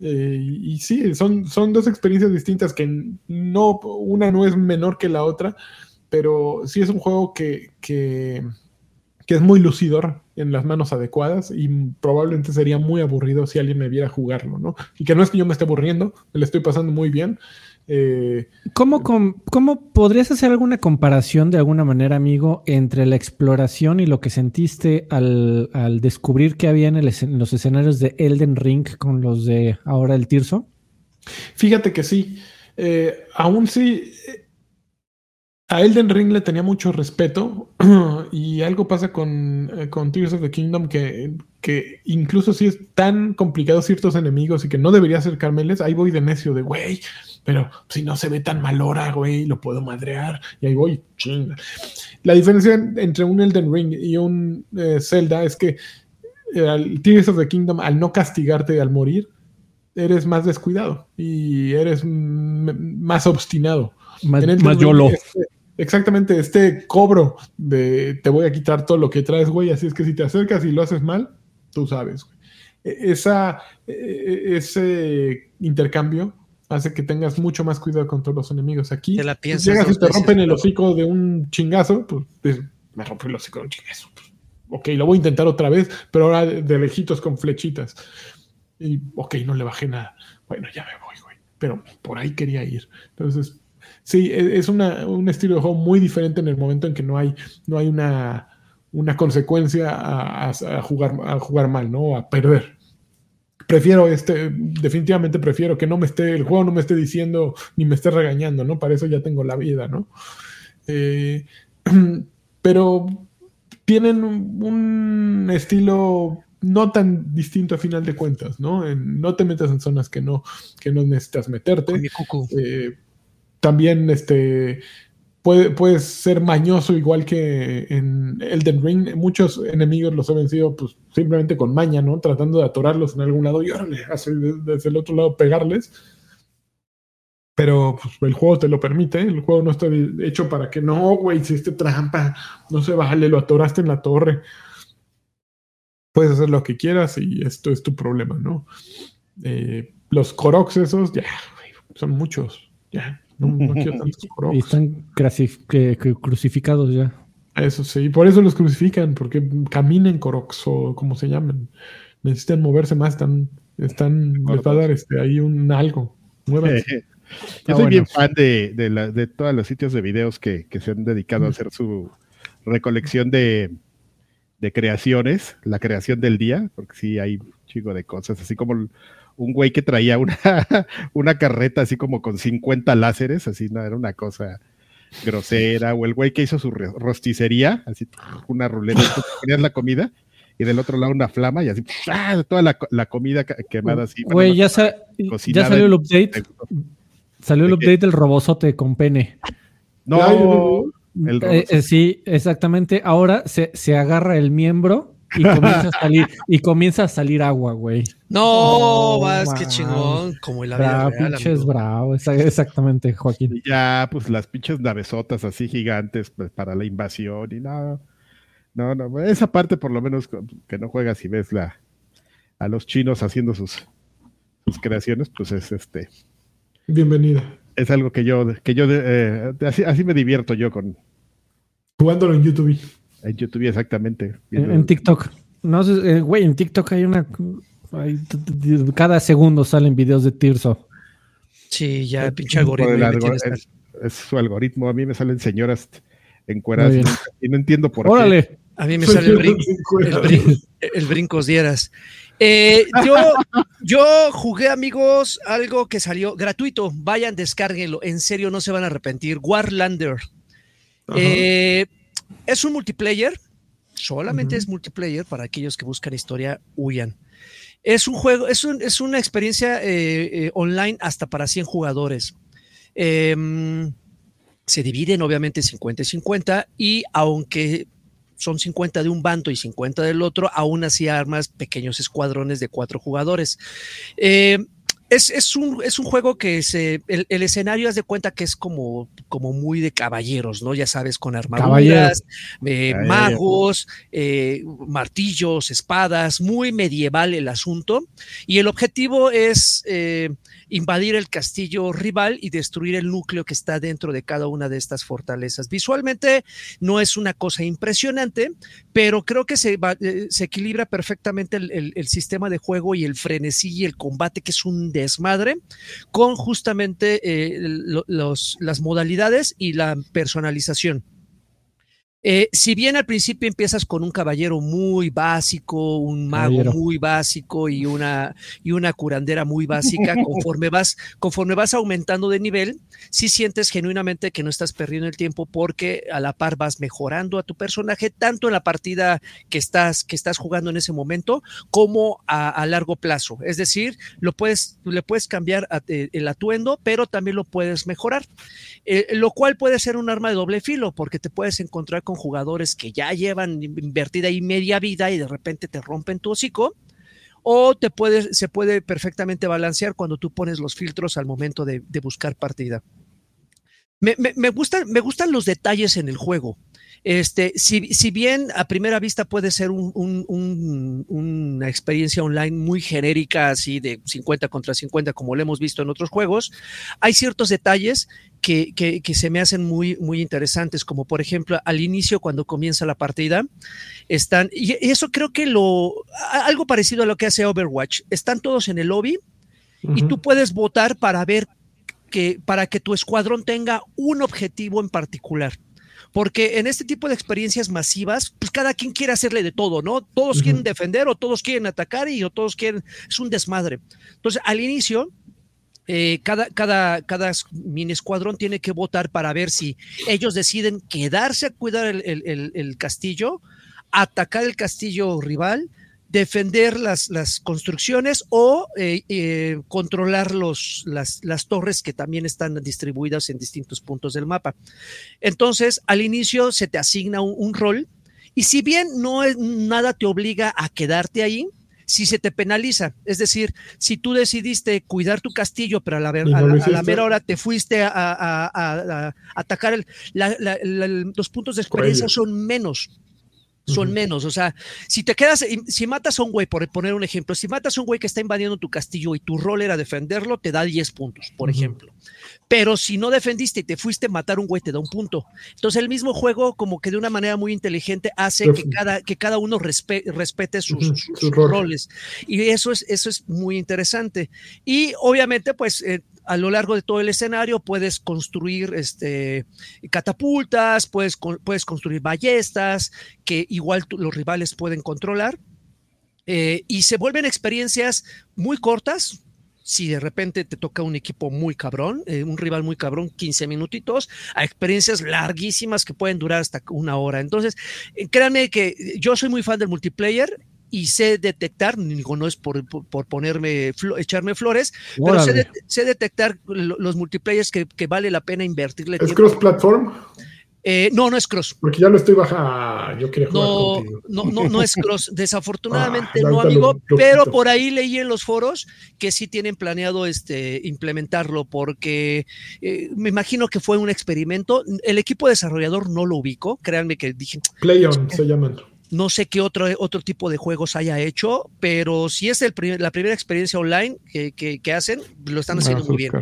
Eh, y, sí, son, son dos experiencias distintas que no, una no es menor que la otra, pero sí es un juego que, que que es muy lucidor en las manos adecuadas y probablemente sería muy aburrido si alguien me viera jugarlo, ¿no? Y que no es que yo me esté aburriendo, me lo estoy pasando muy bien. Eh, ¿Cómo, ¿Cómo, podrías hacer alguna comparación de alguna manera, amigo, entre la exploración y lo que sentiste al, descubrir que había en, los escenarios de Elden Ring con los de ahora el Tirso? Fíjate que sí. Eh, aún sí, a Elden Ring le tenía mucho respeto y algo pasa con, eh, con Tears of the Kingdom que, que, incluso si es tan complicado ciertos enemigos y que no debería acercármeles, ahí voy de necio de, güey, pero si no se ve tan mal hora, güey, lo puedo madrear y ahí voy, chinga. La diferencia entre un Elden Ring y un eh, Zelda es que el Tears of the Kingdom, al no castigarte al morir, eres más descuidado y eres más obstinado. Más, más YOLO. Este, exactamente este cobro de te voy a quitar todo lo que traes, güey. Así es que si te acercas y lo haces mal, tú sabes, güey. E, esa, e, e, ese intercambio hace que tengas mucho más cuidado con todos los enemigos. Aquí, te la llegas y te rompen el hocico de un chingazo, pues me rompe el hocico de un chingazo. ok, lo voy a intentar otra vez, pero ahora de, lejitos con flechitas. Y ok, no le bajé nada. Bueno, ya me voy, güey. Pero por ahí quería ir. Entonces, sí, e, es un estilo de juego muy diferente en el momento en que no hay, no hay una, consecuencia a, jugar, a jugar mal, ¿no? A perder. Prefiero este, definitivamente prefiero que no me esté, el juego no me esté diciendo ni me esté regañando, ¿no? Para eso ya tengo la vida, ¿no? Eh, pero tienen un estilo no tan distinto a final de cuentas, ¿no? no te metas en zonas que no, que no necesitas meterte. Eh, también este, puede, puedes ser mañoso igual que en Elden Ring. Muchos enemigos los he vencido pues, simplemente con maña, ¿no? Tratando de atorarlos en algún lado y órale, desde el otro lado pegarles. Pero pues, el juego te lo permite, el juego no está hecho para que no, güey, hiciste trampa, no se vale, lo atoraste en la torre. Puedes hacer lo que quieras y esto es tu problema, ¿no? Eh, los Koroks esos, ya, son muchos. Ya, no, no quiero tantos Y están crasi- que- que crucificados ya. Eso sí, por eso los crucifican, porque caminen Koroks o como se llaman. Necesitan moverse más, están, están, les va a dar este, ahí un algo. Muévanse. Yo Ah, soy bien fan de, de, la- de todos los sitios de videos que, que se han dedicado a hacer su recolección de, de creaciones, la creación del día, porque sí hay un chico de cosas, así como un güey que traía una, una carreta así como con 50 láseres, así no era una cosa grosera, o el güey que hizo su rosticería, así una ruleta, tú ponías la comida y del otro lado una flama y así ¡ah! toda la, la comida quemada así. Güey, ya, sa- ya salió el update. Salió el update del robozote con pene. No, El Eh, eh, sí, exactamente. Ahora se, se agarra el miembro y comienza a salir, y comienza a salir agua, güey. No, más que wow. chingón, como en la vida Bravo, real, pinches bravo. Exactamente, Joaquín. Y ya, pues las pinches navesotas así gigantes pues, para la invasión y no, no, no, esa parte por lo menos que no juegas y ves la, a los chinos haciendo sus, sus creaciones, pues es este, Bienvenida. es algo que yo, que yo, eh, así, así me divierto yo con, Jugándolo en YouTube. En YouTube exactamente. En, viendo- en TikTok. No sé, eh, güey, en TikTok hay una. hay cada segundo salen videos de Tirso. Sí, ya, pinche algoritmo. el ya me algo- tienes tan- es, es su algoritmo, a mí me salen señoras encueradas y no, y no entiendo por qué. Órale. A mí me sale el, brin- el, brin- el brincos dieras. Eh, yo, yo jugué, amigos, algo que salió gratuito. Vayan, descárguenlo. En serio, no se van a arrepentir. Warlander. Eh, es un multiplayer. Solamente es multiplayer. Para aquellos que buscan historia, huyan. Es un juego, es, un- es una experiencia eh, eh, online hasta para 100 jugadores. Em, se dividen obviamente 50 y 50 y aunque son 50 de un bando y 50 del otro, aún así armas pequeños escuadrones de cuatro jugadores. Eh, es, es un, es un juego que se, el, el escenario haz de cuenta que es como, como muy de caballeros, ¿no? Ya sabes, con armaduras, eh, magos, eh, martillos, espadas, muy medieval el asunto. Y el objetivo es eh, invadir el castillo rival y destruir el núcleo que está dentro de cada una de estas fortalezas. Visualmente no es una cosa impresionante, pero creo que se, va- eh, se equilibra perfectamente el, sistema de juego y el frenesí y el combate, que es un desmadre, con justamente eh, las modalidades y la personalización. Eh, si bien al principio empiezas con un caballero muy básico, un mago Caballero. muy básico y una, y una curandera muy básica, conforme vas, conforme vas aumentando de nivel, sí sientes genuinamente que no estás perdiendo el tiempo porque a la par vas mejorando a tu personaje, tanto en la partida que estás, que estás jugando en ese momento, como a, a largo plazo. Es decir, lo puedes, le puedes cambiar a- eh, el atuendo, pero también lo puedes mejorar. Eh, lo cual puede ser un arma de doble filo, porque te puedes encontrar con jugadores que ya llevan invertida ahí media vida y de repente te rompen tu hocico, o te puedes, se puede perfectamente balancear cuando tú pones los filtros al momento de, buscar partida. Me- me gustan, me gustan los detalles en el juego. Este, si, si bien a primera vista puede ser un- un- un- una experiencia online muy genérica, así de 50 contra 50, como lo hemos visto en otros juegos, hay ciertos detalles que, que- que se me hacen muy, muy interesantes, como por ejemplo al inicio cuando comienza la partida, están, y eso creo que lo, algo parecido a lo que hace Overwatch, están todos en el lobby y tú puedes votar para ver que, para que tu escuadrón tenga un objetivo en particular. Porque en este tipo de experiencias masivas, pues cada quien quiere hacerle de todo, ¿no? Todos quieren defender o todos quieren atacar y o todos quieren, es un desmadre. Entonces, al inicio, eh, cada, cada, cada mini escuadrón tiene que votar para ver si ellos deciden quedarse a cuidar el, el- el- el castillo, atacar el castillo rival, defender las, las construcciones o eh, eh, controlar los, las, las torres que también están distribuidas en distintos puntos del mapa. Entonces, al inicio se te asigna un, un rol y si bien no es, nada te obliga a quedarte ahí, si se te penaliza, es decir, si tú decidiste cuidar tu castillo, pero a la, a la- a la mera hora te fuiste a, atacar, el- la- los puntos de experiencia son menos. Son menos. O sea, si te quedas, si matas a un güey, por poner un ejemplo, si matas a un güey que está invadiendo tu castillo y tu rol era defenderlo, te da 10 puntos, por ejemplo. Pero si no defendiste y te fuiste a matar a un güey, te da un punto. Entonces el mismo juego, como que de una manera muy inteligente, hace que cada, que cada uno respete sus, roles. Y eso es, eso es muy interesante. Y obviamente, pues eh, a lo largo de todo el escenario puedes construir este, catapultas, puedes, puedes construir ballestas que igual los rivales pueden controlar. Eh, y se vuelven experiencias muy cortas, si de repente te toca un equipo muy cabrón, eh, un rival muy cabrón, 15 minutitos, a experiencias larguísimas que pueden durar hasta una hora. Entonces, eh, créanme que yo soy muy fan del multiplayer y sé detectar, digo, no es por, ponerme, echarme flores, pero sé, detectar los multiplayers que, vale la pena invertirle. ¿Es cross-platform? Eh, no, no es cross. Porque ya lo estoy baja. Yo quería jugar no, contigo. No, no, no es cross. Desafortunadamente ah, no, amigo. pero por ahí leí en los foros que sí tienen planeado este implementarlo, porque eh, me imagino que fue un experimento. El equipo desarrollador no lo ubicó. Créanme que dije. PlayOn se llaman. No sé qué otro, otro tipo de juegos haya hecho, pero si es el la primera experiencia online que, que, hacen, lo están haciendo muy bien.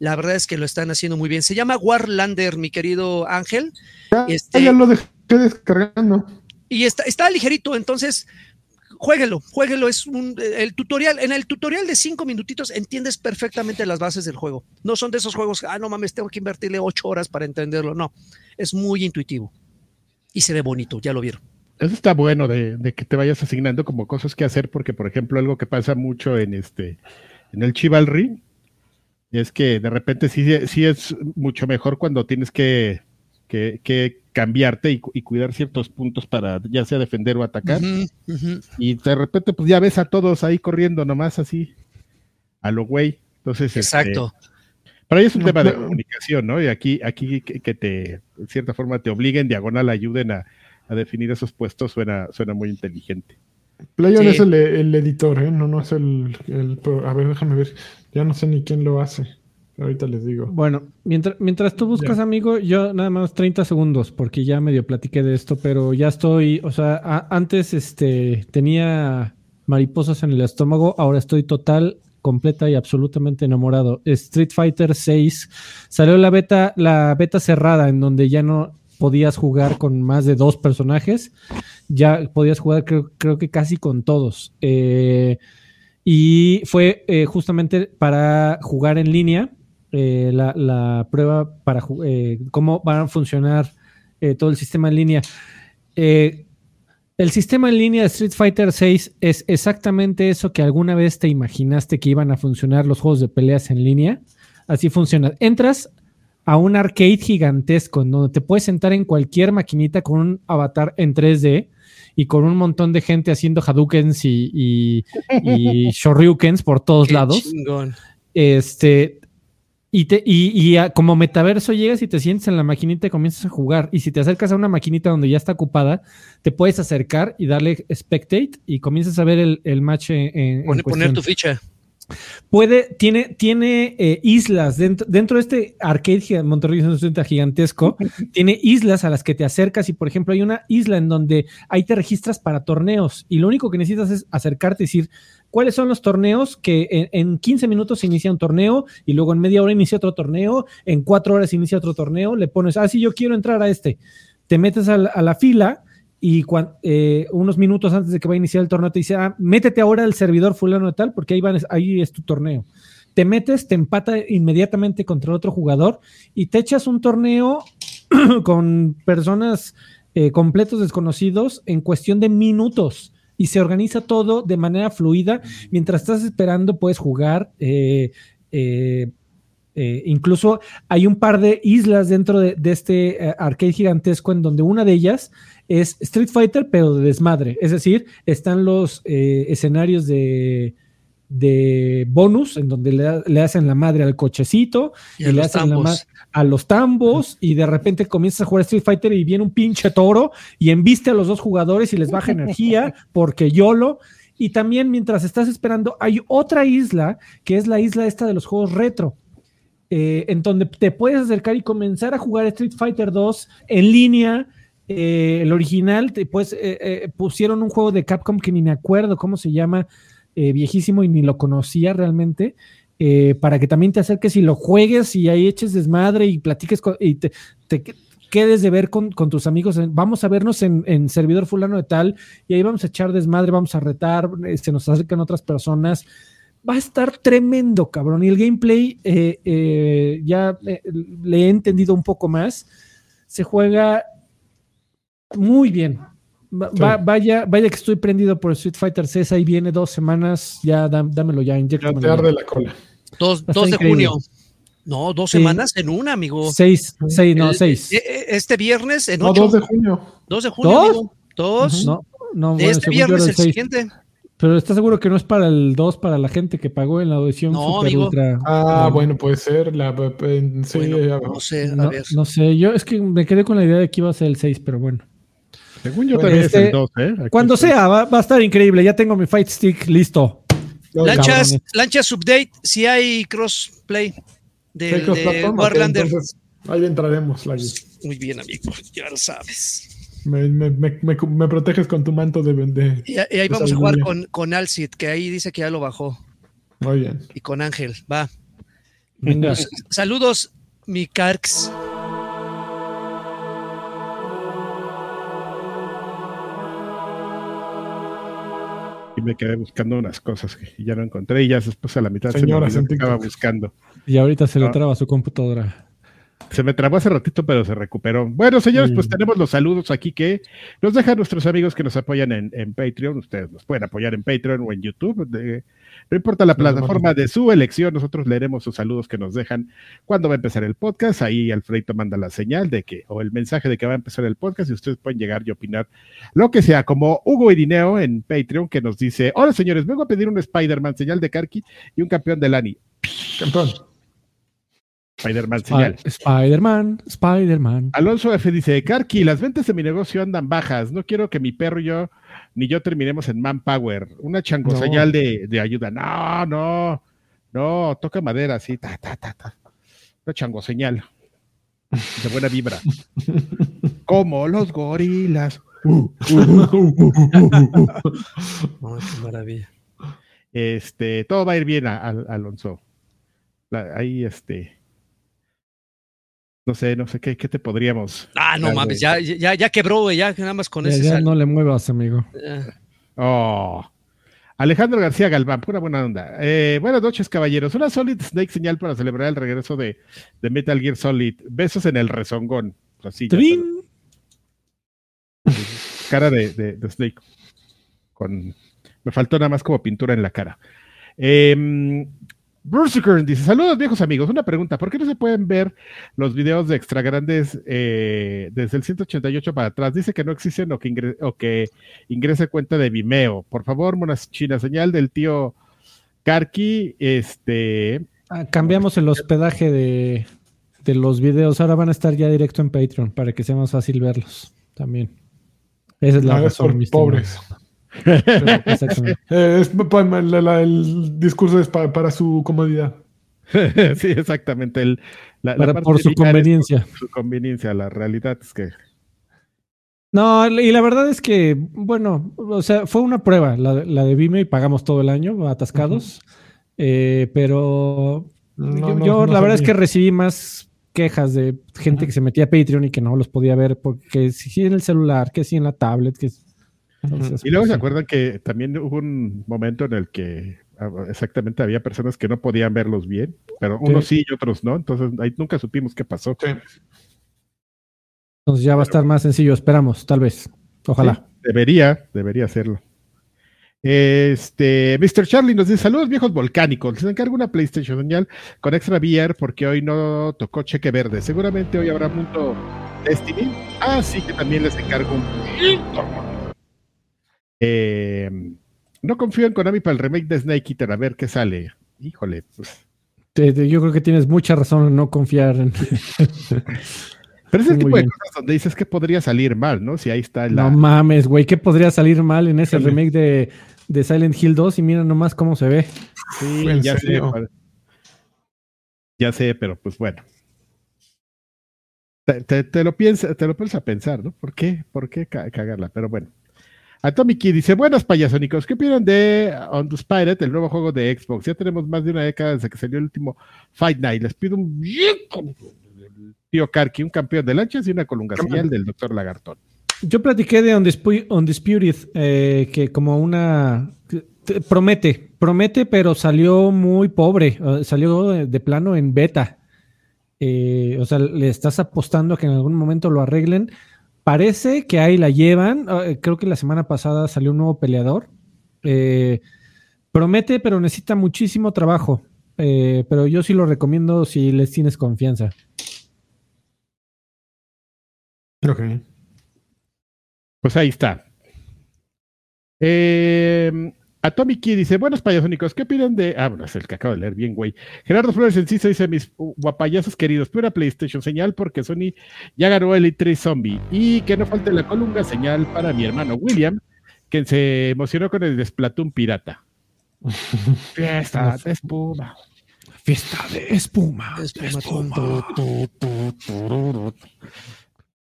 La verdad es que lo están haciendo muy bien. Se llama Warlander, mi querido Ángel. Ya, este, ya lo dejé descargando. Y está, está ligerito, entonces jueguelo, jueguelo. Es un, el tutorial, en el tutorial de cinco minutitos entiendes perfectamente las bases del juego. No son de esos juegos, ah, no mames, tengo que invertirle ocho horas para entenderlo. No, es muy intuitivo y se ve bonito, ya lo vieron. Eso está bueno de, que te vayas asignando como cosas que hacer, porque por ejemplo algo que pasa mucho en este, en el Chivalry, es que de repente sí, sí es mucho mejor cuando tienes que, que, cambiarte y, cuidar ciertos puntos para ya sea defender o atacar. Y de repente pues ya ves a todos ahí corriendo nomás así, a lo güey. Entonces, este, exacto. para es un tema de comunicación, ¿no? Y aquí, aquí que, te, de cierta forma, te obliguen, diagonal, ayuden a, a definir esos puestos suena, suena muy inteligente. Playon es el, editor, ¿eh? No, no es el, A ver, déjame ver. Ya no sé ni quién lo hace. Ahorita les digo. Bueno, mientras, mientras tú buscas, amigo, yo nada más 30 segundos, porque ya medio platiqué de esto, pero ya estoy, o sea, antes este, tenía mariposas en el estómago, ahora estoy total, completa y absolutamente enamorado. Street Fighter 6 salió la beta, la beta cerrada, en donde ya no, podías jugar con más de dos personajes, ya podías jugar creo, que casi con todos. Eh, y fue eh, justamente para jugar en línea, eh, la, prueba para cómo van a funcionar todo el sistema en línea. el sistema en línea de Street Fighter 6 es exactamente eso que alguna vez te imaginaste que iban a funcionar los juegos de peleas en línea. Así funciona. Entras a un arcade gigantesco en donde te puedes sentar en cualquier maquinita con un avatar en 3D y con un montón de gente haciendo Hadoukens y, y, y Shoryukens por todos lados. Este, y, te, y, como metaverso llegas y te sientes en la maquinita y comienzas a jugar. Y si te acercas a una maquinita donde ya está ocupada, te puedes acercar y darle spectate y comienzas a ver el, el match en, poner tu ficha. Puede, tiene, tiene eh, islas dentro, dentro de este arcade Monterrey gigantesco, tiene islas a las que te acercas y, por ejemplo, hay una isla en donde ahí te registras para torneos y lo único que necesitas es acercarte y decir cuáles son los torneos que en, en 15 minutos se inicia un torneo y luego en media hora inicia otro torneo, en cuatro horas inicia otro torneo, le pones, ah, sí, yo quiero entrar a este, te metes a la fila y eh, unos minutos antes de que va a iniciar el torneo te dice, ah, métete ahora al servidor fulano de tal, porque ahí, van, ahí es tu torneo. Te metes, te empata inmediatamente contra otro jugador y te echas un torneo con personas eh, completos desconocidos en cuestión de minutos y se organiza todo de manera fluida. Mientras estás esperando, puedes jugar. Eh, incluso hay un par de islas dentro de, de este arcade gigantesco en donde una de ellas es Street Fighter, pero de desmadre. Es decir, están los eh, escenarios de, de bonus, en donde le, hacen la madre al cochecito y, le hacen la madre a los tambos, y de repente comienzas a jugar Street Fighter y viene un pinche toro y embiste a los dos jugadores y les baja energía porque YOLO. Y también mientras estás esperando, hay otra isla que es la isla esta de los juegos retro. Eh, en donde te puedes acercar y comenzar a jugar Street Fighter 2 en línea eh, el original, pues pusieron un juego de Capcom que ni me acuerdo cómo se llama, viejísimo y ni lo conocía realmente. para que también te acerques y lo juegues y ahí eches desmadre y platiques y te, quedes de ver con, tus amigos. Vamos a vernos en, servidor fulano de tal y ahí vamos a echar desmadre, vamos a retar, se nos acercan otras personas va a estar tremendo, cabrón. Y el gameplay eh, eh, ya eh, le he entendido un poco más. Se juega muy bien. vaya, vaya que estoy prendido por Street Fighter 6. Ahí viene dos semanas. Ya dámelo ya. Ya te arde la cola. Dos, de junio. No, dos semanas en una, amigo. Seis, seis, no, seis. Este viernes en no, ocho. dos de junio. Dos de junio, ¿Dos? amigo. Dos. No, no, este viernes el siguiente. Pero ¿estás seguro que no es para el 2 para la gente que pagó en la audición no, Super Ultra? Ah, bueno, puede ser. La, sí, no sé, a ver. No sé, yo es que me quedé con la idea de que iba a ser el 6, pero bueno. Según yo también es el este, 2, ¿eh? cuando sea, va, a estar increíble. Ya tengo mi Fight Stick listo. Lanchas, lanchas Update, si hay crossplay de, de Warlander. ahí entraremos, Muy bien, amigo, ya lo sabes. Me, me, me, me, proteges con tu manto de vender. Y, ahí vamos a jugar con, con Alcid, que ahí dice que ya lo bajó. Muy bien. Y con Ángel, va. Pues, saludos, mi Carx. Y me quedé buscando unas cosas que ya no encontré y ya después a la mitad se me estaba buscando. Y ahorita se le ah. traba su computadora. Se me trabó hace ratito, pero se recuperó. Bueno, señores, pues tenemos los saludos aquí que nos dejan nuestros amigos que nos apoyan en, Patreon. Ustedes nos pueden apoyar en Patreon o en YouTube. no importa la plataforma de su elección, nosotros leeremos sus saludos que nos dejan cuando va a empezar el podcast. Ahí Alfredo manda la señal de que, o el mensaje de que va a empezar el podcast, y ustedes pueden llegar y opinar lo que sea, como Hugo Irineo en Patreon, que nos dice: Hola señores, vengo a pedir un Spider-Man, señal de Karki y un campeón de Lani. Campeón. Spider-Man señal. Spider-Man, Spider-Man. Alonso F dice, Karki, las ventas de mi negocio andan bajas. No quiero que mi perro y yo ni yo terminemos en Manpower. Una chango señal de, ayuda. No, no, no, toca madera, sí, ta, ta, ta, ta. Una chango señal. De buena vibra. Como los gorilas. Uh, qué maravilla. Este, todo va a ir bien, Alonso. ahí, este, no sé, no sé qué, qué te podríamos. Ah, no mames, ya, ya, ya quebró, güey, ya nada más con eso. Ya no le muevas, amigo. Oh. Alejandro García Galván, pura buena onda. Eh, buenas noches, caballeros. Una Solid Snake señal para celebrar el regreso de, de Metal Gear Solid. Besos en el rezongón. Así, cara de, de, Snake. Con, me faltó nada más como pintura en la cara. Eh, Bruce dice: Saludos, viejos amigos. Una pregunta: ¿por qué no se pueden ver los videos de extra grandes eh, desde el 188 para atrás? Dice que no existen o que, ingrese, cuenta de Vimeo. Por favor, china, señal del tío Karki. Este. Ah, cambiamos el hospedaje de, los videos. Ahora van a estar ya directo en Patreon para que sea más fácil verlos también. Esa es la razón. Por pobres. Eh, el discurso es para, su comodidad. sí, exactamente. El, por su conveniencia. Su conveniencia, la realidad es que. No, y la verdad es que, bueno, o sea, fue una prueba la, de Vimeo y pagamos todo el año atascados. Eh, pero yo, la verdad es que recibí más quejas de gente que se metía a Patreon y que no los podía ver porque si en el celular, que si en la tablet, que y luego se acuerdan que también hubo un momento en el que ah, exactamente había personas que no podían verlos bien, pero unos sí, y otros no, entonces ahí nunca supimos qué pasó. Entonces ya va a estar más sencillo, esperamos, tal vez. Ojalá. debería, debería hacerlo. Este, Mr. Charlie nos dice: Saludos viejos volcánicos. Les encargo una PlayStation señal con extra VR porque hoy no tocó cheque verde. Seguramente hoy habrá punto Destiny. Así que también les encargo un eh, no confío en Konami para el remake de Snake Eater, a ver qué sale. Híjole, pues. yo creo que tienes mucha razón en no confiar en. Pero es el tipo de cosas donde dices que podría salir mal, ¿no? Si ahí está el. No mames, güey, ¿qué podría salir mal en ese remake de, de, Silent Hill 2? Y mira nomás cómo se ve. Sí, ya sé. Ya sé, pero pues bueno. te, te, lo piensa, te lo pones a pensar, ¿no? ¿Por qué? ¿Por qué cagarla? Pero bueno. Atomic Key dice, buenas payasónicos, ¿qué opinan de On the Spirit, el nuevo juego de Xbox? Ya tenemos más de una década desde que salió el último Fight Night. Les pido un tío Karki, un campeón de lanchas y una colunga señal del doctor Lagartón. Yo platiqué de Undisputed, eh, que como una... Promete, promete, pero salió muy pobre, eh, salió de, plano en beta. Eh, o sea, le estás apostando a que en algún momento lo arreglen. Parece que ahí la llevan. Ah, creo que la semana pasada salió un nuevo peleador. promete, pero necesita muchísimo trabajo. pero yo sí lo recomiendo si les tienes confianza. Ok. Pues ahí está. Eh, Atomic Key dice, buenos payasónicos, ¿qué opinan de...? Ah, bueno, es el que acabo de leer bien, güey. Gerardo Flores Enciso dice, mis guapayazos queridos, una PlayStation señal porque Sony ya ganó el E3 Zombie. Y que no falte la colunga señal para mi hermano William, que se emocionó con el Desplatón Pirata. Fiesta de espuma. Fiesta de espuma. espuma.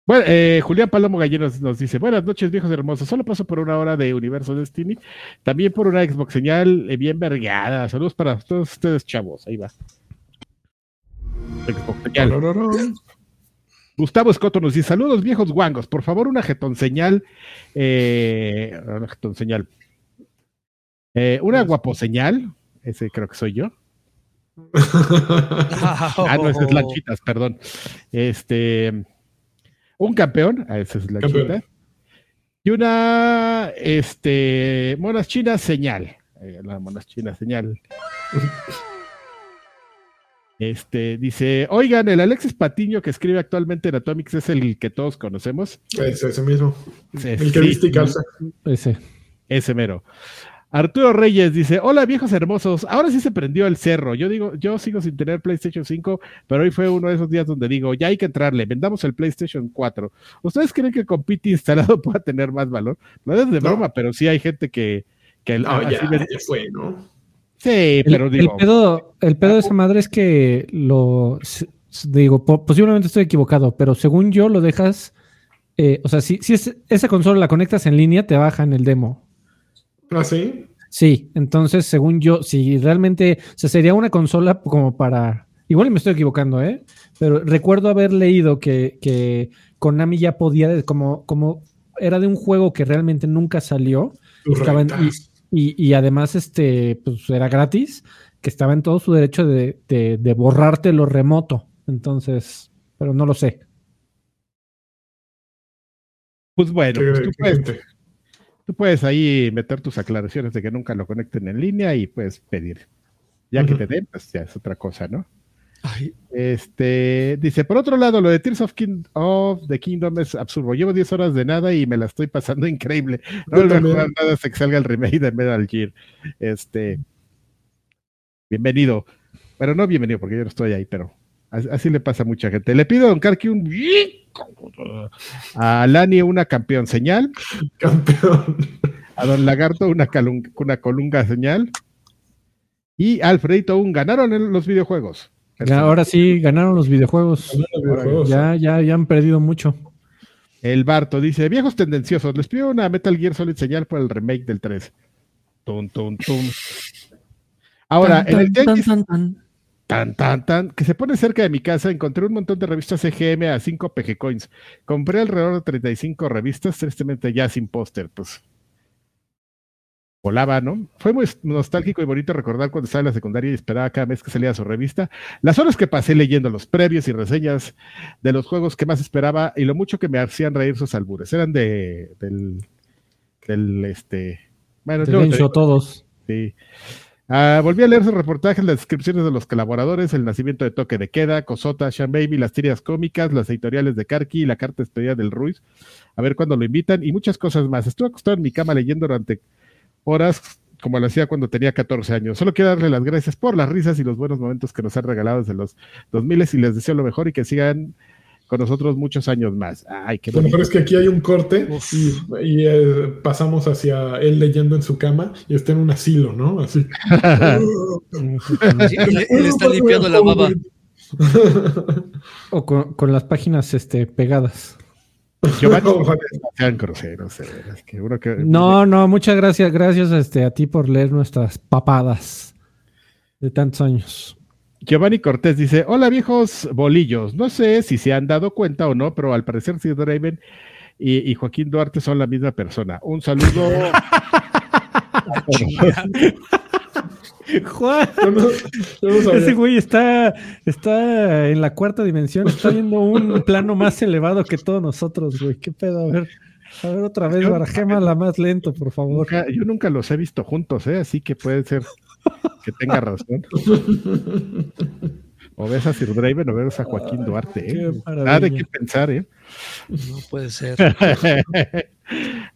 Bueno, eh, Julián Palomo Galleros nos dice, buenas noches viejos hermosos, solo paso por una hora de Universo Destiny, también por una Xbox señal eh, bien vergada, saludos para todos ustedes chavos, ahí va. Xbox señal. Gustavo Escoto nos dice, saludos viejos guangos, por favor una jetón señal, eh, una jetón señal, eh, una guapo señal, ese creo que soy yo. ah, no, ese es Lanchitas, perdón. Este un campeón, esa es la china, y una este, monas chinas señal. Eh, la monas chinas señal. Este dice, oigan, el Alexis Patiño que escribe actualmente en Atomics es el que todos conocemos. Es ese mismo. el que viste y Ese. Ese mero. Arturo Reyes dice: Hola viejos hermosos, ahora sí se prendió el cerro. Yo digo, yo sigo sin tener PlayStation 5, pero hoy fue uno de esos días donde digo, ya hay que entrarle, vendamos el PlayStation 4. ¿Ustedes creen que con PT instalado pueda tener más valor? No es de broma, pero sí hay gente que. que no, ya, fue, ¿no? Sí, pero digo. El pedo, el pedo de esa madre es que lo. Digo, posiblemente estoy equivocado, pero según yo lo dejas. Eh, o sea, si, si es, esa consola la conectas en línea, te baja en el demo. ¿Ah, sí? Sí, entonces, según yo, si realmente, o sea, sería una consola como para, igual me estoy equivocando, ¿eh? Pero recuerdo haber leído que, que Konami ya podía, como, como era de un juego que realmente nunca salió, y, y, además, este, pues era gratis, que estaba en todo su derecho de, de, de borrarte lo remoto. Entonces, pero no lo sé. Pues bueno, pues tú puedes, ahí meter tus aclaraciones de que nunca lo conecten en línea y puedes pedir. Ya que te den, pues ya es otra cosa, ¿no? Este dice, por otro lado, lo de Tears of, of, the Kingdom es absurdo. Llevo 10 horas de nada y me la estoy pasando increíble. No voy a jugar nada hasta que salga el remake de Metal Gear. Este, bienvenido. Bueno, no bienvenido porque yo no estoy ahí, pero así, le pasa a mucha gente. Le pido a Don Karki un a Lani una campeón señal. Campeón. A Don Lagarto una, una colunga señal. Y Alfredito un ganaron los videojuegos. ahora sí, ganaron los videojuegos. ya, ya, ya han perdido mucho. El Barto dice, viejos tendenciosos, les pido una Metal Gear Solid señal por el remake del 3. Tum, tum, tum. Ahora, en el tan, tan, tan, que se pone cerca de mi casa, encontré un montón de revistas EGM a 5 PG Coins. Compré alrededor de 35 revistas, tristemente ya sin póster, pues. Volaba, ¿no? Fue muy nostálgico y bonito recordar cuando estaba en la secundaria y esperaba cada mes que salía su revista. Las horas que pasé leyendo los previos y reseñas de los juegos que más esperaba y lo mucho que me hacían reír sus albures. Eran de, del, del, este, bueno, yo, todos. Sí. Ah, volví a leer sus reportajes, las descripciones de los colaboradores, el nacimiento de Toque de Queda, Cosota, Sean Baby, las tiras cómicas, las editoriales de Karki la carta despedida del Ruiz. A ver cuándo lo invitan y muchas cosas más. Estuve acostado en mi cama leyendo durante horas como lo hacía cuando tenía 14 años. Solo quiero darle las gracias por las risas y los buenos momentos que nos han regalado desde los 2000 y les deseo lo mejor y que sigan con nosotros muchos años más. Ay, qué Lo mejor es que aquí hay un corte y, eh, pasamos hacia él leyendo en su cama y está en un asilo, ¿no? Así. él, está limpiando la baba. O con, con las páginas este, pegadas. No que- No, no, muchas gracias, gracias este, a ti por leer nuestras papadas de tantos años. Giovanni Cortés dice: Hola viejos bolillos. No sé si se han dado cuenta o no, pero al parecer Sid Raven y, y Joaquín Duarte son la misma persona. Un saludo. Juan, ese güey está, está en la cuarta dimensión, está viendo un plano más elevado que todos nosotros, güey. ¿Qué pedo? A ver, a ver otra vez, barajema la más lento, por favor. Nunca- yo nunca los he visto juntos, ¿eh? así que puede ser que tenga razón. O ves a Sir Draven o ves a Joaquín Duarte. ¿eh? Nada de qué pensar, ¿eh? No puede ser.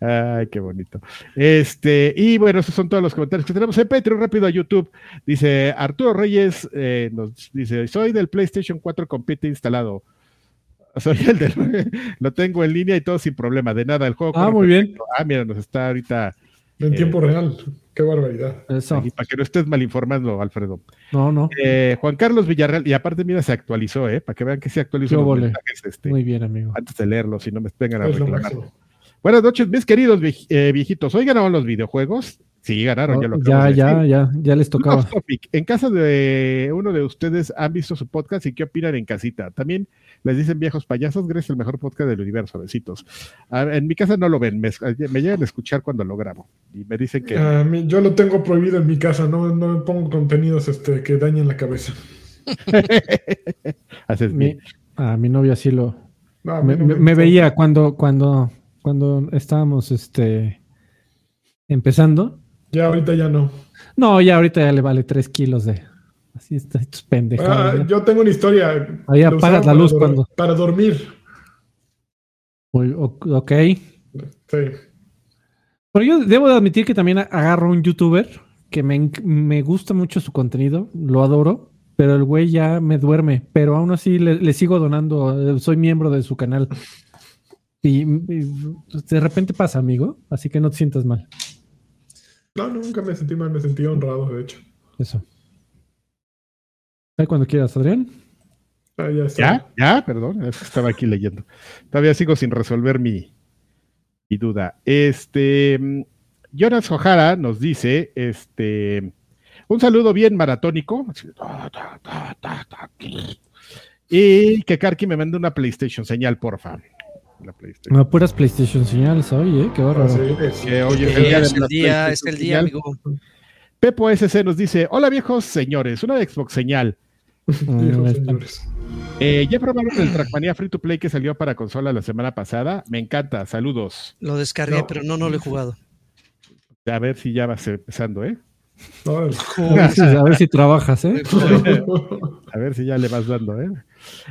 Ay, qué bonito. Este, y bueno, esos son todos los comentarios que tenemos en Patreon. Rápido a YouTube. Dice Arturo Reyes, eh, nos dice: Soy del PlayStation 4 con PT instalado. Soy el del. Lo tengo en línea y todo sin problema. De nada, el juego. Ah, muy bien. Ah, mira, nos está ahorita. En Eh, tiempo real. Qué barbaridad. Eso. aquí, para que no estés mal informando, Alfredo. No, no. Eh, Juan Carlos Villarreal, y aparte, mira, se actualizó, ¿eh? Para que vean que se actualizó los este, Muy bien, amigo. antes de leerlos, si no me vengan a Es lo reclamar. Buenas noches, mis queridos eh, viejitos. ¿Hoy ganaron los videojuegos? Sí, ganaron, ya lo ya, de ya, decir. ya, ya les tocaba. topic. En casa de uno de ustedes han visto su podcast y qué opinan en casita. También les dicen viejos payasos, Grace es el mejor podcast del universo, besitos. En mi casa no lo ven, me, me llegan a escuchar cuando lo grabo y me dicen que yo lo tengo prohibido en mi casa. No, no pongo contenidos este, que dañen la cabeza. haces Mi- a mi novia sí lo, No, me, no me- veía cuando, cuando, cuando estábamos este empezando. Ya ahorita ya no. No, ya ahorita ya le vale tres kilos de así está estos Ah, pendejados. yo tengo una historia. Ahí apagas la para luz dor- cuando- Para dormir. Muy- ok. Sí. Pero yo debo de admitir que también agarro un youtuber que me, me gusta mucho su contenido, lo adoro, pero el güey ya me duerme, pero aún así le, le sigo donando, eh, soy miembro de su canal. Y, y de repente pasa, amigo, así que no te sientas mal. No, nunca me sentí mal, me sentí honrado, de hecho. Eso. Ahí cuando quieras, Adrián. Ah, ya, está. Ya, ya, perdón, es que estaba aquí leyendo. Todavía sigo sin resolver mi, mi duda. Este, mm, Jonas Ojara nos dice, este, un saludo bien maratónico. Y que Karki me mande una PlayStation señal, porfa. La PlayStation. No, puras PlayStation señales hoy, ¿eh? Qué Ah, bárbaro. sí, sí. Que hoy es el día de es el día, es PlayStation el día, amigo. Pepo SC nos dice, hola viejos señores, una Xbox señal. Señores. Eh, ¿Ya probaron el Trackmania Free to Play que salió para consola la semana pasada? Me encanta, saludos. Lo descargué, No. pero no, no lo he jugado. A ver si ya vas empezando, ¿eh? Ver a ver si trabajas, ¿eh? A ver si ya le vas dando, ¿eh?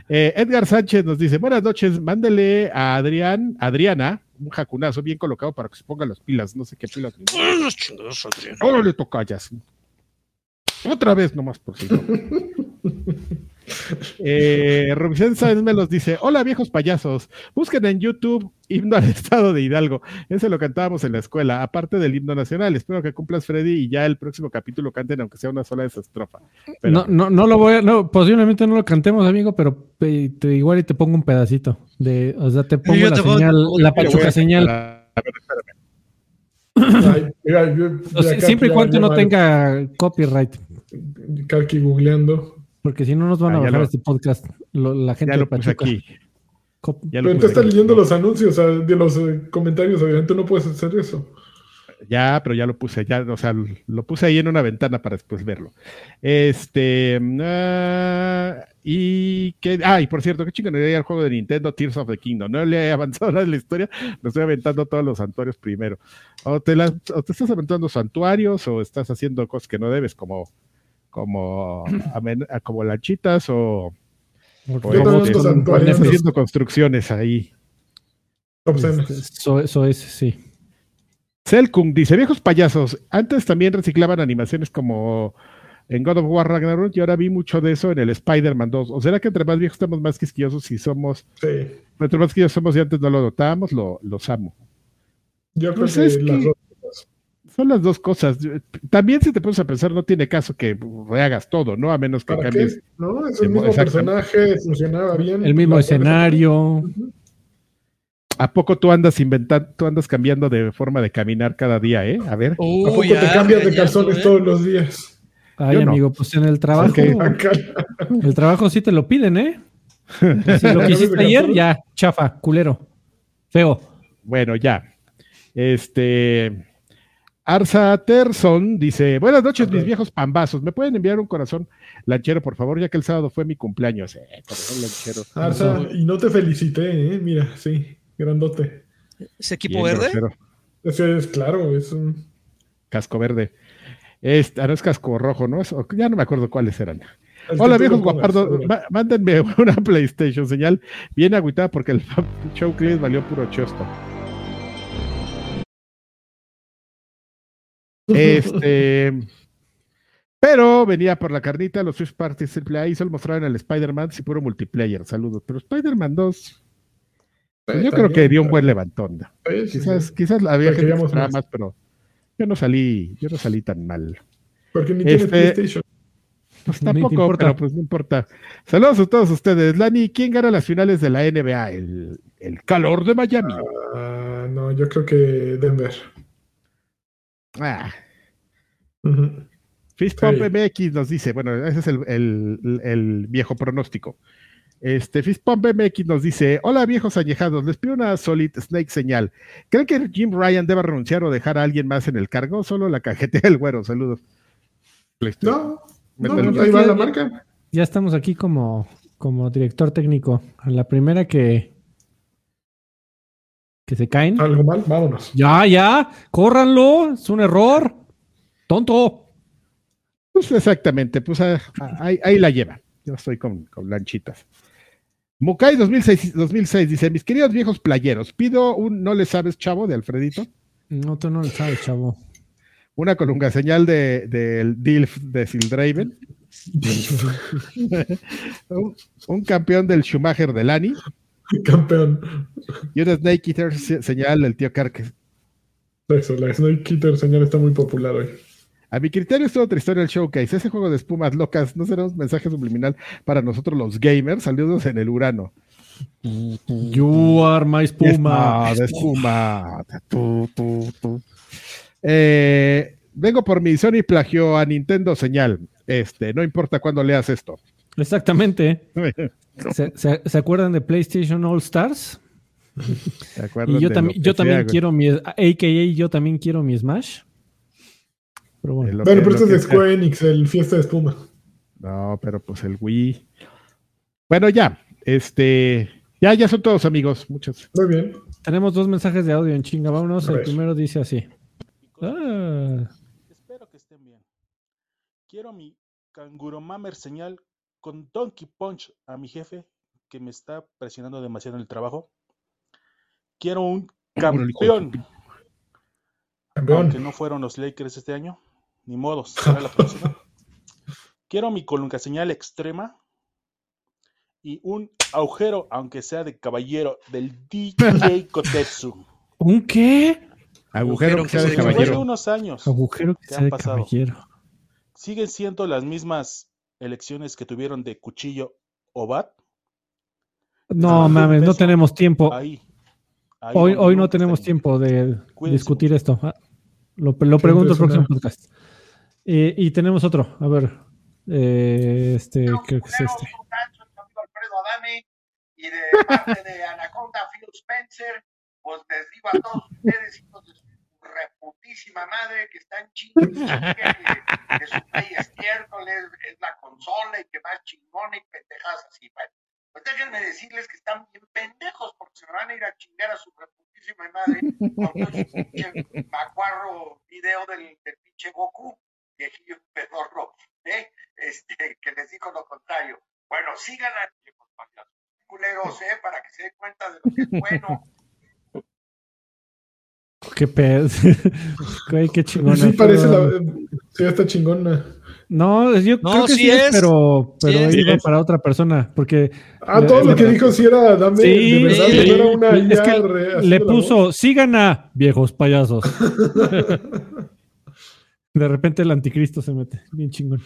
Eh, Edgar Sánchez nos dice, buenas noches, mándele a Adrián, Adriana, un jacunazo bien colocado para que se ponga las pilas, no sé qué pilas. Unos chingados, Adrián. Ahora le toca ya. Otra vez nomás por si no. Eh, Rubicén Sáenz me los dice, hola viejos payasos, busquen en YouTube himno al estado de Hidalgo, ese lo cantábamos en la escuela, aparte del himno nacional, espero que cumplas Freddy y ya el próximo capítulo canten aunque sea una sola de esa estrofa. Pero- No, no, no lo voy a, no, posiblemente no lo cantemos, amigo, pero te- igual y te pongo un pedacito de, o sea, te pongo Yo la te pongo- señal, la pachuca a- señal, a ver, espérame. Ay, mira, yo- O sea, ya acá siempre y cuando no tenga copyright, Karki googleando. Porque si no nos van a Ah, ya bajar lo- este podcast, lo- la gente Ya de lo puse aquí. Cop- ya lo Pero tú estás aquí. leyendo los anuncios de los eh, comentarios, obviamente no puedes hacer eso. Ya, pero ya lo puse, ya, o sea, lo puse ahí en una ventana para después verlo. Este, ah, y que, ah, y por cierto, qué chingonería el juego de Nintendo Tears of the Kingdom. No le he avanzado nada en la historia, me estoy aventando todos los santuarios primero. O te, las- o te estás aventando santuarios o estás haciendo cosas que no debes, como, como, como lanchitas o, o este, con- haciendo construcciones ahí. Eso, eso es, sí. Selkung dice, viejos payasos, antes también reciclaban animaciones como en God of War Ragnarok y ahora vi mucho de eso en el Spider-Man 2. ¿O será que entre más viejos estamos más quisquillosos y somos, Sí. entre más quisquillosos somos y antes no lo notábamos? Lo, los amo. Yo creo Pues que es las dos. Son las dos cosas. También si te pones a pensar, no tiene caso que rehagas todo, ¿no? A menos que ¿Para cambies. qué? No, es el mo- mismo personaje, funcionaba bien. El mismo escenario. ¿A poco tú andas inventando, tú andas cambiando de forma de caminar cada día, eh? A ver. ¿A poco te ya, cambias de calzones todos los días? Ay, Yo no. amigo, pues en el trabajo, Ok. Acá. el trabajo sí te lo piden, ¿eh? Si lo que ¿Cambias de hiciste ayer, ya, chafa, culero, feo. Bueno, ya. Este. Arsa Terson dice: Buenas noches, mis viejos pambazos. ¿Me pueden enviar un corazón lanchero, por favor? Ya que el sábado fue mi cumpleaños. Eh, corazón lanchero. Arsa, y no te felicité, ¿eh? Mira, sí, grandote. ¿Ese equipo Bien verde? Ese es claro, es un. Casco verde. Este, ah, no es casco rojo, ¿no? Es- ya no me acuerdo cuáles eran. el Hola, viejos guapardos. Mándenme una PlayStation señal bien agüitada porque el show Chris valió puro chosto. Este. Pero venía por la carnita, los Swiss Parties AAA y solo mostraron el Spider-Man y puro multiplayer. Saludos. Pero Spider-Man 2, pues yo creo que dio un buen levantón. Sí, sí, Quizás, sí. quizás había gente que más. más, pero yo no salí, yo no salí tan mal. Porque ni Este- tienes PlayStation. Pues tampoco, importa. pero pues no importa. Saludos a todos ustedes. Lani, ¿quién gana las finales de la NBA? El, el calor de Miami. Ah, no, yo creo que Denver. Ah. Fist Pump. MX nos dice, bueno, ese es el, el- el viejo pronóstico. Este Fist Pump MX nos dice: Hola viejos añejados, les pido una Solid Snake señal. ¿Creen que Jim Ryan deba renunciar o dejar a alguien más en el cargo? Solo la cajetea el güero, saludos. No, no, Métele. ahí va la marca. Ya estamos aquí como, como director técnico. A la primera que, que se caen. Algo mal, vámonos. Ya, ya, córranlo, es un error. Tonto. Pues exactamente, pues ah, ah, ahí, ahí la lleva. Yo estoy con, con lanchitas. Mukai 2006, 2006 dice: Mis queridos viejos playeros, pido un no le sabes, chavo, de Alfredito. No, tú no lo sabes, chavo. Una colunga señal de- del DILF de Sildraven. un, un campeón del Schumacher de Lani. Campeón. Y una Snake Eater se- señal del tío Carques. Eso, la Snake Eater, señor, está muy popular hoy. A mi criterio es toda otra historia el showcase. Ese juego de espumas locas no será un mensaje subliminal para nosotros los gamers. Saludos en el Urano. You are my espuma. Ah, de espuma. Eh, vengo por mi Sony plagio a Nintendo señal. Este, no importa cuándo leas esto. Exactamente. ¿Se, se, se acuerdan de PlayStation All Stars? ¿Se acuerdan Y yo, de que yo también güey? quiero mi, a.k.a. yo también quiero mi Smash. Pero bueno, pero lo este es de sea. Square Enix, el Fiesta de Espuma. No, pero pues el Wii. Bueno, ya. Este. Ya, ya son todos amigos. Muchos. Muy bien. tenemos dos mensajes de audio en chinga. Vámonos. El primero dice así. Ah, Espero que estén bien. Quiero mi Kanguromamer señal con Donkey Punch a mi jefe que me está presionando demasiado en el trabajo. Quiero un campeón, Campeón. aunque no fueron los Lakers este año. Ni modo, será la próxima. Quiero mi colunga señal extrema y un agujero, aunque sea de caballero, del DJ Kotetsu. ¿Un qué? Agujero Agujero que sea de sea de Después de caballero. unos años, Agujero que ¿Qué sea ha de pasado? caballero. siguen siendo las mismas elecciones que tuvieron de cuchillo o bat. No mames, no tenemos tiempo. Ahí. ahí Hoy, hoy no tenemos tiempo de Cuídense discutir esto. Ah, Lo, lo pregunto el próximo podcast. Eh, y tenemos otro. A ver. Eh, este, creo que es este. Un tanto, mi amigo Alfredo Adame y de parte de Anaconda Phil Spencer, pues les digo a todos ustedes, hijos de su reputísima madre, que están chingos, que, que su play es es la consola y que más chingona y pendejadas así. Bueno, pues déjenme decirles que están bien pendejos porque se van a ir a chingar a su reputísima madre con todo macuarro video del, del pinche Goku, viejillo pedorro, ¿eh? este, que les dijo lo contrario. Bueno, sigan a culeros, ¿eh? Para que se den cuenta de lo que es bueno. Qué pedo. Güey, qué chingón. Sí, parece la. Sí, está chingona. No, yo No, creo que sí sí, es, es. pero, pero Sí iba es. para otra persona. Porque Ah, todo lo que dijo sí era Adame. Sí, de verdad, sí. era una es que re- le puso, sigan a viejos payasos. De repente el anticristo se mete. Bien chingón.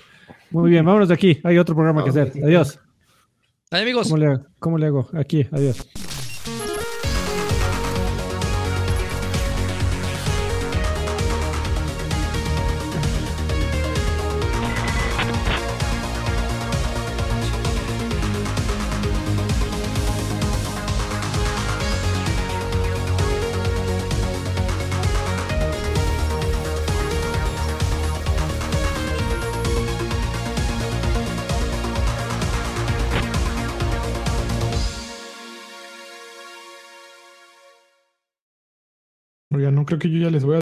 Muy bien, vámonos de aquí. Hay otro programa que hacer. Adiós. Ay, amigos. ¿Cómo le, cómo le hago? Aquí, adiós. Creo que yo ya les voy a